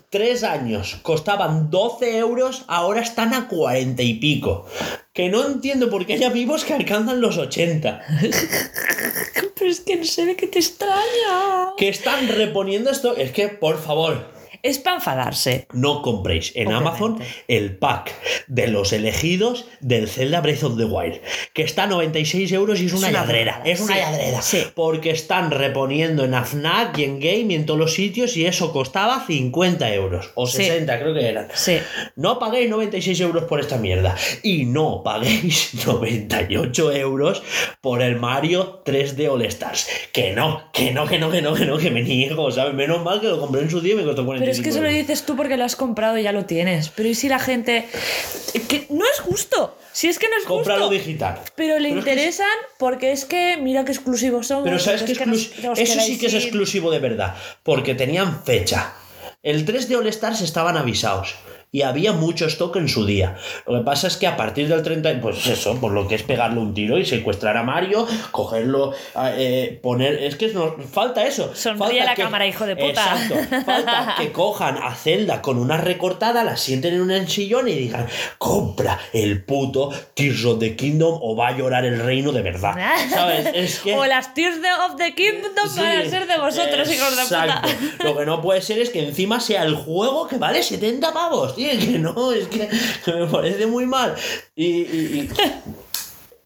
S1: tres años costaban 12 euros ahora están a 40 y pico. Que no entiendo por qué hay amigos que alcanzan los 80.
S2: Pero es que no sé de qué te extraña.
S1: Que están reponiendo esto. Es que, por favor,
S2: Es para enfadarse.
S1: no compréis en
S2: Obviamente.
S1: Amazon el pack de los elegidos del Zelda Breath of the Wild, que está a 96 euros y es, una,
S2: burrada,
S1: Es una
S2: sí,
S1: lladrera.
S2: sí.
S1: Porque están reponiendo en AFNAC y en Game y en todos los sitios y eso costaba 50 euros o
S2: Sí.
S1: 60, creo que eran.
S2: Sí.
S1: No paguéis 96 euros por esta mierda. Y no paguéis 98 euros por el Mario 3D All Stars. Que no, que no, que no, que no, que no, que me niego, ¿sabes? Menos mal que lo compré en su día y me costó 45
S2: Pero es que eso lo dices tú porque lo has comprado y ya lo tienes. Pero ¿y si la gente... Que no es justo. Si es que no es
S1: Cómpralo
S2: justo.
S1: digital.
S2: Pero le
S1: Pero es que
S2: interesan porque es que mira qué exclusivos son.
S1: Pero sabes que
S2: es que nos-
S1: exclus-
S2: nos
S1: eso sí que es
S2: ir.
S1: exclusivo de verdad, porque tenían fecha. El 3 de All Stars estaban avisados y había mucho stock en su día. Lo que pasa es que a partir del 30, pues eso, por lo que es pegarle un tiro y secuestrar a Mario, cogerlo, eh, poner, es que nos falta eso.
S2: Sonríe
S1: falta
S2: a la cámara, hijo de puta.
S1: Exacto. Falta que cojan a Zelda con una recortada, la sienten en un sillón y digan, compra el puto Tears of the Kingdom o va a llorar el reino de verdad. ¿Sabes? Es que...
S2: O las Tears of the Kingdom
S1: Sí,
S2: van a ser de vosotros, hijos de puta.
S1: exacto. Lo que no puede ser es que encima sea el juego que vale 70 pavos, tío. Que no, es que, que me parece muy mal. Y, y- y-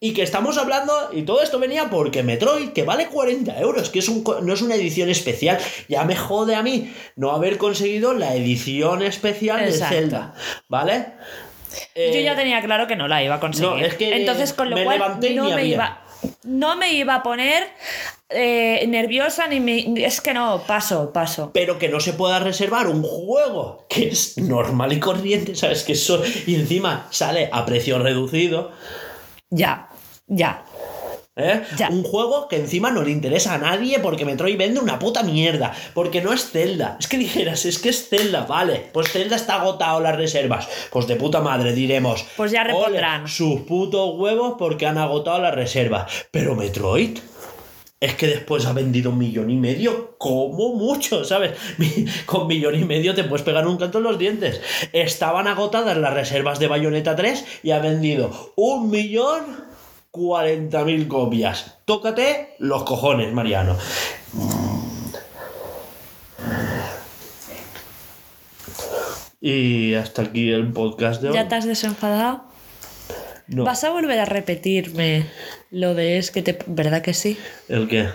S1: y que estamos hablando, y todo esto venía porque Metroid, que vale 40 euros, que es un, no es una edición especial, ya me jode a mí no haber conseguido la edición especial
S2: Exacto.
S1: de Zelda, ¿vale?
S2: Yo
S1: Eh,
S2: ya tenía claro que no la iba a conseguir.
S1: no, es que
S2: Entonces, con lo
S1: me
S2: cual, no me
S1: había.
S2: iba. No me iba a poner eh, nerviosa ni me. Es que no, paso, paso.
S1: pero que no se pueda reservar un juego que es normal y corriente, ¿sabes? Que eso, y encima sale a precio reducido,
S2: Ya, ya.
S1: ¿Eh? Un juego que encima no le interesa a nadie porque Metroid vende una puta mierda, porque no es Zelda. Es que dijeras, es que es Zelda, vale, pues Zelda está agotado las reservas. Pues de puta madre diremos,
S2: Pues ya
S1: "Ole,
S2: repondrán".
S1: sus putos huevos porque han agotado las reservas. Pero Metroid... Es que después ha vendido un millón y medio, como mucho, ¿sabes? Con millón y medio te puedes pegar un canto en los dientes. Estaban agotadas las reservas de Bayonetta 3 y ha vendido un millón cuarenta mil copias. Tócate los cojones, Mariano. Y hasta aquí el podcast de hoy.
S2: ¿Ya te has desenfadado?
S1: No.
S2: ¿Vas a volver a repetirme lo de es que te. ¿Verdad que sí?
S1: ¿El qué?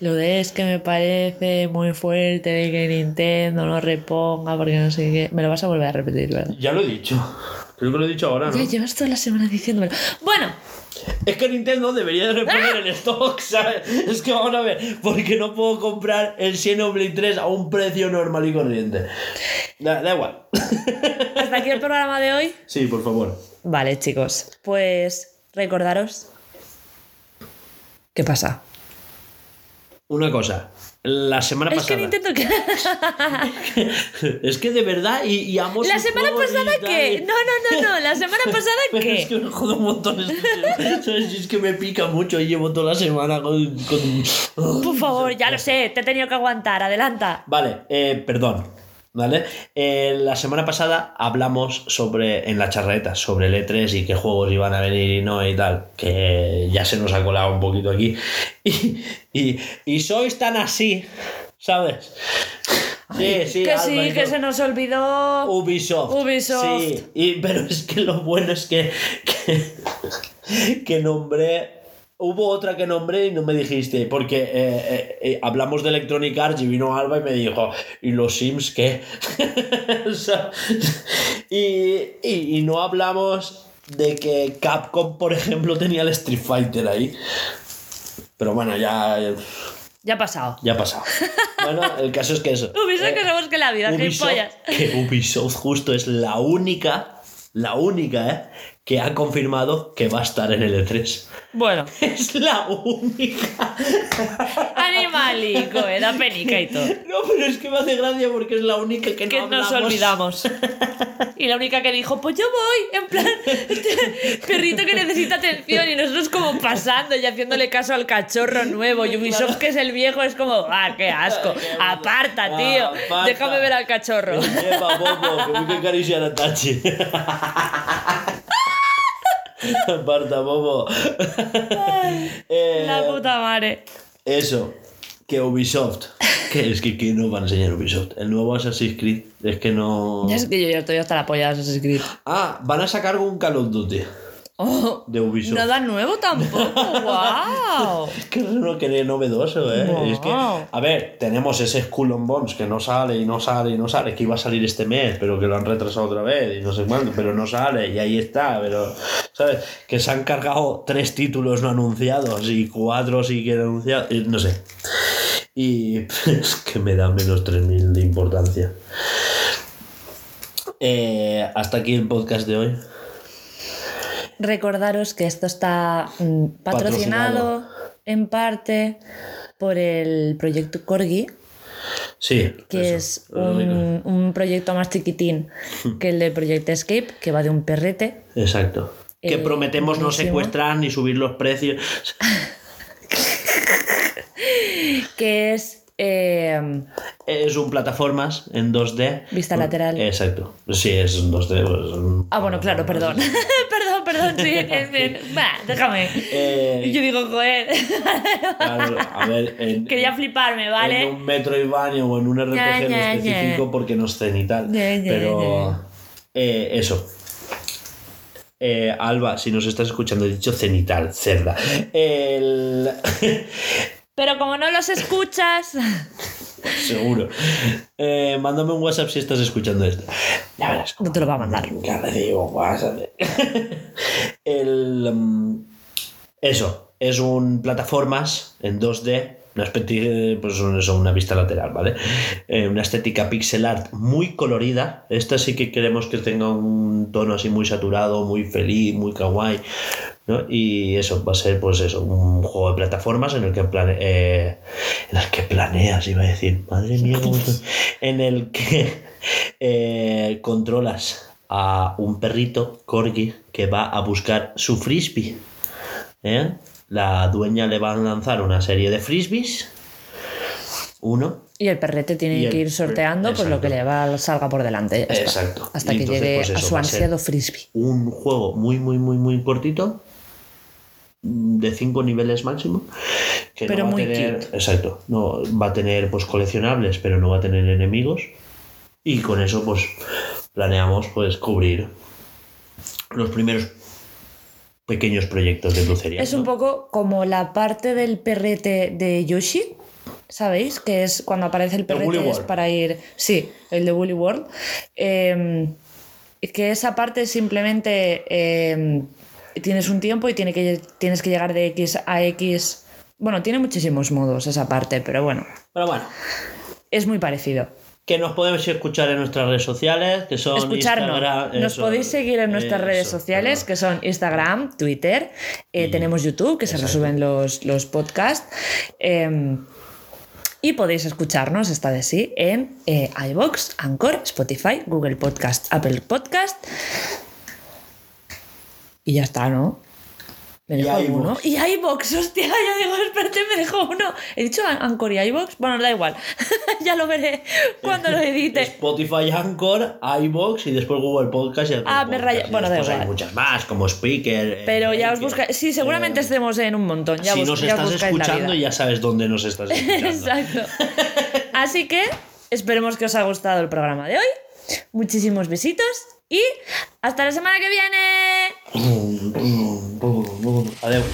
S2: Lo de es que me parece muy fuerte de que Nintendo no reponga porque no sé qué. Me lo vas a volver a repetir, ¿verdad?
S1: Ya lo he dicho. Creo que lo he dicho ahora, ¿no?
S2: Ya llevas toda la semana diciéndomelo. Bueno,
S1: Es que Nintendo debería de reponer el stock, ¿sabes? Es que vamos a ver, porque no puedo comprar el Xenoblade 3 a un precio normal y corriente. Da, da igual.
S2: hasta aquí el programa de hoy.
S1: Sí, por favor.
S2: Vale, chicos. Pues recordaros. ¿Qué pasa?
S1: Una cosa. La semana
S2: Es que
S1: pasada.
S2: Nintendo.
S1: es que de verdad, y, y amo
S2: ¿La semana pasada qué? No, no, no, no. ¿La semana pasada qué?
S1: es que me jodo un montón. Es que, ¿sabes? Es que me pica mucho y llevo toda la semana con. con-
S2: Por favor, ya lo sé, te he tenido que aguantar. Adelanta.
S1: Vale, eh, perdón. ¿Vale? Eh, la semana pasada hablamos sobre, en la charreta, sobre el E3 y qué juegos iban a venir y no y tal, que ya se nos ha colado un poquito aquí. Y, y, y sois tan así, ¿sabes? Sí, sí,
S2: que sí, que se nos olvidó.
S1: Ubisoft.
S2: Ubisoft.
S1: Sí, y, pero es que lo bueno es que, que, que nombré. Hubo otra que nombré y no me dijiste, porque eh, eh, eh, hablamos de Electronic Arts y vino Alba y me dijo, ¿y los Sims qué? O sea, y, y- y no hablamos de que Capcom, por ejemplo, tenía el Street Fighter ahí. Pero bueno, ya,
S2: Ya ha pasado.
S1: ya ha pasado. Bueno, el caso es que eso.
S2: Ubisoft que somos que la vida,
S1: Ubisoft, que Ubisoft justo es la única, la única, ¿eh? Que ha confirmado que va a estar en el E3.
S2: Bueno,
S1: Es la única.
S2: animalico, eh, da penica y todo.
S1: No, pero es que me hace gracia porque es la única que no
S2: Que nos
S1: hablamos.
S2: olvidamos. Y la única que dijo, pues yo voy, en plan, este perrito que necesita atención y nosotros como pasando y haciéndole caso al cachorro nuevo. Y Ubisoft, que es el viejo, es como, ah, qué asco, aparta, tío,
S1: Aparta.
S2: déjame ver al cachorro.
S1: Lleva, bobo, que voy que acariciar a Tachi. Aparta, bobo. Eh,
S2: La puta madre.
S1: Eso, que Ubisoft. Que es que ¿qué nos va a enseñar Ubisoft? El nuevo Assassin's Creed. Es que no.
S2: Es que yo ya estoy hasta la polla de Assassin's Creed.
S1: Ah, van a sacar un Call of Duty
S2: Oh,
S1: de Ubisoft.
S2: nada nuevo tampoco, wow.
S1: Es que es uno que es novedoso, ¿eh?
S2: Wow.
S1: Es que, a ver, tenemos ese Skull and Bones que no sale y no sale y no sale, que iba a salir este mes, pero que lo han retrasado otra vez y no sé cuándo, pero no sale y ahí está, pero, ¿sabes? Que se han cargado tres títulos no anunciados y cuatro sí que anunciados, no sé. Y es que me da menos 3.000 de importancia. Eh, hasta aquí el podcast de hoy.
S2: Recordaros que esto está mm, patrocinado,
S1: Patrocinado.
S2: en parte por el proyecto Corgi,
S1: Sí.
S2: que
S1: eso.
S2: es un, un proyecto más chiquitín que el de Project Escape, que va de un perrete.
S1: Exacto. Que
S2: Eh,
S1: prometemos no secuestrar ni subir los precios.
S2: que es eh,
S1: Es un plataformas en 2D.
S2: Vista lateral.
S1: Exacto. Sí, es un 2D. pues, un-
S2: Ah, bueno, claro, perdón. perdón, perdón, sí, es bien. Déjame.
S1: Eh,
S2: yo digo, joder,
S1: claro, a ver, en,
S2: quería fliparme, ¿vale?
S1: en un Metroidvania o en un RPG
S2: Ya,
S1: en
S2: ya,
S1: específico
S2: ya.
S1: porque no es cenital. Pero eh, eso. Eh, Alba, si nos estás escuchando, he dicho cenital, cerda. El...
S2: Pero como no los escuchas,
S1: Seguro. Eh, mándame un WhatsApp si estás escuchando esto. Ya verás. cómo-
S2: no te lo va a mandar.
S1: Ya le digo, WhatsApp. El, mm, eso, es un plataformas en 2D, una especie, pues eso, una vista lateral, ¿vale? Eh, una estética pixel art muy colorida. Esta sí que queremos que tenga un tono así muy saturado, muy feliz, muy kawaii. ¿No? Y eso va a ser, pues eso, un juego de plataformas en el que, plane- eh, en el que planeas, iba a decir, madre mía, cómo estoy- en el que eh, controlas a un perrito, Corgi, que va a buscar su frisbee. ¿eh? La dueña le va a lanzar una serie de frisbees. Uno.
S2: Y el perrete tiene
S1: el
S2: que ir sorteando pues lo que le va, salga por delante. ya está.
S1: Exacto.
S2: Hasta que
S1: entonces,
S2: llegue
S1: pues
S2: a
S1: eso
S2: su
S1: a
S2: ansiado frisbee.
S1: Un juego muy, muy, muy, muy cortito. De cinco niveles máximo. Que
S2: Pero
S1: no va
S2: muy
S1: a tener.
S2: cute.
S1: Exacto. No, va a tener pues coleccionables, pero no va a tener enemigos. Y con eso, pues, planeamos pues cubrir los primeros pequeños proyectos de brucería.
S2: Es un poco como la parte del perrete de Yoshi, ¿sabéis? Que es cuando aparece el perrete es para ir. Sí, el de Woolly World. Eh, que esa parte simplemente eh, tienes un tiempo y tiene que, tienes que llegar de X a X. Bueno, tiene muchísimos modos esa parte, pero bueno,
S1: Pero bueno,
S2: es muy parecido.
S1: que nos podemos escuchar en nuestras redes sociales, que son
S2: Escucharnos.
S1: Instagram,
S2: Nos
S1: eso,
S2: podéis seguir en nuestras
S1: eso,
S2: redes sociales, que son Instagram, Twitter, eh, tenemos YouTube, que se resuben los, los podcasts. eh, y podéis escucharnos, esta de sí, en eh, iVoox, Anchor, Spotify, Google Podcast, Apple Podcast. Y ya está, ¿no? Me
S1: Y
S2: dejó alguno.
S1: iVoox.
S2: Y iBox, hostia, yo digo, espérate, me dejó uno. He dicho Anchor y iBox. Bueno, da igual. ya lo veré cuando lo edite.
S1: Spotify, Anchor, iBox y después Google Podcast. y Apple
S2: Ah, me raya-
S1: Y
S2: bueno, da
S1: después hay
S2: igual.
S1: muchas más, como Speaker. eh,
S2: Pero ya os busca. Sí, seguramente
S1: eh,
S2: estemos en un montón. Ya
S1: si
S2: bus-
S1: nos
S2: ya os
S1: estás escuchando, ya sabes dónde nos estás escuchando.
S2: Exacto. Así que esperemos que os haya gustado el programa de hoy. Muchísimos besitos y hasta la semana que viene.
S1: Adiós.